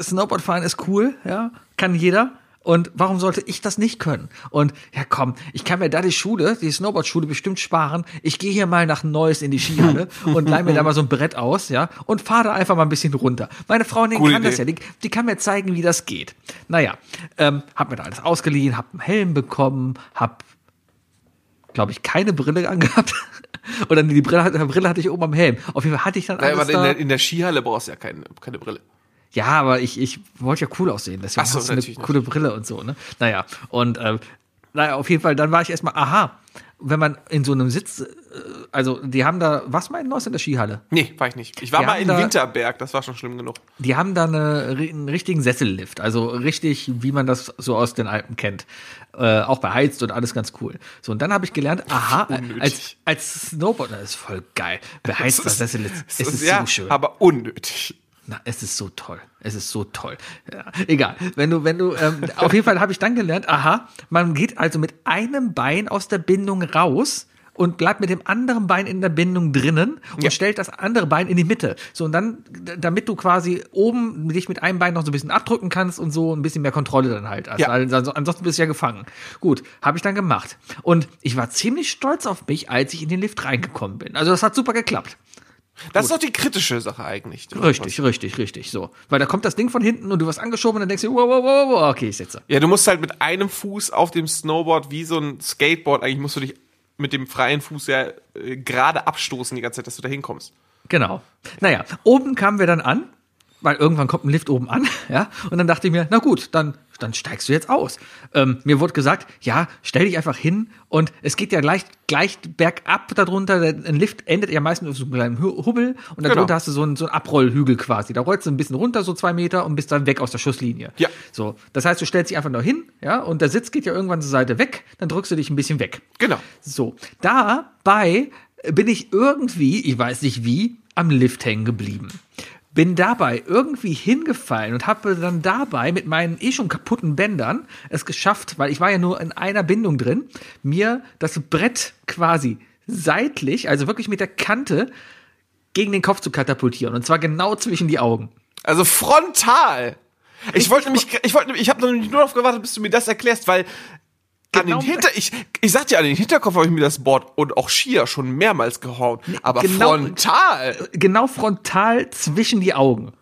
Snowboardfahren ist cool, ja, kann jeder. Und warum sollte ich das nicht können? Und ja, komm, ich kann mir da die Schule, die Snowboard-Schule bestimmt sparen. Ich gehe hier mal nach Neuss in die Skihalle und leih mir da mal so ein Brett aus, ja, und fahre da einfach mal ein bisschen runter. Meine Freundin Gute kann das Idee. ja, die, die kann mir zeigen, wie das geht. Naja, ähm, hab mir da alles ausgeliehen, hab einen Helm bekommen, hab glaube ich, keine Brille angehabt. Oder nee, die Brille, die Brille hatte ich oben am Helm. Auf jeden Fall hatte ich dann Nein, alles aber in da. der, in der Skihalle brauchst du ja keine, keine Brille. Ja, aber ich, ich wollte ja cool aussehen, deswegen Ach so, hast du eine coole Brille und so, ne? Naja, und ähm, naja, auf jeden Fall, dann war ich erstmal, aha, wenn man in so einem Sitz, äh, also die haben da, was meinen Neues in der Skihalle? Nee, war ich nicht. Ich war Wir mal in da- Winterberg, das war schon schlimm genug. Die haben da eine, einen richtigen Sessellift, also richtig, wie man das so aus den Alpen kennt. Äh, auch beheizt und alles ganz cool. So, und dann habe ich gelernt, aha, Unnötig. als, als Snowboarder das ist voll geil. Beheizter Sessellift, es ist ja, so schön. aber unnötig. Na, es ist so toll. Es ist so toll. Ja, egal. Wenn du, wenn du, ähm, auf jeden Fall habe ich dann gelernt, aha, man geht also mit einem Bein aus der Bindung raus und bleibt mit dem anderen Bein in der Bindung drinnen und Ja. stellt das andere Bein in die Mitte. So, und dann, damit du quasi oben dich mit einem Bein noch so ein bisschen abdrücken kannst und so ein bisschen mehr Kontrolle dann halt hast. Ja. Also, ansonsten bist du ja gefangen. Gut, habe ich dann gemacht. Und ich war ziemlich stolz auf mich, als ich in den Lift reingekommen bin. Also das hat super geklappt. Das ist doch die kritische Sache eigentlich. Richtig, richtig, richtig, so. Weil da kommt das Ding von hinten und du wirst angeschoben und dann denkst du, wow, wow, wow, wow, okay, ich sitze. Ja, du musst halt mit einem Fuß auf dem Snowboard wie so ein Skateboard, eigentlich musst du dich mit dem freien Fuß ja äh, gerade abstoßen die ganze Zeit, dass du da hinkommst. Genau. Naja, oben kamen wir dann an, weil irgendwann kommt ein Lift oben an, ja, und dann dachte ich mir, na gut, dann, dann steigst du jetzt aus. Ähm, mir wurde gesagt, ja, stell dich einfach hin und es geht ja gleich, gleich bergab darunter, ein Lift endet ja meistens auf so einem kleinen Hu- Hubbel und darunter Genau. hast du so einen, so einen Abrollhügel quasi. Da rollst du ein bisschen runter, so zwei Meter und bist dann weg aus der Schusslinie. Ja. So, das heißt, du stellst dich einfach nur hin, ja, und der Sitz geht ja irgendwann zur Seite weg, dann drückst du dich ein bisschen weg. Genau. So, dabei bin ich irgendwie, ich weiß nicht wie, am Lift hängen geblieben. Bin dabei irgendwie hingefallen und habe dann dabei mit meinen eh schon kaputten Bändern es geschafft, weil ich war ja nur in einer Bindung drin, mir das Brett quasi seitlich, also wirklich mit der Kante, gegen den Kopf zu katapultieren. Und zwar genau zwischen die Augen. Also frontal. Ich wollte nämlich, ich wollte, ich habe nämlich nur darauf gewartet, bis du mir das erklärst, weil an Genau. den Hinter, ich, ich sag dir, an den Hinterkopf habe ich mir das Board und auch Skier schon mehrmals gehauen. Aber genau- frontal. genau frontal zwischen die Augen.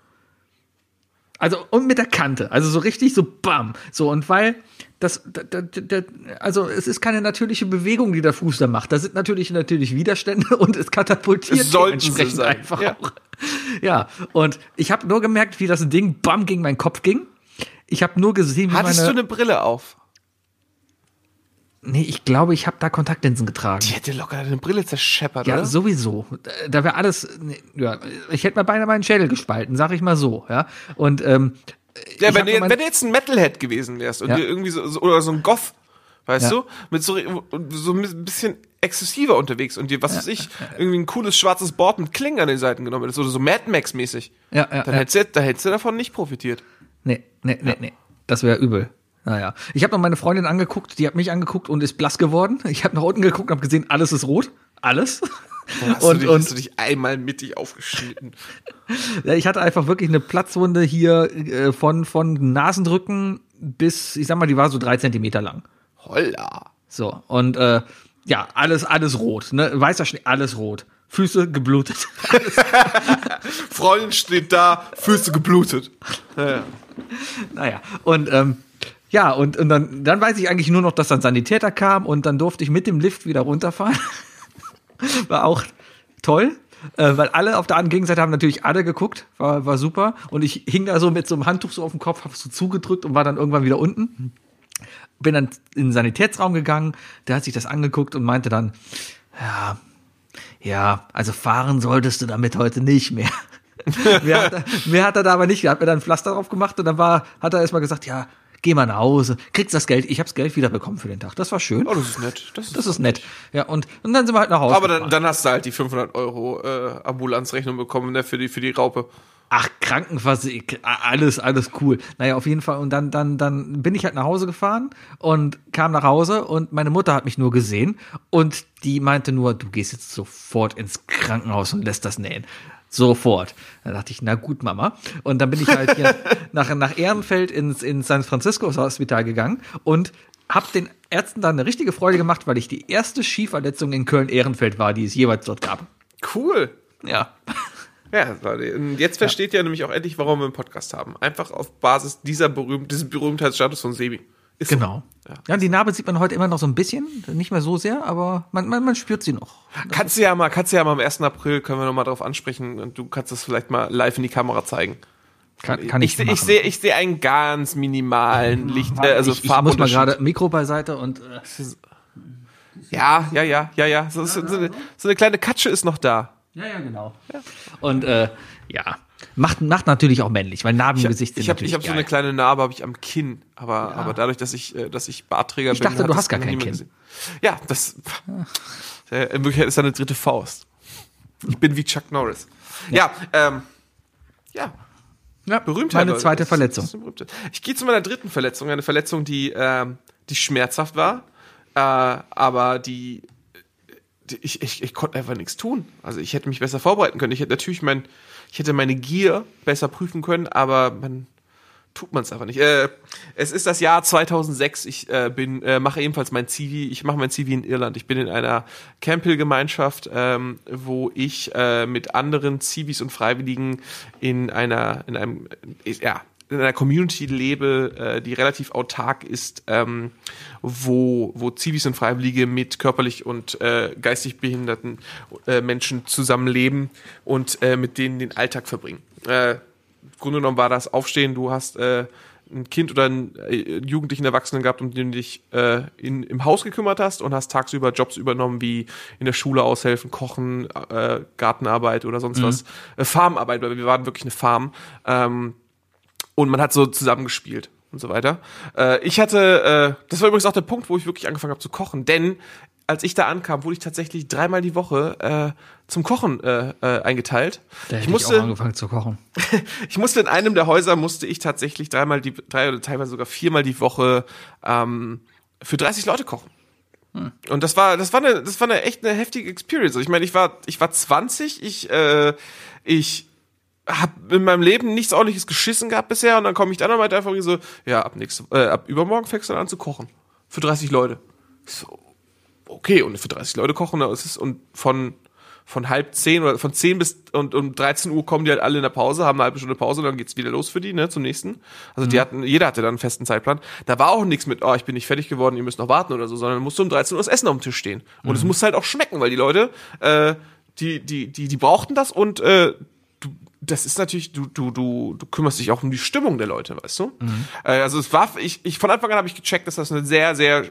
Also und mit der Kante, also so richtig so bam. So und weil das, da, da, da, also es ist keine natürliche Bewegung, die der Fuß da macht. Da sind natürlich natürlich Widerstände und es katapultiert Es sein, einfach ja. auch. Ja, und ich habe nur gemerkt, wie das Ding bam gegen meinen Kopf ging. Ich habe nur gesehen, wie Hattest du meine eine Brille auf? Nee, ich glaube, ich habe da Kontaktlinsen getragen. Die hätte locker deine Brille zerscheppert, Ja, oder? sowieso. Da wäre alles, nee, ja, ich hätte mir beinahe meinen Schädel gespalten, sag ich mal so, ja. Und ähm, Ja, wenn du, wenn du jetzt ein Metalhead gewesen wärst und Ja. dir irgendwie so, so oder so ein Goth, weißt Ja. du, mit so, so ein bisschen exzessiver unterwegs und dir, was weiß ich, irgendwie ein cooles schwarzes Board mit Klingen an den Seiten genommen hättest oder so Mad Max mäßig, Ja, ja, dann ja. hättest du, da hättest du davon nicht profitiert. Nee, nee, nee, nee. Das wäre übel. Naja. Ich habe noch meine Freundin angeguckt, die hat mich angeguckt und ist blass geworden. Ich habe nach unten geguckt und habe gesehen, alles ist rot. Alles. Hast, und, du dich, und hast du dich einmal mittig aufgeschnitten. ja, ich hatte einfach wirklich eine Platzwunde hier äh, von, von Nasendrücken bis, ich sag mal, die war so drei Zentimeter lang. Holla. So, und äh, ja, alles, alles rot. Ne? Weißer Schnee, alles rot. Füße geblutet. Freundin steht da, Füße geblutet. naja, und ähm, ja, und, und dann, dann weiß ich eigentlich nur noch, dass dann Sanitäter kam und dann durfte ich mit dem Lift wieder runterfahren. War auch toll. Äh, weil alle auf der anderen Gegenseite haben natürlich alle geguckt, war, war super. Und ich hing da so mit so einem Handtuch so auf dem Kopf, hab so zugedrückt und war dann irgendwann wieder unten. Bin dann in den Sanitätsraum gegangen, der hat sich das angeguckt und meinte dann, ja, ja, also fahren solltest du damit heute nicht mehr. mehr, hat er, mehr hat er da aber nicht. Er hat mir dann ein Pflaster drauf gemacht und dann war, hat er erstmal gesagt, ja, geh mal nach Hause, kriegst das Geld. Ich hab's Geld wiederbekommen für den Tag. Das war schön. Oh, das ist nett. Das ist, Das ist nett. Ja, und, und dann sind wir halt nach Hause. aber dann, dann hast du halt die 500 Euro äh, Ambulanzrechnung bekommen ne, für, die, für die Raupe. Ach, Krankenversicherung, alles, alles cool. Naja, auf jeden Fall. Und dann, dann, dann bin ich halt nach Hause gefahren und kam nach Hause und meine Mutter hat mich nur gesehen und die meinte nur, du gehst jetzt sofort ins Krankenhaus und lässt das nähen. Sofort. Da dachte ich, na gut, Mama. Und dann bin ich halt hier nach, nach Ehrenfeld ins, ins San Francisco Hospital gegangen und hab den Ärzten dann eine richtige Freude gemacht, weil ich die erste Skiverletzung in Köln-Ehrenfeld war, die es jeweils dort gab. Cool. Ja. Ja, jetzt versteht ihr nämlich auch endlich, warum wir einen Podcast haben. Einfach auf Basis dieser berühmt, dieses Berühmtheitsstatus von Sebi. Ist so. Genau. Ja. die Narbe sieht man heute immer noch so ein bisschen, nicht mehr so sehr, aber man, man, man spürt sie noch. Kannst du ja mal, kannst du ja mal am 1. April, können wir noch mal drauf ansprechen und du kannst das vielleicht mal live in die Kamera zeigen. Kann, kann ich, ich, ich sehe ich sehe einen ganz minimalen Licht, äh, also ich, ich muss mal gerade Mikro beiseite und äh, Ja, ja, ja, ja, ja. So, so, so, eine, so eine kleine Katsche ist noch da. ja, ja, genau. Und äh, ja, macht, macht natürlich auch männlich, weil Narben Ich im habe Gesicht sind ich hab, natürlich ich hab so eine kleine Narbe habe ich am Kinn, aber aber dadurch, dass ich äh, dass ich Bartträger Ich bin, dachte, hat du hast gar kein Kinn. gesehen. Ja, das äh, in Wirklichkeit ist eine dritte Faust. Ich bin wie Chuck Norris. Ja, ähm, ja, ja, Berühmtheit. meine zweite Verletzung. Ich gehe zu meiner dritten Verletzung, eine Verletzung, die, ähm, die schmerzhaft war, äh, aber die, die ich, ich, ich konnte einfach nichts tun. Also ich hätte mich besser vorbereiten können. Ich hätte natürlich mein, ich hätte meine Gier besser prüfen können, aber man tut man es einfach nicht. Äh, es ist das Jahr 2006. Ich äh, bin äh, mache ebenfalls mein Zivi. Ich mache mein Zivi in Irland. Ich bin in einer Camphill-Gemeinschaft, ähm, wo ich äh, mit anderen Zivis und Freiwilligen in einer in einem ja in einer Community lebe, äh, die relativ autark ist, ähm, wo, wo Zivis und Freiwillige mit körperlich und äh, geistig behinderten äh, Menschen zusammenleben und äh, mit denen den Alltag verbringen. Äh, im Grunde genommen war das Aufstehen, du hast äh, ein Kind oder einen äh, Jugendlichen Erwachsenen gehabt, um den du dich äh, in, im Haus gekümmert hast und hast tagsüber Jobs übernommen, wie in der Schule aushelfen, kochen, äh, Gartenarbeit oder sonst was. Äh, Farmarbeit, weil wir waren wirklich eine Farm. Ähm, und man hat so zusammengespielt und so weiter. Äh, ich hatte, äh, das war übrigens auch der Punkt, wo ich wirklich angefangen habe zu kochen, denn als ich da ankam, wurde ich tatsächlich dreimal die Woche äh, zum Kochen äh, äh, eingeteilt. Da hätte ich ich, musste, auch angefangen zu kochen. ich musste in einem der Häuser musste ich tatsächlich dreimal die, drei oder teilweise sogar viermal die Woche ähm, für 30 Leute kochen. Und das war, das war eine, das war eine echt eine heftige Experience. Also ich meine, ich war, ich war 20, ich, äh, ich habe in meinem Leben nichts ordentliches geschissen gehabt bisher und dann komme ich dann meinte einfach so, ja, ab nächste, äh, ab übermorgen fängst du dann an zu kochen. Für 30 Leute. So, okay, und für 30 Leute kochen, das ist, und von, von halb zehn oder von zehn bis und um 13 Uhr kommen die halt alle in der Pause, haben eine halbe Stunde Pause und dann geht's wieder los für die, ne, zum nächsten. Also die hatten, jeder hatte dann einen festen Zeitplan. Da war auch nichts mit, oh, ich bin nicht fertig geworden, ihr müsst noch warten oder so, sondern musste um 13 Uhr das Essen auf dem Tisch stehen. Und es musste halt auch schmecken, weil die Leute, äh, die, die, die, die brauchten das und äh, du, das ist natürlich, du, du, du, du kümmerst dich auch um die Stimmung der Leute, weißt du? Äh, also es war, ich, ich von Anfang an habe ich gecheckt, dass das eine sehr, sehr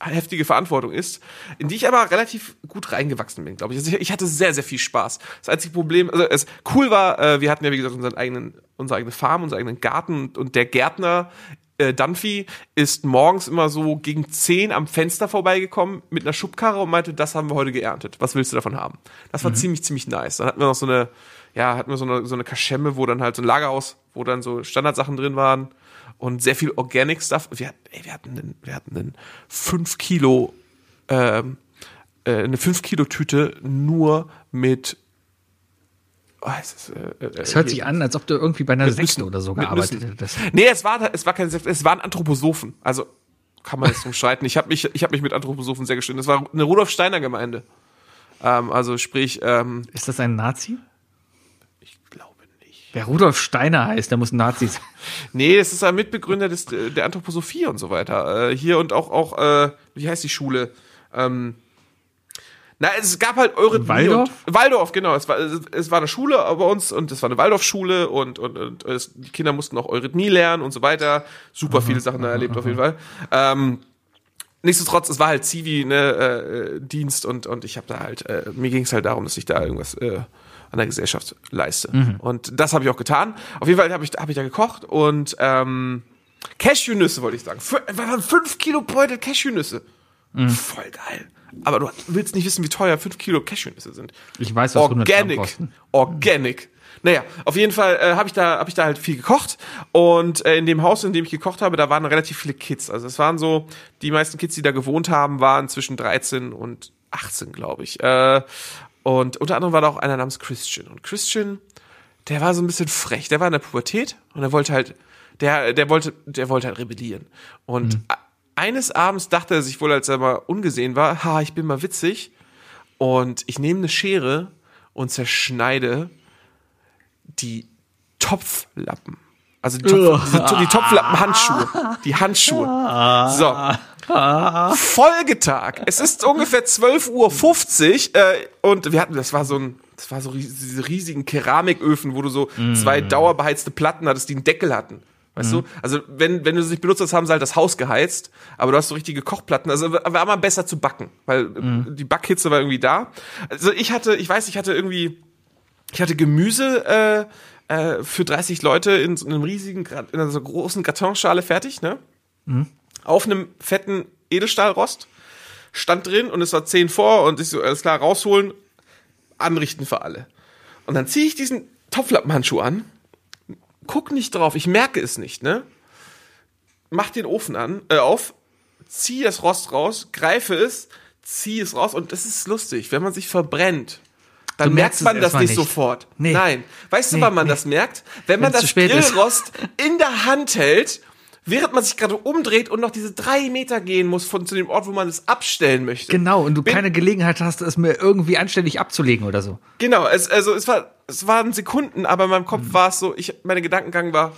heftige Verantwortung ist, in die ich aber relativ gut reingewachsen bin, glaube ich. Also ich. Ich hatte sehr, sehr viel Spaß. Das einzige Problem, also es cool war, äh, wir hatten ja wie gesagt unseren eigenen, unsere eigene Farm, unseren eigenen Garten und, und der Gärtner äh, Dunphy ist morgens immer so gegen 10 am Fenster vorbeigekommen mit einer Schubkarre und meinte, das haben wir heute geerntet. Was willst du davon haben? Das war ziemlich, ziemlich nice. Dann hatten wir noch so eine, ja, hatten wir so eine, so eine Kaschemme, wo dann halt so ein Lagerhaus, wo dann so Standardsachen drin waren und sehr viel Organic Stuff. Wir, hatten- ey, wir hatten einen, wir hatten einen 5 Kilo, ähm, äh, eine 5 Kilo Tüte nur mit oh, es äh, äh, Es hört sich an, als ob du irgendwie bei einer Sekte Nüssen. oder so gearbeitet hättest. Nee, es war, es war kein Sekt, es waren Anthroposophen. Also kann man jetzt drum streiten. Ich habe mich, ich habe mich mit Anthroposophen sehr gestritten. Das war eine Rudolf Steiner Gemeinde. Ähm, also sprich, ähm, Ist das ein Nazi? Wer Rudolf Steiner heißt, der muss ein Nazi sein. Nee, das ist ein Mitbegründer des, der Anthroposophie und so weiter. Äh, hier und auch, auch äh, wie heißt die Schule? Ähm, na, es gab halt Eurythmie Waldorf? Und, Waldorf, genau. Es war, es, war eine Schule bei uns und es war eine Waldorfschule und, und, und es, die Kinder mussten auch Eurythmie lernen und so weiter. Super viele Sachen da erlebt auf jeden Fall. Ähm, nichtsdestotrotz, es war halt Zivi, ne, äh, Dienst und, und ich habe da halt, äh, mir ging es halt darum, dass ich da irgendwas äh, an der Gesellschaft leiste. Und das habe ich auch getan. Auf jeden Fall habe ich, hab ich da gekocht und ähm, Cashewnüsse wollte ich sagen. Waren fünf Kilo Beutel Cashewnüsse. Voll geil. Aber du willst nicht wissen, wie teuer fünf Kilo Cashewnüsse sind. Ich weiß, was 100 Organic. kosten. Organic. Naja, auf jeden Fall äh, habe ich da habe ich da halt viel gekocht und äh, in dem Haus, in dem ich gekocht habe, da waren relativ viele Kids. Also es waren so die meisten Kids, die da gewohnt haben, waren zwischen 13 und 18, glaube ich. Äh, und unter anderem war da auch einer namens Christian und Christian, der war so ein bisschen frech. Der war in der Pubertät und er wollte halt der der wollte der wollte halt rebellieren und a- eines Abends dachte er sich wohl, als er mal ungesehen war, ha, ich bin mal witzig und ich nehme eine Schere und zerschneide die Topflappen. Also die, Topf, die Topflappen-Handschuhe. Die Handschuhe. So. Folgetag. Es ist ungefähr 12.50 Uhr äh, und wir hatten, das war so ein, das war so ries- diese riesigen Keramiköfen, wo du so zwei dauerbeheizte Platten hattest, die einen Deckel hatten. Weißt du? Also, wenn, wenn du sie nicht benutzt hast, haben sie halt das Haus geheizt, aber du hast so richtige Kochplatten. Also, war mal besser zu backen, weil äh, die Backhitze war irgendwie da. Also, ich hatte, ich weiß, ich hatte irgendwie, ich hatte Gemüse äh, äh, für 30 Leute in so einem riesigen, in einer so großen Kartonschale fertig, ne? Auf einem fetten Edelstahlrost. Stand drin und es war 10 vor und ich so, alles klar, rausholen, anrichten für alle. Und dann ziehe ich diesen Topflappenhandschuh an, guck nicht drauf, ich merke es nicht, ne? Mach den Ofen an, äh, auf, zieh das Rost raus, greife es, zieh es raus und das ist lustig, wenn man sich verbrennt. Dann Du merkt man das nicht, nicht. sofort. Nee. Nein. Weißt du, Nee, wann man nee. das merkt? Wenn man Wenn's das spät ist. Grillrost in der Hand hält, während man sich gerade umdreht und noch diese drei Meter gehen muss von zu dem Ort, wo man es abstellen möchte. Genau, und du Bin- keine Gelegenheit hast, es mir irgendwie anständig abzulegen oder so. Genau, es, also es war, es waren Sekunden, aber in meinem Kopf Mhm. war es so, ich, meine Gedankengang war,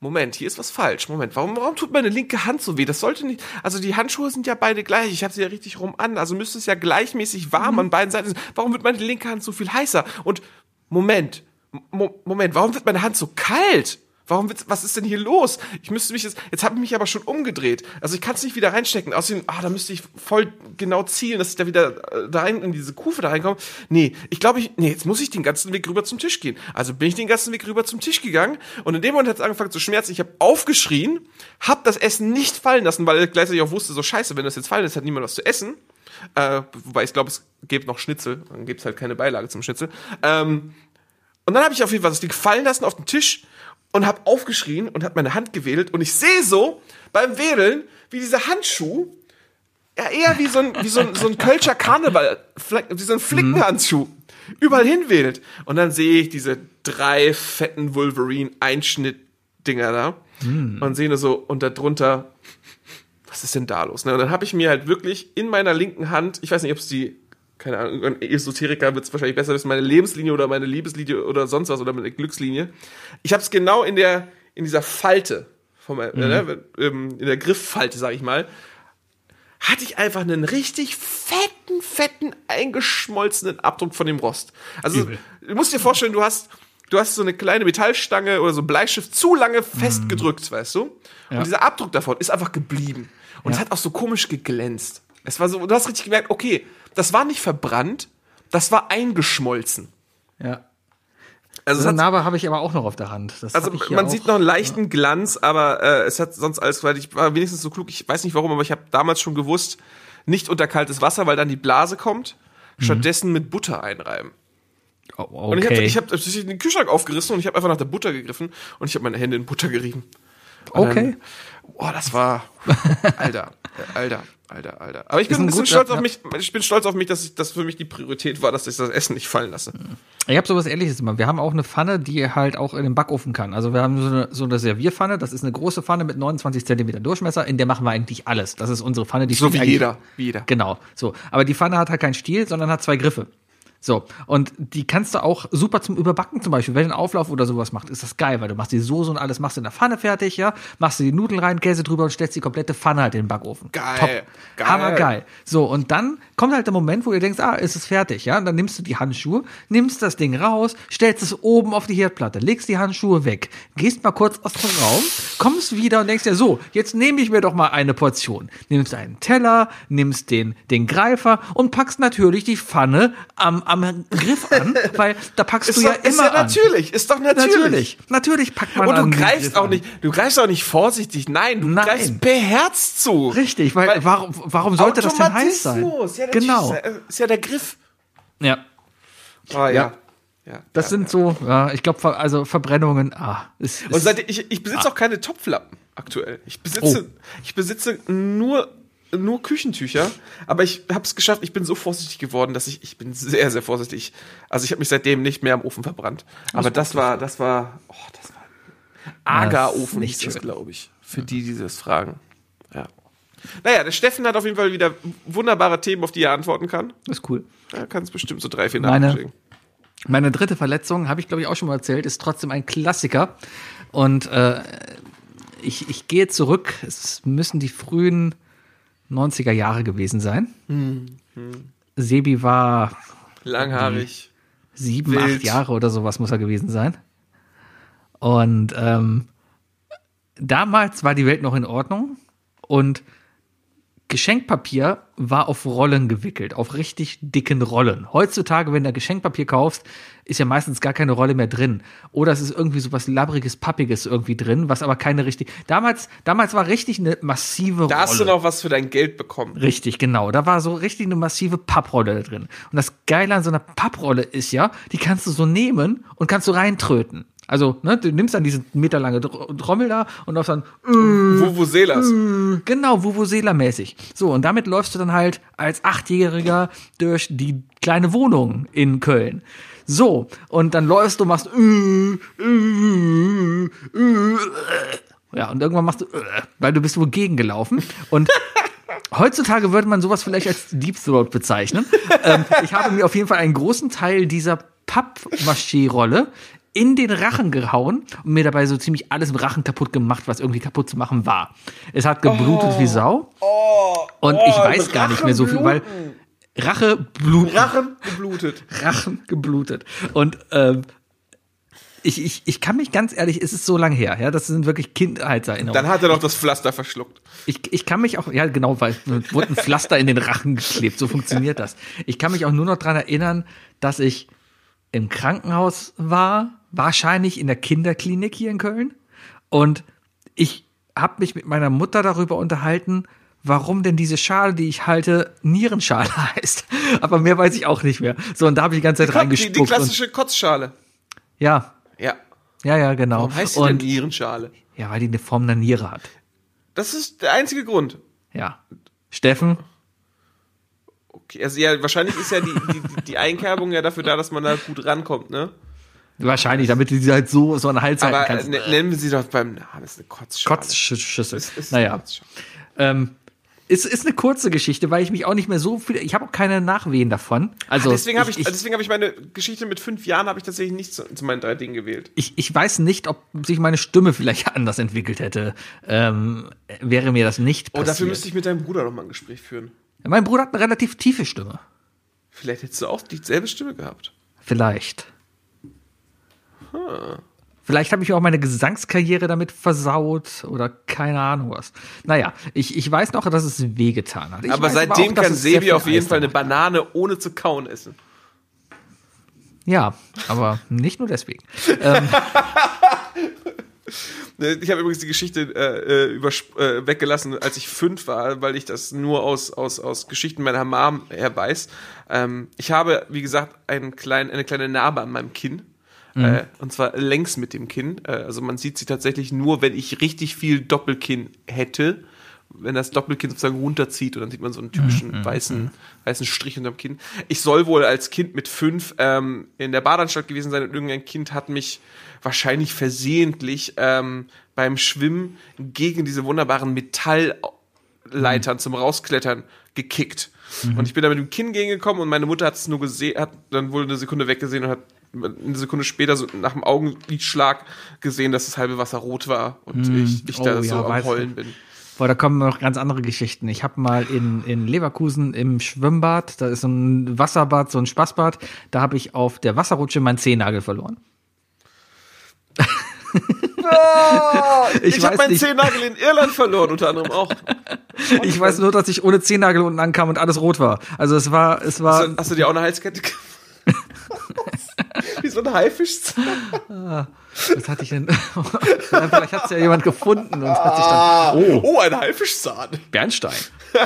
Moment, hier ist was falsch. Moment, warum, warum tut meine linke Hand so weh? Das sollte nicht, also die Handschuhe sind ja beide gleich. Ich habe sie ja richtig rum an, also müsste es ja gleichmäßig Mhm. warm an beiden Seiten sein. Warum wird meine linke Hand so viel heißer? Und Moment, Mo Moment, warum wird meine Hand so kalt? Warum wird, was ist denn hier los? Ich müsste mich jetzt, jetzt habe ich mich aber schon umgedreht. Also ich kann es nicht wieder reinstecken. Außerdem, ah, da müsste ich voll genau zielen, dass ich da wieder äh, da rein in diese Kufe da reinkomme. Nee, ich glaube, ich, nee, jetzt muss ich den ganzen Weg rüber zum Tisch gehen. Also bin ich den ganzen Weg rüber zum Tisch gegangen und in dem Moment hat es angefangen zu schmerzen. Ich habe aufgeschrien, habe das Essen nicht fallen lassen, weil ich gleichzeitig auch wusste, so scheiße, wenn das jetzt fallen ist, hat niemand was zu essen. Äh, wobei ich glaube, es gibt noch Schnitzel, dann gibt's halt keine Beilage zum Schnitzel. Ähm, und dann habe ich auf jeden Fall das Ding fallen lassen auf den Tisch und habe aufgeschrien und habe meine Hand gewedelt und ich sehe so beim Wedeln, wie dieser Handschuh ja eher wie so ein wie so ein, so ein Kölscher Karneval, wie so ein Flickenhandschuh überall hinwedelt und dann sehe ich diese drei fetten Wolverine Einschnitt Dinger da und sehe nur so und darunter was ist denn da los? Ne? Und dann habe ich mir halt wirklich in meiner linken Hand, ich weiß nicht, ob es die, keine Ahnung, ein Esoteriker wird es wahrscheinlich besser wissen, meine Lebenslinie oder meine Liebeslinie oder sonst was oder meine Glückslinie. Ich habe es genau in der, in dieser Falte, von meinem, ne, ähm, in der Grifffalte, sag ich mal, hatte ich einfach einen richtig fetten, fetten, eingeschmolzenen Abdruck von dem Rost. Also, Übel. du musst dir vorstellen, du hast, du hast so eine kleine Metallstange oder so ein Bleistift zu lange festgedrückt, weißt du? Ja. Und dieser Abdruck davon ist einfach geblieben. Und es hat auch so komisch geglänzt. Es war so, du hast richtig gemerkt, okay, das war nicht verbrannt, das war eingeschmolzen. Ja. Also, So eine Narbe habe ich aber auch noch auf der Hand. Das also man auch. sieht noch einen leichten Glanz, aber äh, es hat sonst alles, weil ich war wenigstens so klug, ich weiß nicht warum, aber ich habe damals schon gewusst, nicht unter kaltes Wasser, weil dann die Blase kommt, stattdessen mit Butter einreiben. Oh, Und ich habe okay. ich hab, ich hab den Kühlschrank aufgerissen und ich habe einfach nach der Butter gegriffen und ich habe meine Hände in Butter gerieben. Und okay. Dann, oh, das war, Alter, äh, Alter, Alter, Alter. Aber ich bin Ist ein bisschen stolz auf mich. Ich bin stolz auf mich, dass ich, das für mich die Priorität war, dass ich das Essen nicht fallen lasse. Ich habe sowas ähnliches immer. Wir haben auch eine Pfanne, die halt auch in den Backofen kann. Also wir haben so eine, so eine Servierpfanne. Das ist eine große Pfanne mit 29 Zentimeter Durchmesser. In der machen wir eigentlich alles. Das ist unsere Pfanne. Die So wie jeder, wie jeder. Genau. So. Aber die Pfanne hat halt keinen Stiel, sondern hat zwei Griffe. So, und die kannst du auch super zum Überbacken zum Beispiel. Wenn du einen Auflauf oder sowas macht, ist das geil, weil du machst die Soße und alles, machst du in der Pfanne fertig, ja, machst du die Nudeln rein, Käse drüber und stellst die komplette Pfanne halt in den Backofen. Geil, Top. geil. Hammergeil. So, und dann kommt halt der Moment, wo du denkst, ah, ist es fertig, ja, und dann nimmst du die Handschuhe, nimmst das Ding raus, stellst es oben auf die Herdplatte, legst die Handschuhe weg, gehst mal kurz aus dem Raum, kommst wieder und denkst dir, so, jetzt nehme ich mir doch mal eine Portion. Nimmst einen Teller, nimmst den, den Greifer und packst natürlich die Pfanne am, am Griff an, weil da packst Ist du doch, ja ist immer ja an. natürlich, ist doch natürlich. Natürlich, natürlich packt man Und an du den greifst Griff auch an. nicht, du greifst auch nicht vorsichtig, nein, du Nein. greifst beherzt zu. Richtig, weil, Weil- warum, warum sollte das denn heiß sein? Ja, genau. Ist ja, ist ja der Griff. Ja. Ah, Ja. ja. Das ja, sind so, ja, ich glaube, also Verbrennungen, ah, ist, ist Und seit, ich, ich besitze auch keine Topflappen aktuell. Ich besitze, ich besitze nur, nur Küchentücher, aber ich habe es geschafft. Ich bin so vorsichtig geworden, dass ich, ich bin sehr, sehr vorsichtig. Also ich habe mich seitdem nicht mehr am Ofen verbrannt. Aber das war, das war, oh, das war Das ist Agarofen, nicht das, glaube ich. Für die, die das fragen. Ja. Naja, der Steffen hat auf jeden Fall wieder wunderbare Themen, auf die er antworten kann. ist cool. Er kann es bestimmt so drei, vier Nachrichten schicken. Meine dritte Verletzung, habe ich glaube ich auch schon mal erzählt, ist trotzdem ein Klassiker. Und äh, ich, ich gehe zurück, es müssen die frühen 90er Jahre gewesen sein. Sebi war Langhaarig. sieben, Wild. acht Jahre oder sowas muss er gewesen sein. Und ähm, damals war die Welt noch in Ordnung und Geschenkpapier war auf Rollen gewickelt, auf richtig dicken Rollen. Heutzutage, wenn du Geschenkpapier kaufst, ist ja meistens gar keine Rolle mehr drin. Oder es ist irgendwie so was labbriges, pappiges irgendwie drin, was aber keine richtig. Damals, damals war richtig eine massive Da Rolle. hast du noch was für dein Geld bekommen. Richtig, genau. Da war so richtig eine massive Papprolle drin. Und das Geile an so einer Papprolle ist ja, die kannst du so nehmen und kannst du reintröten. Also, ne, du nimmst dann diese meterlange Tr- Trommel da und auf dann, Vuvuzelas. genau, Vuvuzela-mäßig. So, und damit läufst du dann halt als Achtjähriger durch die kleine Wohnung in Köln. So, und dann läufst du, machst, äh, äh, äh, ja, und irgendwann machst du, weil du bist wohl gegengelaufen. Und Heutzutage würde man sowas vielleicht als Deep Throat bezeichnen. ähm, ich habe mir auf jeden Fall einen großen Teil dieser Pappmaché-Rolle in den Rachen gehauen und mir dabei so ziemlich alles im Rachen kaputt gemacht, was irgendwie kaputt zu machen war. Es hat geblutet wie Sau. und ich weiß gar nicht mehr so viel, weil Rache blut, Rachen geblutet. Rachen geblutet. Und ähm, ich, ich, ich kann mich ganz ehrlich, es ist so lange her, ja, das sind wirklich Kindheitserinnerungen. Dann hat er noch das Pflaster verschluckt. Ich, ich kann mich auch, ja genau, weil wurde ein Pflaster in den Rachen geklebt, so funktioniert das. Ich kann mich auch nur noch dran erinnern, dass ich im Krankenhaus war, wahrscheinlich in der Kinderklinik hier in Köln. Und ich habe mich mit meiner Mutter darüber unterhalten, warum denn diese Schale, die ich halte, Nierenschale heißt. Aber mehr weiß ich auch nicht mehr. So, und da habe ich die ganze Zeit Die, reingespuckt. die und, klassische Kotzschale. ja, Ja. ja, ja, genau. Warum heißt die denn Nierenschale? ja, weil die eine Form einer Niere hat. Das ist der einzige Grund. Ja. Steffen, Okay, also ja, wahrscheinlich ist ja die, die, die Einkerbung ja dafür da, dass man da gut rankommt, ne? Wahrscheinlich, damit du sie halt so, so an den Hals halten Aber kannst. äh, ne- nennen wir sie doch beim Namen, das ist eine Kotzschale. Kotzschüssel. Naja. Ähm, es ist eine kurze Geschichte, weil ich mich auch nicht mehr so viel, ich habe auch keine Nachwehen davon. Also deswegen habe ich, ich, deswegen habe ich meine Geschichte mit fünf Jahren habe ich tatsächlich nicht zu, zu meinen drei Dingen gewählt. ich, ich weiß nicht, ob sich meine Stimme vielleicht anders entwickelt hätte. Ähm, wäre mir das nicht Oh, passiert. dafür müsste ich mit deinem Bruder noch mal ein Gespräch führen. mein Bruder hat eine relativ tiefe Stimme. Vielleicht hättest du auch dieselbe Stimme gehabt. Vielleicht. Vielleicht habe ich auch meine Gesangskarriere damit versaut oder keine Ahnung was. Naja, ich, ich weiß noch, dass es wehgetan hat. Ich aber seitdem auch, kann Sebi auf jeden Eis Fall eine. Banane ohne zu kauen essen. Ja, aber nicht nur deswegen. ähm, Ne, Ich habe übrigens die Geschichte äh, äh, übersp- äh, weggelassen, als ich fünf war, weil ich das nur aus, aus, aus Geschichten meiner Mom her weiß. Ähm, ich habe, wie gesagt, einen kleinen, eine kleine Narbe an meinem Kinn. Äh, und zwar längs mit dem Kinn. Äh, also man sieht sie tatsächlich nur, wenn ich richtig viel Doppelkinn hätte. Wenn das Doppelkinn sozusagen runterzieht und dann sieht man so einen typischen weißen, weißen Strich unterm Kinn. Ich soll wohl als Kind mit fünf ähm, in der Badeanstalt gewesen sein und irgendein Kind hat mich wahrscheinlich versehentlich ähm, beim Schwimmen gegen diese wunderbaren Metall Leitern zum Rausklettern gekickt. Und ich bin da mit dem Kinn gegengekommen und meine Mutter hat es nur gesehen, hat dann wohl eine Sekunde weggesehen und hat eine Sekunde später so nach dem Augenlidschlag gesehen, dass das halbe Wasser rot war und ich, ich da Oh, so ja, am Heulen ich. bin. Boah, da kommen noch ganz andere Geschichten. Ich habe mal in, in Leverkusen im Schwimmbad, da ist so ein Wasserbad, so ein Spaßbad, da habe ich auf der Wasserrutsche meinen Zehennagel verloren. Ich, weiß habe meinen. Zehennagel in Irland verloren, unter anderem auch. Ich weiß nur, dass ich ohne Zehennagel unten ankam und alles rot war. Also es war, es war, Hast du, hast du dir auch eine Halskette ge- Wie so ein Haiffischzahn. was hatte ich denn? Vielleicht hat es ja jemand gefunden und hat sich dann, oh, Oh, ein Haifischzahn. Bernstein.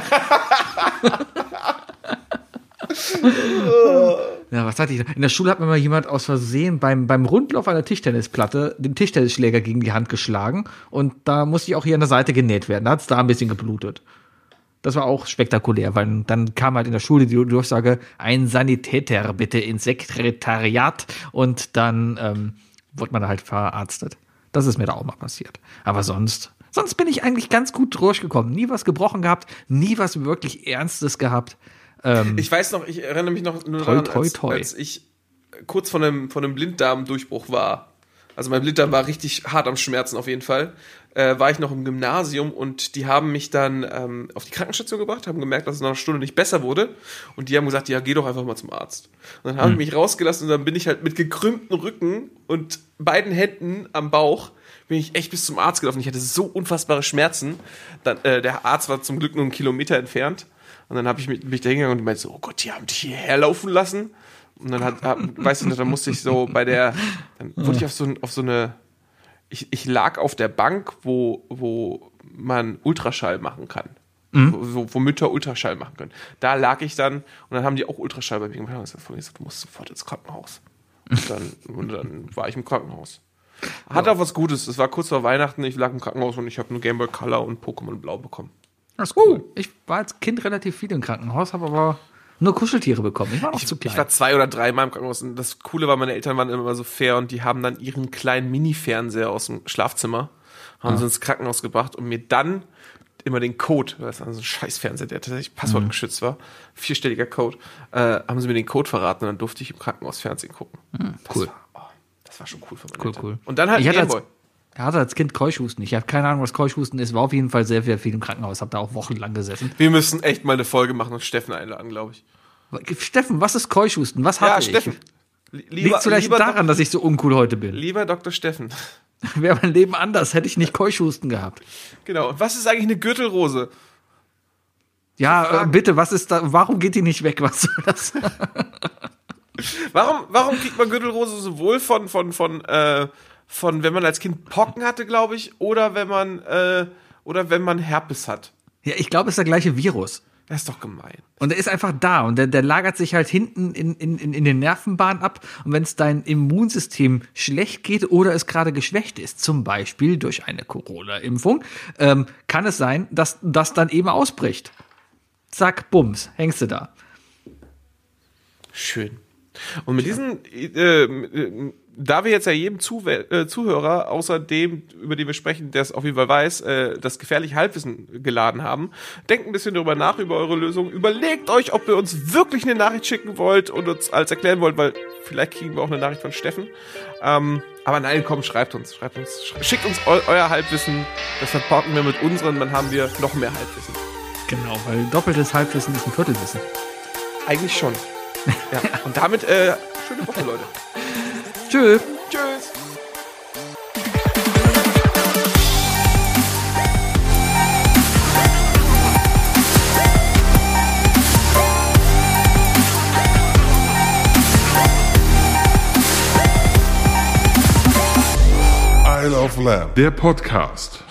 ja, was hatte ich? denn? In der Schule hat mir mal jemand aus Versehen beim, beim Rundlauf einer Tischtennisplatte den Tischtennisschläger gegen die Hand geschlagen und da musste ich auch hier an der Seite genäht werden. Da hat es da ein bisschen geblutet. Das war auch spektakulär, weil dann kam halt in der Schule die Durchsage, ein Sanitäter bitte ins Sekretariat und dann ähm, wurde man halt verarztet. Das ist mir da auch mal passiert. Aber sonst, sonst bin ich eigentlich ganz gut durchgekommen. Nie was gebrochen gehabt, nie was wirklich Ernstes gehabt. Ich weiß noch, ich erinnere mich noch nur Toi, daran, toi, als, toi. als ich kurz vor einem, vor einem Blinddarmdurchbruch war. Also mein Blinddarm war richtig hart am Schmerzen auf jeden Fall. Äh, war ich noch im Gymnasium und die haben mich dann ähm, auf die Krankenstation gebracht, haben gemerkt, dass es nach einer Stunde nicht besser wurde. Und die haben gesagt, ja, geh doch einfach mal zum Arzt. Und dann haben die mich rausgelassen und dann bin ich halt mit gekrümmtem Rücken und beiden Händen am Bauch bin ich echt bis zum Arzt gelaufen. Ich hatte so unfassbare Schmerzen. Dann, äh, der Arzt war zum Glück nur einen Kilometer entfernt. Und dann habe ich mich, bin ich da hingegangen und die meinte so, oh Gott, die haben dich hierher laufen lassen. Und dann hat, hab, weißt du, dann musste ich so bei der, dann wurde ich auf so, auf so eine, ich, ich lag auf der Bank, wo, wo man Ultraschall machen kann. Wo, wo Mütter Ultraschall machen können. Da lag ich dann und dann haben die auch Ultraschall bei mir gemacht. Und ich gesagt, du musst sofort ins Krankenhaus. Und dann, und dann war ich im Krankenhaus. Hat auch was Gutes. Es war kurz vor Weihnachten, ich lag im Krankenhaus und ich habe nur Game Boy Color und Pokémon Blau bekommen. Das ist cool. Ich war als Kind relativ viel im Krankenhaus, habe aber nur Kuscheltiere bekommen. Ich war noch zu klein. Ich war zwei oder dreimal im Krankenhaus und das Coole war, meine Eltern waren immer so fair und die haben dann ihren kleinen Mini-Fernseher aus dem Schlafzimmer, haben sie ins Krankenhaus gebracht und mir dann immer den Code, das war so ein scheiß Fernseher, der tatsächlich passwortgeschützt war, vierstelliger Code, äh, haben sie mir den Code verraten und dann durfte ich im Krankenhaus Fernsehen gucken. Das cool. War, oh, das war schon cool für meine Cool, Eltern. cool. Und dann halt Ich ein hatte Gameboy. Er hatte als Kind Keuchhusten. Ich habe keine Ahnung, was Keuchhusten ist. War auf jeden Fall sehr, sehr viel im Krankenhaus. Habe da auch wochenlang gesessen. Wir müssen echt mal eine Folge machen und Steffen einladen, glaube ich. Steffen, was ist Keuchhusten? Was Ja, ich? Steffen. Li- Liegt vielleicht lieber, daran, dass ich so uncool heute Dok- bin. lieber Dr. Steffen. Wäre mein Leben anders, hätte ich nicht Keuchhusten gehabt. Genau. Und was ist eigentlich eine Gürtelrose? Ja, äh, bitte, was ist da? Warum geht die nicht weg? Was soll das? Warum, warum kriegt man Gürtelrose sowohl von, von, von, äh, von, wenn man als Kind Pocken hatte, glaube ich, oder wenn man, äh, oder wenn man Herpes hat? Ja, ich glaube, es ist der gleiche Virus. Das ist doch gemein. Und der ist einfach da und der, der lagert sich halt hinten in, in, in, den Nervenbahnen ab. Und wenn es dein Immunsystem schlecht geht oder es gerade geschwächt ist, zum Beispiel durch eine Corona-Impfung, ähm, kann es sein, dass das dann eben ausbricht. Zack, bums, hängst du da. Schön. Und mit diesen, äh, äh, da wir jetzt ja jedem Zuwe äh, Zuhörer, außer dem, über den wir sprechen, der es auf jeden Fall weiß, äh, das gefährliche Halbwissen geladen haben, denkt ein bisschen darüber nach, über eure Lösung. Überlegt euch, ob ihr uns wirklich eine Nachricht schicken wollt und uns als erklären wollt, weil vielleicht kriegen wir auch eine Nachricht von Steffen. Ähm, aber nein, komm, schreibt uns, schreibt uns, sch- schickt uns eu euer Halbwissen, das verpacken wir mit unseren, dann haben wir noch mehr Halbwissen. Genau, weil doppeltes Halbwissen ist ein Viertelwissen. Eigentlich schon. Ja. Und damit, äh, schöne Woche, Leute. Tschö. Tschüss. Isle of Lamb. Der Podcast.